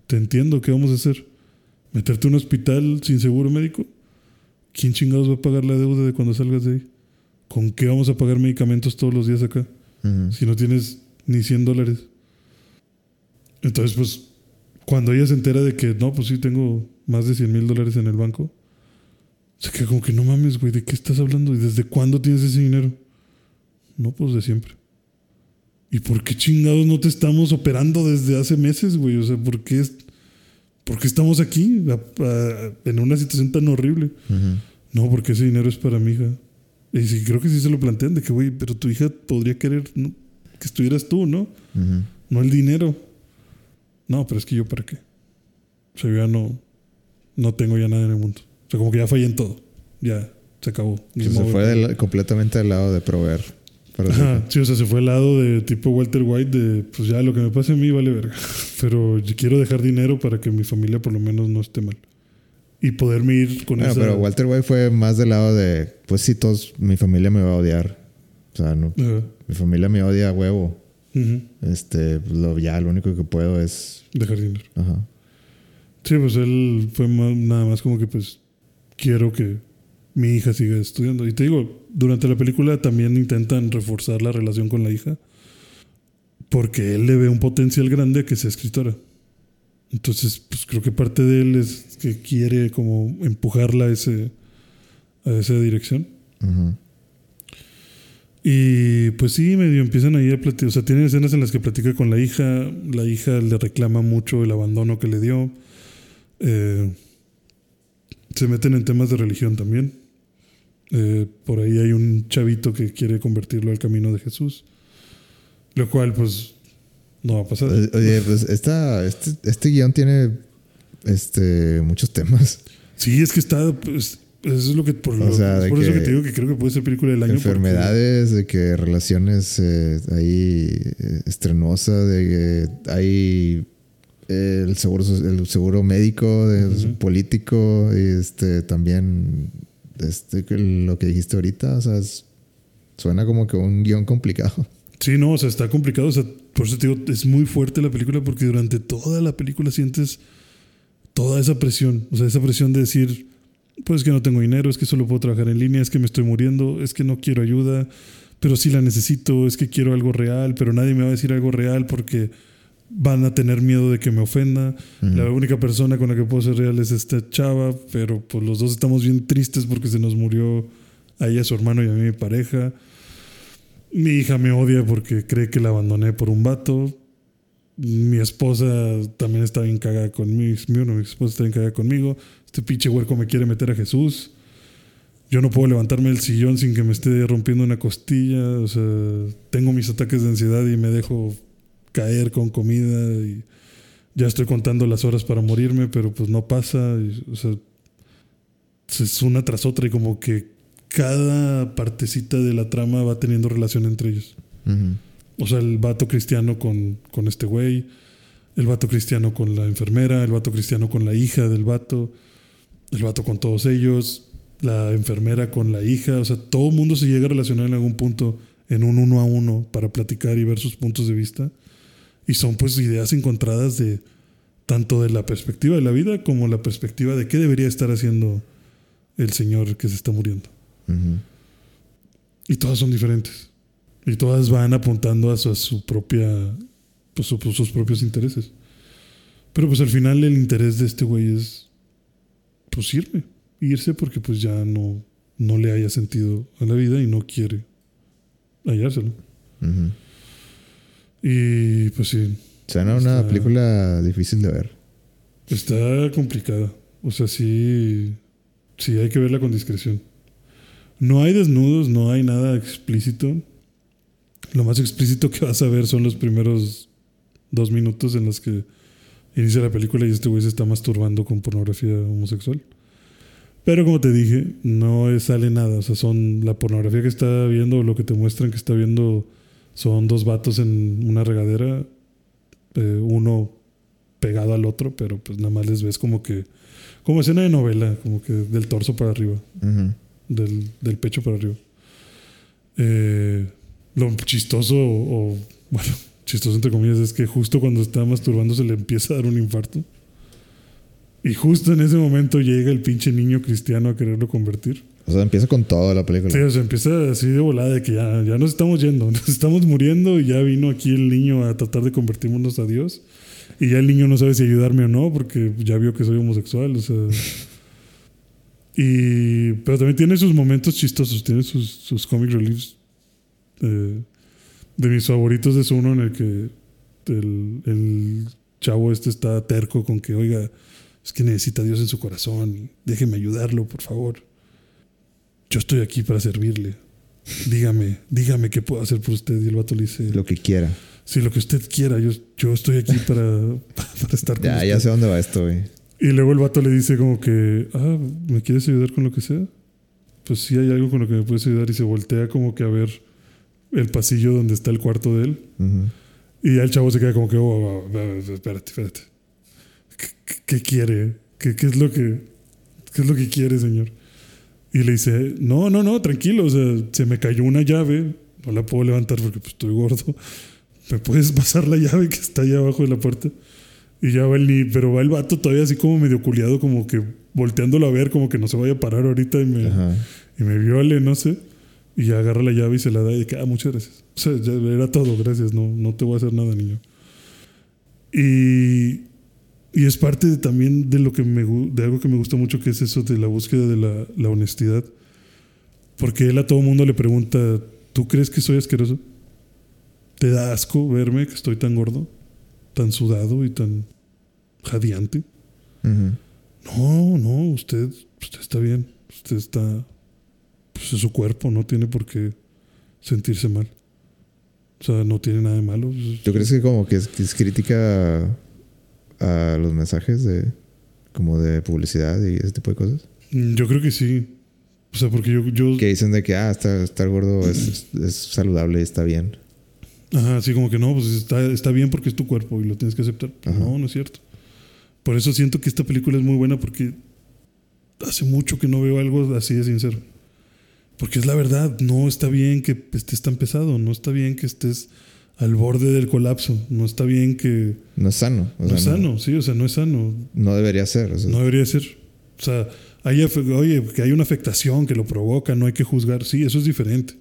te entiendo, ¿qué vamos a hacer? ¿Meterte a un hospital sin seguro médico? ¿Quién chingados va a pagar la deuda de cuando salgas de ahí? ¿Con qué vamos a pagar medicamentos todos los días acá? Si no tienes ni 100 dólares. Entonces, pues, cuando ella se entera de que no, pues sí, tengo más de 100 mil dólares en el banco, se queda como que no mames, güey, ¿de qué estás hablando? ¿Y desde cuándo tienes ese dinero? No, pues de siempre. ¿Y por qué chingados no te estamos operando desde hace meses, güey? O sea, ¿por qué, es- por qué estamos aquí a- a- en una situación tan horrible? No, porque ese dinero es para mi hija. Y sí, creo que sí se lo plantean, de que, güey, pero tu hija podría querer ¿no? que estuvieras tú, ¿no? No el dinero. No, pero es que yo para qué. O sea, yo ya no, no tengo ya nada en el mundo. O sea, como que ya fallé en todo. Ya, se acabó. Se fue del- completamente del lado de proveer. Ajá, sí, o sea, se fue al lado de tipo Walter White de, pues ya lo que me pase a mí vale verga. Pero yo quiero dejar dinero para que mi familia por lo menos no esté mal. Y poderme ir con Bueno, esa... pero Walter White fue más del lado de, pues sí, todos, mi familia me va a odiar. O sea, no, Ajá. mi familia me odia a huevo. Este, lo, ya lo único que puedo es, Dejar dinero. ajá. Sí, pues él fue ma- nada más como que pues quiero que mi hija siga estudiando. Y te digo, durante la película también intentan reforzar la relación con la hija porque él le ve un potencial grande a que sea escritora. Entonces, pues creo que parte de él es que quiere como empujarla a, ese, a esa dirección. Ujú. Y pues sí, medio empiezan ahí a platicar. O sea, tienen escenas en las que platica con la hija. La hija le reclama mucho el abandono que le dio. Eh, se meten en temas de religión también. Eh, por ahí hay un chavito que quiere convertirlo al camino de Jesús. Lo cual, pues, no va a pasar. Oye, pues esta, este, este guion tiene este, muchos temas. Sí, es que está. Pues, eso es lo que. Por, lo- sea, es de por eso que te digo que creo que puede ser película del año. porque- Enfermedades, de que relaciones eh, ahí eh, estrenuosas, de que hay eh, el seguro el seguro médico, de- Ujú. político, y este también este lo que dijiste ahorita, o sea, es- suena como que un guion complicado. Sí, no, o sea, está complicado. O sea, por eso te digo, es muy fuerte la película porque durante toda la película sientes toda esa presión. O sea, esa presión de decir, pues es que no tengo dinero, es que solo puedo trabajar en línea, es que me estoy muriendo, es que no quiero ayuda, pero sí la necesito, es que quiero algo real, pero nadie me va a decir algo real porque van a tener miedo de que me ofenda. La única persona con la que puedo ser real es esta chava, pero pues los dos estamos bien tristes porque se nos murió a ella, su hermano y a mí mi pareja. Mi hija me odia porque cree que la abandoné por un vato. Mi esposa también está bien cagada conmigo. Mi, mi esposa está bien cagada conmigo. Este pinche huerco me quiere meter a Jesús. Yo no puedo levantarme del sillón sin que me esté rompiendo una costilla. O sea, tengo mis ataques de ansiedad y me dejo caer con comida. Y ya estoy contando las horas para morirme, pero pues no pasa. y, o sea, es una tras otra y como que cada partecita de la trama va teniendo relación entre ellos. O sea, el vato cristiano con, con este güey, el vato cristiano con la enfermera, el vato cristiano con la hija del vato, el vato con todos ellos, la enfermera con la hija. O sea, todo el mundo se llega a relacionar en algún punto en un uno a uno para platicar y ver sus puntos de vista. Y son pues ideas encontradas de tanto de la perspectiva de la vida como la perspectiva de qué debería estar haciendo el señor que se está muriendo. Y todas son diferentes. Y todas van apuntando a su, a su propia. Pues, su- pues, sus propios intereses. Pero pues al final el interés de este güey es. Pues irme. Irse porque pues ya no, no le haya sentido a la vida y no quiere hallárselo. Y pues sí, Suena una Está- película difícil de ver. está complicada. O sea, sí. Sí, hay que verla con discreción. No hay desnudos, no hay nada explícito. Lo más explícito que vas a ver son los primeros dos minutos en los que inicia la película y este güey se está masturbando con pornografía homosexual. Pero como te dije, no sale nada. O sea, son la pornografía que está viendo, lo que te muestran que está viendo, son dos vatos en una regadera, eh, uno pegado al otro, pero pues nada más les ves como que, como escena de novela, como que del torso para arriba Ujú. del, del pecho para arriba. Eh, lo chistoso, o bueno, chistoso entre comillas, es que justo cuando está masturbando se le empieza a dar un infarto. Y justo en ese momento llega el pinche niño cristiano a quererlo convertir. O sea, empieza con toda la película. Sí, o sea, empieza así de volada de que ya, ya nos estamos yendo, nos estamos muriendo y ya vino aquí el niño a tratar de convertirnos a Dios. Y ya el niño no sabe si ayudarme o no porque ya vio que soy homosexual, o sea. Y, pero también tiene sus momentos chistosos, tiene sus, sus comic reliefs. Eh, de mis favoritos es uno en el que el, el chavo este está terco con que, oiga, es que necesita a Dios en su corazón, y déjeme ayudarlo, por favor yo estoy aquí para servirle. Dígame, dígame qué puedo hacer por usted. Y el vato le dice, Lo que quiera. si lo que usted quiera, yo, yo estoy aquí para, para estar con Ya, usted. ya sé dónde va esto, güey. Y luego el vato le dice como que, ah, ¿me quieres ayudar con lo que sea? Pues sí hay algo con lo que me puedes ayudar. Y se voltea como que a ver el pasillo donde está el cuarto de él. Ujú. Y ya el chavo se queda como que, oh, oh, oh, espérate, espérate. ¿Qué, qué- quiere? ¿Qué, qué es lo que, ¿Qué es lo que quiere, señor? Y le dice, no, no, no, tranquilo, o sea, se me cayó una llave, no la puedo levantar porque pues, estoy gordo. ¿Me puedes pasar la llave que está ahí abajo de la puerta? Y ya va el ni, pero va el vato todavía así como medio culiado, como que volteándolo a ver, como que no se vaya a parar ahorita y me, Ajá. y me viole, no sé. Y agarra la llave y se la da y que, ah, muchas gracias. O sea, ya era todo, gracias, no, no te voy a hacer nada, niño. Y, y es parte de- también de lo que me de algo que me gusta mucho, que es eso de la búsqueda de la, la honestidad. Porque él a todo mundo le pregunta, ¿tú crees que soy asqueroso? ¿Te da asco verme que estoy tan gordo, tan sudado y tan jadeante? No, no, usted, usted está bien. Usted está. Pues es su cuerpo, no tiene por qué sentirse mal. O sea, no tiene nada de malo. ¿Tú crees que como que es, que es crítica a, a los mensajes de como de publicidad y ese tipo de cosas? Mm, Yo creo que sí. O sea, porque yo. yo Que dicen de que ah, estar, estar gordo es, es saludable y está bien. ajá, así como que no, pues está, está bien porque es tu cuerpo y lo tienes que aceptar. Ajá. No, no es cierto. Por eso siento que esta película es muy buena porque hace mucho que no veo algo así de sincero. Porque es la verdad, no está bien que estés tan pesado, no está bien que estés al borde del colapso, no está bien que... No es sano. O no sea, es sano, sí, o sea, no es sano, No debería ser. o sea, no debería ser. O sea, hay, oye, que hay una afectación que lo provoca, no hay que juzgar, sí, eso es diferente.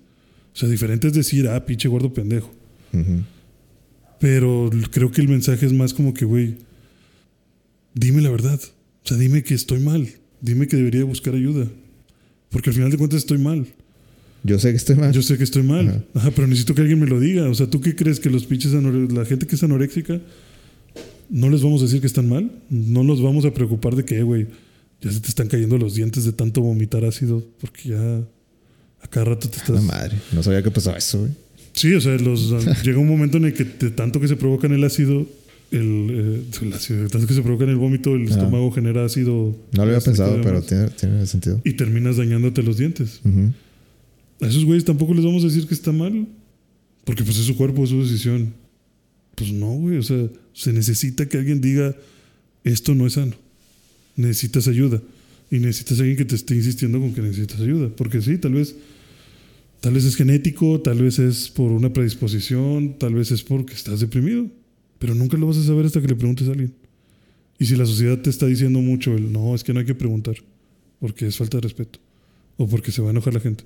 O sea, diferente es decir, ah, pinche gordo pendejo. Pero creo que el mensaje es más como que, güey, dime la verdad. O sea, dime que estoy mal. Dime que debería buscar ayuda. Porque al final de cuentas estoy mal. Yo sé que estoy mal. Yo sé que estoy mal. Ajá. Ajá, pero necesito que alguien me lo diga. O sea, ¿tú qué crees que los pinches la gente que es anoréxica, no les vamos a decir que están mal? No nos vamos a preocupar de que, "Eh, güey, ya se te están cayendo los dientes de tanto vomitar ácido. Porque ya a cada rato te La estás... madre. No sabía que pasaba eso, güey. Sí, o sea, los, llega un momento en el que de tanto que se provocan el ácido, el, eh, las que se provocan el vómito, el Ah. estómago genera ácido. No lo había pensado, pero tiene, tiene sentido. Y terminas dañándote los dientes. A esos güeyes tampoco les vamos a decir que está mal. Porque pues es su cuerpo, es su decisión. Pues no, güey. O sea, se necesita que alguien diga, esto no es sano. Necesitas ayuda. Y necesitas alguien que te esté insistiendo con que necesitas ayuda. Porque sí, tal vez, tal vez es genético, tal vez es por una predisposición, tal vez es porque estás deprimido. Pero nunca lo vas a saber hasta que le preguntes a alguien. Y si la sociedad te está diciendo mucho el no, es que no hay que preguntar, porque es falta de respeto, o porque se va a enojar la gente.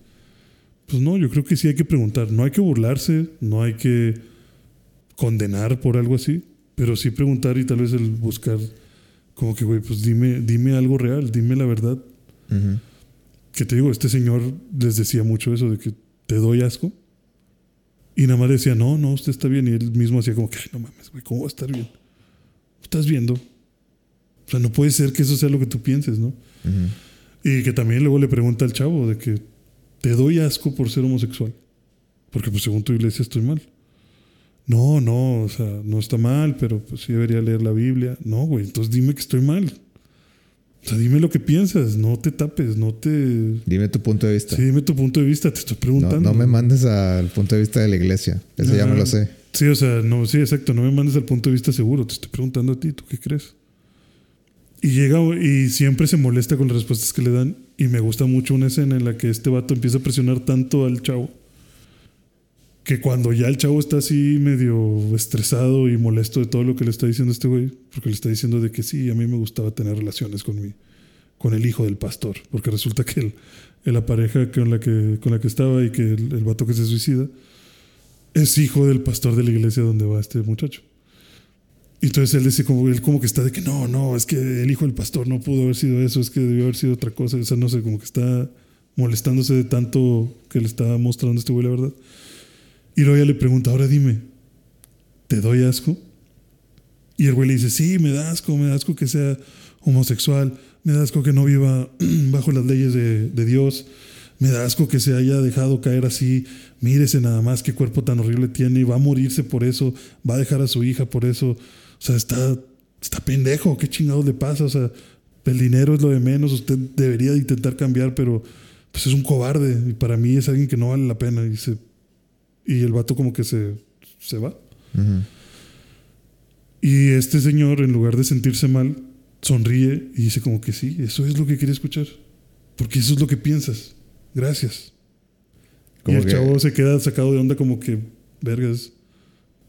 Pues no, yo creo que sí hay que preguntar. No hay que burlarse, no hay que condenar por algo así, pero sí preguntar y tal vez el buscar, como que, güey, pues dime, dime algo real, dime la verdad. Que te digo, este señor les decía mucho eso de que te doy asco. Y nada más decía, no, no, usted está bien. Y él mismo hacía como que, ay, no mames, güey, ¿cómo va a estar bien? Estás viendo. O sea, no puede ser que eso sea lo que tú pienses, ¿no? Y que también luego le pregunta al chavo de que te doy asco por ser homosexual. Porque pues según tu iglesia estoy mal. No, no, o sea, no está mal, pero pues sí debería leer la Biblia. No, güey, entonces dime que estoy mal. O sea, dime lo que piensas, no te tapes, no te... Dime tu punto de vista. Sí, dime tu punto de vista, te estoy preguntando. no me mandes al punto de vista de la iglesia. Eso ya me lo sé. Sí, o sea, no, sí, exacto, no me mandes al punto de vista seguro, te estoy preguntando a ti, ¿tú qué crees? Y llega y siempre se molesta con las respuestas que le dan y me gusta mucho una escena en la que este vato empieza a presionar tanto al chavo que cuando ya el chavo está así medio estresado y molesto de todo lo que le está diciendo este güey, porque le está diciendo de que sí, a mí me gustaba tener relaciones con mi, con el hijo del pastor, porque resulta que el, la pareja con la que, con la que estaba y que el, el vato que se suicida es hijo del pastor de la iglesia donde va este muchacho. Y entonces él dice como, él como que está de que no, no, es que el hijo del pastor no pudo haber sido eso, es que debió haber sido otra cosa. O sea, no sé, como que está molestándose de tanto que le está mostrando este güey la verdad. Y luego ella le pregunta, ahora dime, ¿te doy asco? Y el güey le dice, sí, me da asco, me da asco que sea homosexual, me da asco que no viva bajo las leyes de, de Dios, me da asco que se haya dejado caer así, mírese nada más qué cuerpo tan horrible tiene, va a morirse por eso, va a dejar a su hija por eso, o sea, está, está pendejo, qué chingados le pasa, o sea, el dinero es lo de menos, usted debería de intentar cambiar, pero pues es un cobarde, y para mí es alguien que no vale la pena, y, se, y el vato como que se, se va. Y este señor, en lugar de sentirse mal, sonríe y dice como que sí, eso es lo que quería escuchar. Porque eso es lo que piensas. Gracias. Como y el que- chavo se queda sacado de onda como que, vergas,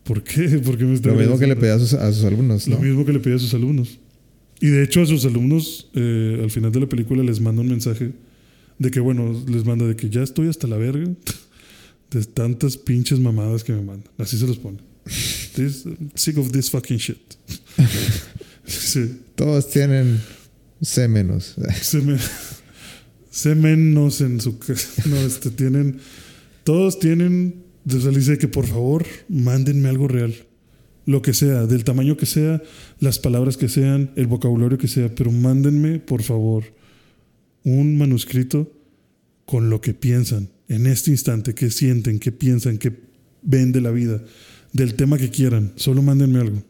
¿por qué? ¿Por qué me está Lo mismo que le pedía a sus, a sus alumnos, Lo ¿no? mismo que le pedía a sus alumnos. Y de hecho a sus alumnos, eh, al final de la película les manda un mensaje de que, bueno, les manda de que ya estoy hasta la verga de tantas pinches mamadas que me mandan. Así se los pone. This- sick of this fucking shit. Sí. Todos tienen C menos. Se me, se menos en su casa. No, este, tienen. Todos tienen. O sea, le dice que por favor mándenme algo real. Lo que sea, del tamaño que sea, las palabras que sean, el vocabulario que sea, pero mándenme, por favor, un manuscrito con lo que piensan en este instante, qué sienten, qué piensan, qué ven de la vida, del tema que quieran. Solo mándenme algo.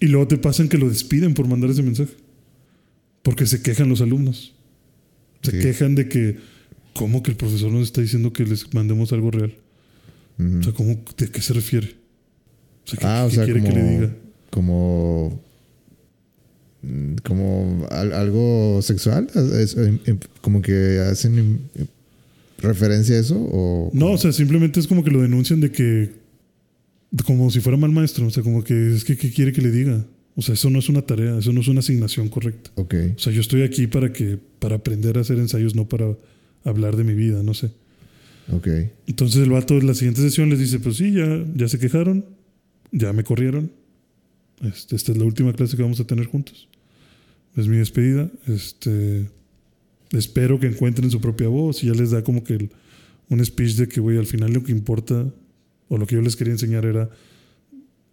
Y luego te pasan que lo despiden por mandar ese mensaje. Porque se quejan los alumnos. Se Sí. quejan de que, ¿cómo que el profesor nos está diciendo que les mandemos algo real? O sea, ¿cómo, ¿de qué se refiere? O sea, ¿qué, Ah, o qué sea, quiere como, que le diga? como, mm, como al- algo sexual, Es- como que hacen referencia a eso o No, o sea, simplemente es como que lo denuncian de que, como si fuera mal maestro. O sea, como que es que, ¿qué quiere que le diga? O sea, eso no es una tarea, eso no es una asignación correcta. ok, O sea, yo estoy aquí para que, para aprender a hacer ensayos, no para hablar de mi vida, no sé. ok, Entonces el vato en la siguiente sesión les dice, pues sí, ya, ya se quejaron, ya me corrieron. Este, esta es la última clase que vamos a tener juntos. Es mi despedida. Este, espero que encuentren su propia voz y ya les da como que el- un speech de que, güey, al final lo que importa o lo que yo les quería enseñar era,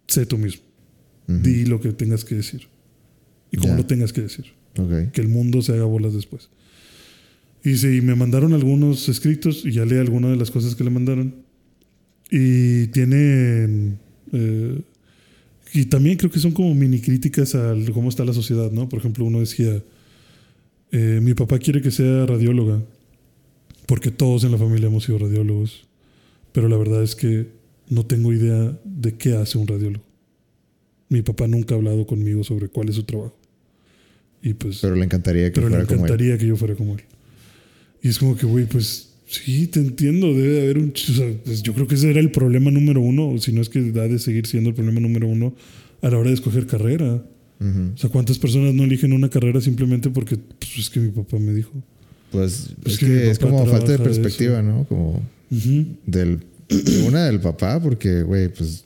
sé tú mismo, Ujú. di lo que tengas que decir y cómo Ya. lo tengas que decir ok, que el mundo se haga bolas después. Y sí, me mandaron algunos escritos y ya leí algunas de las cosas que le mandaron. Y tienen. eh, y también creo que son como mini críticas a cómo está la sociedad, ¿no? Por ejemplo, uno decía, eh, mi papá quiere que sea radióloga, porque todos en la familia hemos sido radiólogos, pero la verdad es que no tengo idea de qué hace un radiólogo. Mi papá nunca ha hablado conmigo sobre cuál es su trabajo. Y pues, pero le encantaría que pero fuera le encantaría que yo fuera como él. Y es como que, güey, pues sí, te entiendo, debe de haber un... O sea, pues yo creo que ese era el problema número uno, si no es que da de seguir siendo el problema número uno a la hora de escoger carrera. O sea, ¿cuántas personas no eligen una carrera simplemente porque pues, es que mi papá me dijo? Pues, es, que, es como falta de perspectiva, ¿no? Como del, una del papá, porque, güey, pues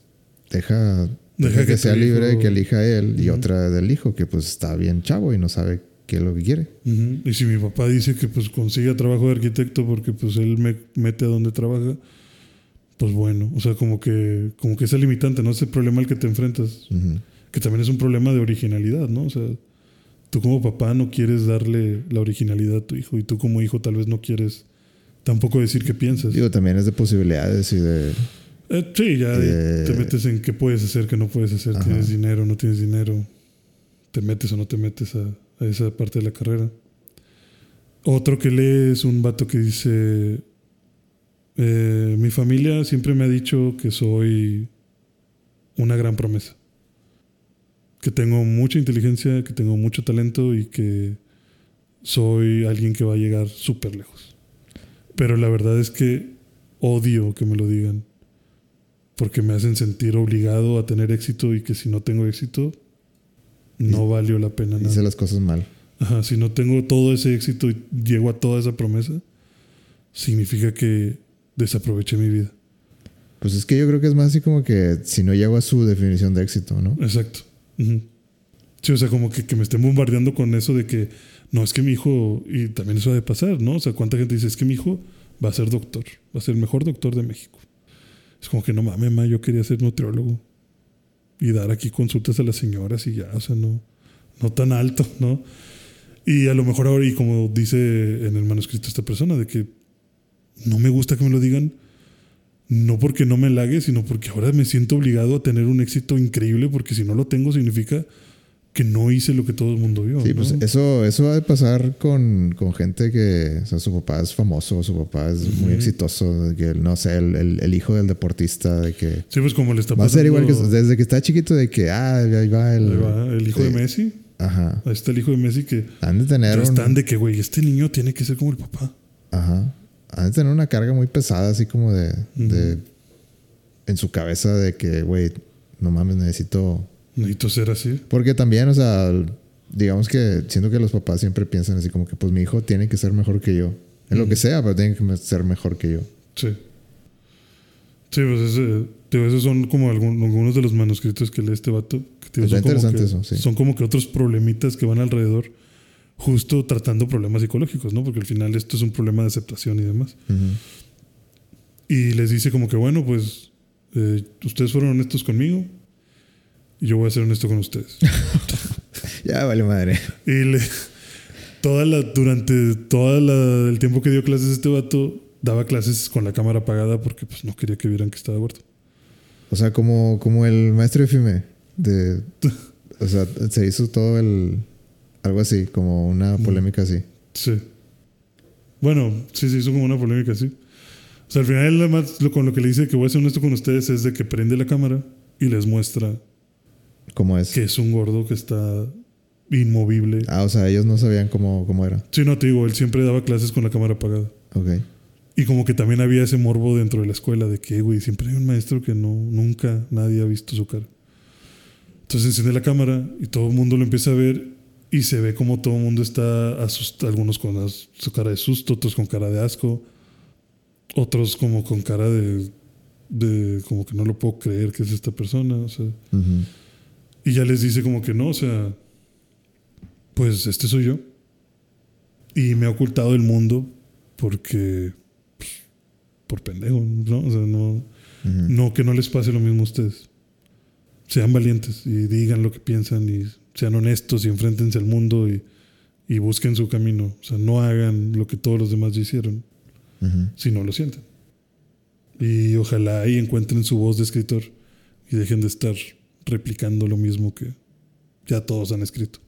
deja, deja, que, sea libre, que elija él, y otra del hijo, que pues está bien chavo y no sabe qué es lo que quiere. Y si mi papá dice que pues consiga trabajo de arquitecto porque pues él me mete a donde trabaja, pues bueno, o sea, como que, como que es limitante, ¿no? Ese problema al que te enfrentas, que también es un problema de originalidad, ¿no? O sea, tú como papá no quieres darle la originalidad a tu hijo y tú como hijo tal vez no quieres tampoco decir qué piensas. Digo, también es de posibilidades y de... Eh, sí, ya te metes en qué puedes hacer, qué no puedes hacer, tienes dinero, no tienes dinero, te metes o no te metes a, a esa parte de la carrera. Otro que lee es un vato que dice, eh, mi familia siempre me ha dicho que soy una gran promesa. Que tengo mucha inteligencia, que tengo mucho talento y que soy alguien que va a llegar súper lejos. Pero la verdad es que odio que me lo digan. Porque me hacen sentir obligado a tener éxito y que si no tengo éxito, no valió la pena nada. Hice las cosas mal. Ajá, si no tengo todo ese éxito y llego a toda esa promesa, significa que desaproveché mi vida. Pues es que yo creo que es más así como que si no llego a su definición de éxito, ¿no? Exacto. Sí, o sea, como que, que, me estén bombardeando con eso de que no, es que mi hijo, y también eso ha de pasar, ¿no? O sea, ¿cuánta gente dice es que mi hijo va a ser doctor, va a ser el mejor doctor de México? Es como que no mames, ma, yo quería ser nutriólogo y dar aquí consultas a las señoras y ya, o sea, no, no tan alto, ¿no? Y a lo mejor ahora, y como dice en el manuscrito esta persona, de que no me gusta que me lo digan, no porque no me halague, sino porque ahora me siento obligado a tener un éxito increíble, porque si no lo tengo significa que no hice lo que todo el mundo vio. Sí, pues eso, eso va a pasar con, con, gente que, o sea, su papá es famoso, su papá es muy exitoso, que no sé, el, el, hijo del deportista, de que... Sí, pues como le está pasando... Va a ser igual que desde que está chiquito, de que, ah, ahí va el... Ahí va el hijo de Messi. Ajá. Ahí está el hijo de Messi que... Han de tener... Están de que, güey, este niño tiene que ser como el papá. Ajá. Han de tener una carga muy pesada, así como de... de en su cabeza de que, güey, no mames, necesito Necesito ser así. Porque también, o sea, digamos que siento que los papás siempre piensan así como que, pues mi hijo tiene que ser mejor que yo. En lo que sea, pero tiene que ser mejor que yo. Sí. Sí, pues ese, esos son como algunos de los manuscritos que lee este vato. Que, son interesante eso, sí. Son como que otros problemitas que van alrededor, justo tratando problemas psicológicos, ¿no? Porque al final esto es un problema de aceptación y demás. Y les dice como que, bueno, pues eh, ustedes fueron honestos conmigo, y yo voy a ser honesto con ustedes. ya vale madre. Y le, toda la, durante todo el tiempo que dio clases este vato, daba clases con la cámara apagada porque pues no quería que vieran que estaba muerto. O sea, como, como el maestro de FIME. De, o sea, se hizo todo el... Algo así, como una polémica así. Sí. Bueno, sí, se hizo como una polémica así. O sea, al final, además, con lo que le dice que voy a ser honesto con ustedes es de que prende la cámara y les muestra ¿Cómo es? Que es un gordo que está inmovible. Ah, o sea, ellos no sabían cómo, cómo era. Sí, no te digo, él siempre daba clases con la cámara apagada. Ok. Y como que también había ese morbo dentro de la escuela de que, güey, siempre hay un maestro que no, nunca nadie ha visto su cara. Entonces enciende la cámara y todo el mundo lo empieza a ver y se ve como todo el mundo está asustado, algunos con su cara de susto, otros con cara de asco, otros como con cara de, de como que no lo puedo creer que es esta persona. O sea, y ya les dice como que no, o sea, pues este soy yo. Y me ha ocultado el mundo porque, pues, por pendejo, ¿no? O sea, no, no que no les pase lo mismo a ustedes. Sean valientes y digan lo que piensan y sean honestos y enfréntense al mundo y, y busquen su camino. O sea, no hagan lo que todos los demás ya hicieron, si no lo sienten. Y ojalá ahí encuentren su voz de escritor y dejen de estar replicando lo mismo que ya todos han escrito.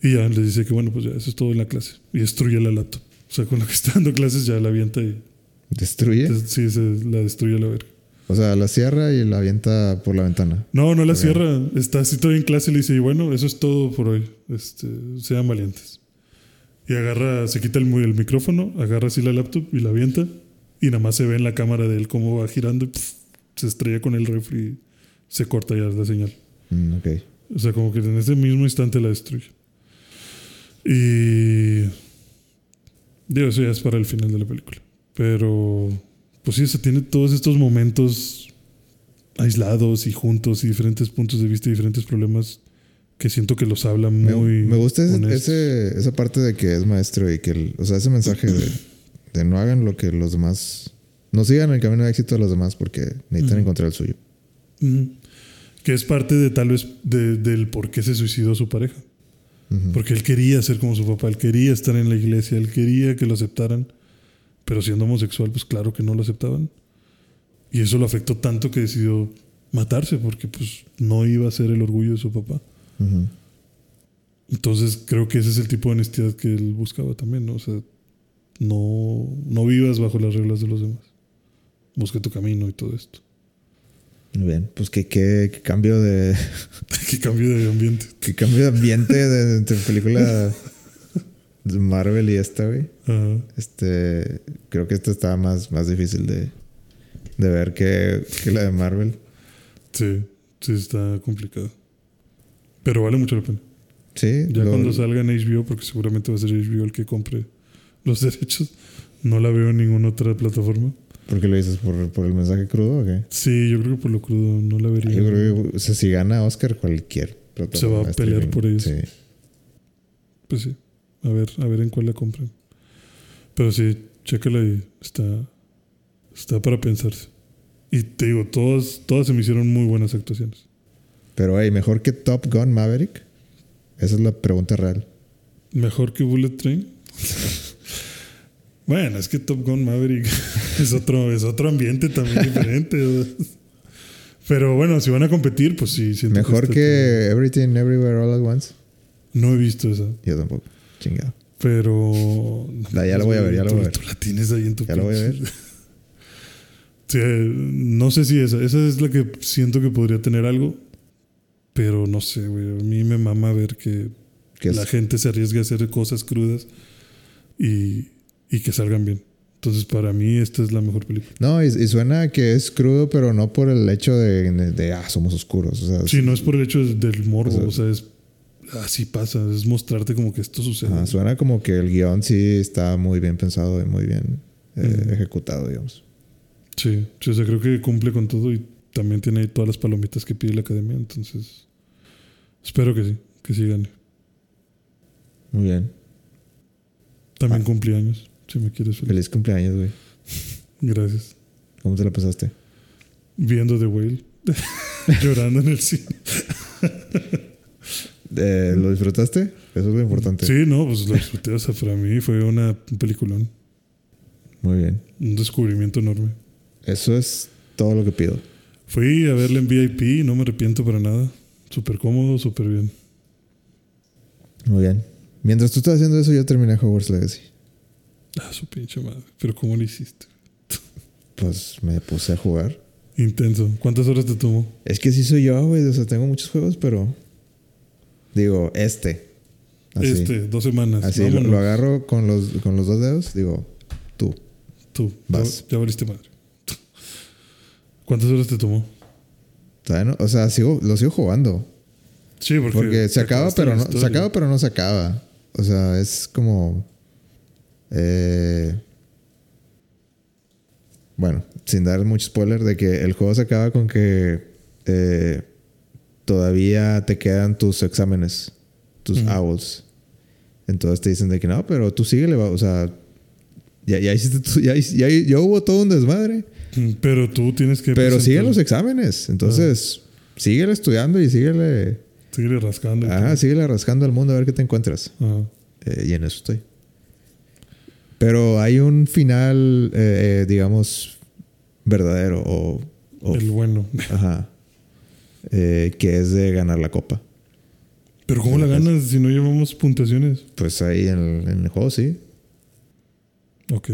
Y ya les dice que bueno, pues ya eso es todo en la clase. Y destruye la laptop. O sea, con la que está dando clases ya la avienta y... ¿Destruye? Sí, se la destruye a la verga. O sea, la cierra y la avienta por la ventana. No, no la cierra. Está así todavía en clase y le dice, y bueno, eso es todo por hoy. Este, sean valientes. Y agarra, se quita el, el micrófono, agarra así la laptop y la avienta. Y nada más se ve en la cámara de él cómo va girando y se estrella con el refri y se corta ya la señal. Mm, ok. O sea, como que en ese mismo instante la destruye. Y. Digo, eso ya es para el final de la película. Pero. Pues sí, se tiene todos estos momentos aislados y juntos y diferentes puntos de vista y diferentes problemas que siento que los habla muy. Me, gusta ese, esa parte de que es maestro y que. o sea, ese mensaje de, no hagan lo que los demás. No sigan el camino de éxito de los demás porque necesitan encontrar el suyo. Que es parte de tal vez del por qué se suicidó su pareja. Porque él quería ser como su papá, él quería estar en la iglesia, él quería que lo aceptaran, pero siendo homosexual, pues claro que no lo aceptaban. Y eso lo afectó tanto que decidió matarse porque pues no iba a ser el orgullo de su papá. Entonces creo que ese es el tipo de honestidad que él buscaba también, ¿no? O sea, no, no vivas bajo las reglas de los demás. Busca tu camino y todo esto. Muy bien, pues qué, qué, cambio de. qué cambio de ambiente. Qué cambio de ambiente de, entre película Marvel y esta, güey. Este. Creo que esta está más, más difícil de, de ver que, que la de Marvel. Sí, sí, está complicado. Pero vale mucho la pena. Sí. Ya cuando salga en HBO, porque seguramente va a ser HBO el que compre los derechos, no la veo en ninguna otra plataforma. ¿Por qué lo dices? ¿Por, ¿Por, el mensaje crudo o qué? Sí, yo creo que por lo crudo no la vería. Yo creo que o sea, si gana Oscar, cualquier Se va a pelear por ellos. Sí. Pues sí. A ver, a ver en cuál la compren. Pero sí, chécala y está, está para pensarse. Y te digo, todas, todas se me hicieron muy buenas actuaciones. Pero, hey, ¿mejor que Top Gun Maverick? Esa es la pregunta real. ¿Mejor que Bullet Train? Bueno, es que Top Gun Maverick es otro, es otro ambiente también diferente. Pero bueno, si van a competir, pues sí. Mejor que, Everything Everywhere All at Once. No he visto esa. Yo tampoco. Chingado. Pero. ya la voy a ver, ya la voy a ver. Tú la tienes ahí en tu Ya la voy a ver. no sé si esa. Esa es la que siento que podría tener algo. Pero no sé, güey. A mí me mama ver que la gente se arriesga a hacer cosas crudas. Y y que salgan bien. Entonces, para mí, esta es la mejor película. No, y, suena que es crudo, pero no por el hecho de, de, ah, somos oscuros. O sea, sí, no es por el hecho del morbo, o sea, es así pasa, es mostrarte como que esto sucede. suena como que el guion sí está muy bien pensado y muy bien eh, ejecutado, digamos. Sí, sí, o sea, creo que cumple con todo y también tiene todas las palomitas que pide la academia, entonces espero que sí, que sí gane. Muy bien. También ah. años. Si me quieres feliz. cumpleaños, güey. Gracias. ¿Cómo te la pasaste? Viendo The Whale. Llorando en el cine. Eh, ¿Lo disfrutaste? Eso es lo importante. Sí, no, pues lo disfruté. O sea, para mí fue una, un peliculón. Muy bien. Un descubrimiento enorme. Eso es todo lo que pido. Fui a verla en VIP y no me arrepiento para nada. Súper cómodo, súper bien. Muy bien. Mientras tú estás haciendo eso, yo terminé Hogwarts Legacy. Ah, su pinche madre. ¿Pero cómo lo hiciste? Pues me puse a jugar. Intenso. ¿Cuántas horas te tomó? Es que sí soy yo, güey. O sea, tengo muchos juegos, pero. Digo, este. Este, dos semanas. Así lo, agarro con los, con los dos dedos. Digo, tú. Tú. Vas. Ya, ya madre. ¿Cuántas horas te tomó? o sea, sigo, lo sigo jugando. Sí, porque, porque se acaba, pero no, se acaba, pero no se acaba. O sea, es como. Eh, bueno, sin dar mucho spoiler, de que el juego se acaba con que eh, todavía te quedan tus exámenes, tus owls. Entonces te dicen de que no, pero tú síguele, o sea, ya, ya hiciste, ya, ya, hubo todo un desmadre. Pero tú tienes que. Pero siguen los exámenes. Entonces, síguele estudiando y síguele. Síguele rascando. Ajá, síguele rascando al mundo a ver qué te encuentras. Eh, y en eso estoy. Pero hay un final, eh, eh, digamos, verdadero o, El bueno. Ajá. Eh, que es de ganar la copa. Pero ¿cómo la ganas si no llevamos puntuaciones? Pues ahí en el, en el juego sí. Ok.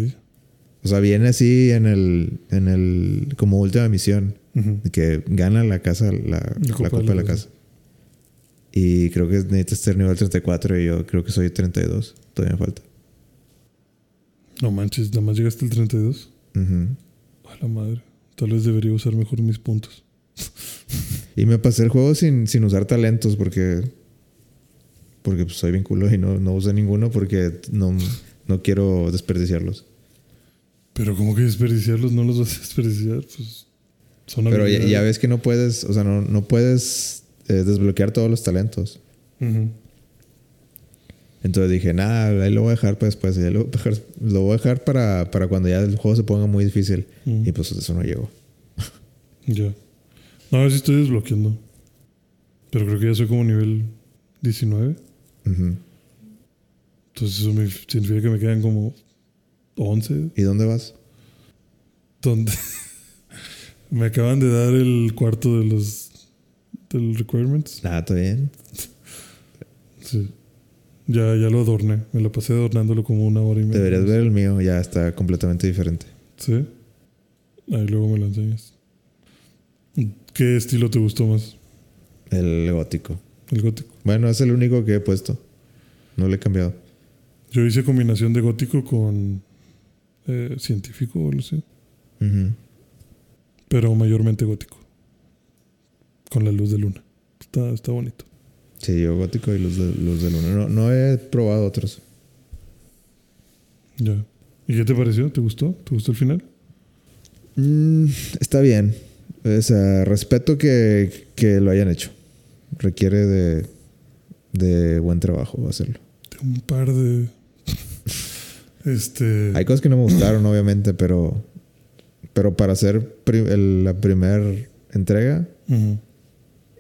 O sea, viene así en el, en el, como última misión, que gana la casa, la, la copa, de la, casa. Y creo que necesitas ser nivel 34 y yo creo que soy 32. Todavía me falta. No manches, nada más llegaste al 32. Ujú. A la madre. Tal vez debería usar mejor mis puntos. Y me pasé el juego sin, sin usar talentos porque. Porque pues, soy bien culo y no, no usé ninguno porque no, no quiero desperdiciarlos. Pero como que desperdiciarlos no los vas a desperdiciar, pues son Pero ya, ves que no puedes, o sea, no, no puedes eh, desbloquear todos los talentos. Entonces dije, nada, ahí lo voy a dejar para después. Lo, voy a dejar- lo voy a dejar para, para cuando ya el juego se ponga muy difícil. Y pues eso no llegó. Ya. A ver si estoy desbloqueando. Pero creo que ya soy como nivel 19. Ujú. Entonces eso me significa que me quedan como 11. ¿Y dónde vas? Donde me acaban de dar el cuarto de los del requirements. Nada, está bien. Sí. Ya, ya lo adorné. Me lo pasé adornándolo como una hora y media. Deberías ver el mío, ya está completamente diferente. Sí. Ahí luego me lo enseñas. ¿Qué estilo te gustó más? El gótico. El gótico. Bueno, es el único que he puesto. No le he cambiado. Yo hice combinación de gótico con eh, científico o lo sé. Pero mayormente gótico. Con la luz de luna. Está, está bonito. Sí, yo gótico y luz de, luz de luna. No, no he probado otros. Ya. ¿Y qué te pareció? ¿Te gustó? ¿Te gustó el final? Mm, está bien. O sea, respeto que, que lo hayan hecho. Requiere de, de buen trabajo hacerlo. De un par de. este. Hay cosas que no me gustaron, obviamente, pero, pero para hacer pri- el- la primera entrega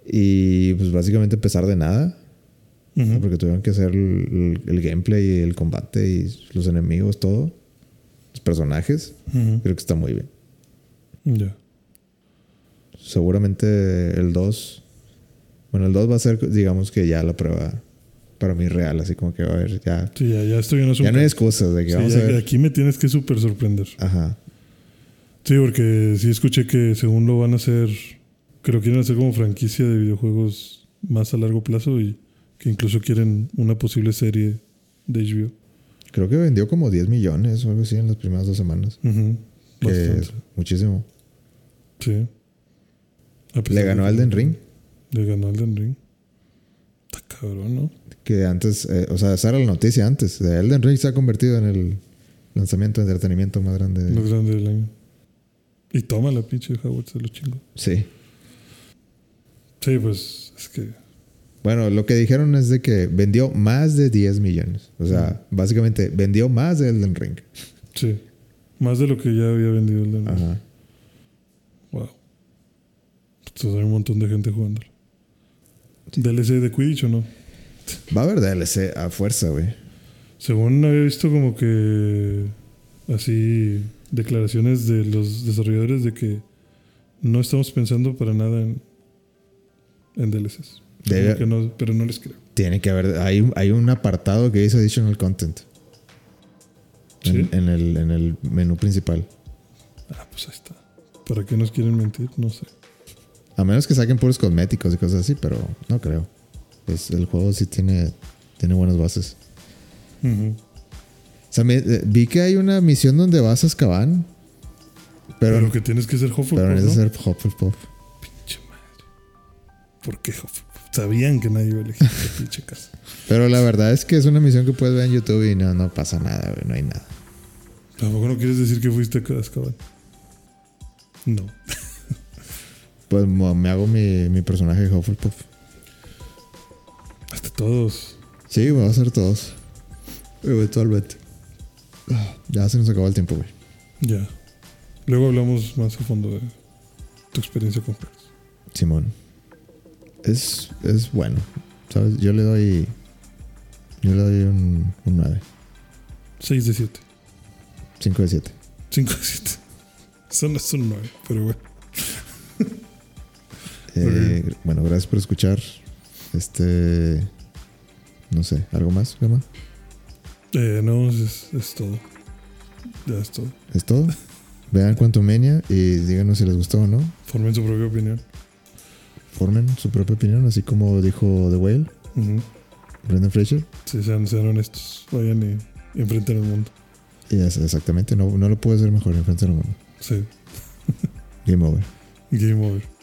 y pues básicamente empezar de nada, porque tuvieron que hacer el, el gameplay y el combate y los enemigos, todo, los personajes, creo que está muy bien. Ya. Seguramente el 2, bueno, el 2 va a ser, digamos que ya la prueba para mí real, así como que va a haber ya, Sí, ya, ya esto ya no es un. ya no hay excusas de que Sí, vamos ya a ver. Aquí me tienes que súper sorprender. Ajá. Sí, porque sí escuché que según lo van a hacer, que lo quieren hacer como franquicia de videojuegos más a largo plazo y que incluso quieren una posible serie de HBO. Creo que vendió como 10 millones o algo así en las primeras dos semanas. Ujú, Que Bastante. muchísimo. Sí. A pesar Le de ganó a Elden Ring. Le ganó Elden Ring. Está cabrón, ¿no? Que antes, eh, o sea, esa era la noticia antes. De Elden Ring se ha convertido en el lanzamiento de entretenimiento más grande. de- Más grande del año. Y toma la pinche Howard, se lo chingo. Sí. Sí, pues es que. Bueno, lo que dijeron es de que vendió más de 10 millones. O sea, básicamente vendió más de Elden Ring. Sí. Más de lo que ya había vendido Elden Ring. Ajá. Entonces hay un montón de gente jugándolo. ¿DLC de Quidditch o no? Va a haber DLC a fuerza, güey. Según había visto como que así declaraciones de los desarrolladores de que no estamos pensando para nada en, en DLCs. Debe- que no- pero no les creo. Tiene que haber. Hay, un- hay un apartado que dice Additional Content. En el, en el menú principal. Ah, pues ahí está. ¿Para qué nos quieren mentir? No sé. A menos que saquen puros cosméticos y cosas así, pero no creo. Pues el juego sí tiene, tiene buenas bases. Ujú. O sea, me- eh, vi que hay una misión donde vas a Azkaban. Pero, Pero, que tienes que ser Hufflepuff, pero ¿no? necesitas ser Hufflepuff. Pinche madre. ¿Por qué Hufflepuff? Sabían que nadie iba a elegir esta pinche casa. Pero la verdad es que es una misión que puedes ver en YouTube y no, no pasa nada, güey. No hay nada. Tampoco no quieres decir que fuiste a Azkaban. No. Pues me hago mi, mi personaje de Hufflepuff. Hasta todos. Sí, va a hacer todos. Eventualmente. Ah, Ya se nos acabó el tiempo, güey. Ya. Luego hablamos más a fondo de tu experiencia con juegos. Simón. Es, es bueno. ¿Sabes? Yo le doy. Yo le doy un, un 9. 6 de 7. 5 de 7. 5 de 7. Eso no es un 9, pero bueno. Eh, bueno, gracias por escuchar. Este. No sé, ¿algo más, Gama? Eh, no, es, es todo. Ya es todo. ¿Es todo? Vean Quantumania y díganos si les gustó o no. Formen su propia opinión. Formen su propia opinión, así como dijo The Whale. Brendan Fraser. Sí, sean, sean honestos. Vayan y, enfrenten el mundo. Exactamente, no, no lo puede hacer mejor enfrente del mundo. Sí. Game over. Game over.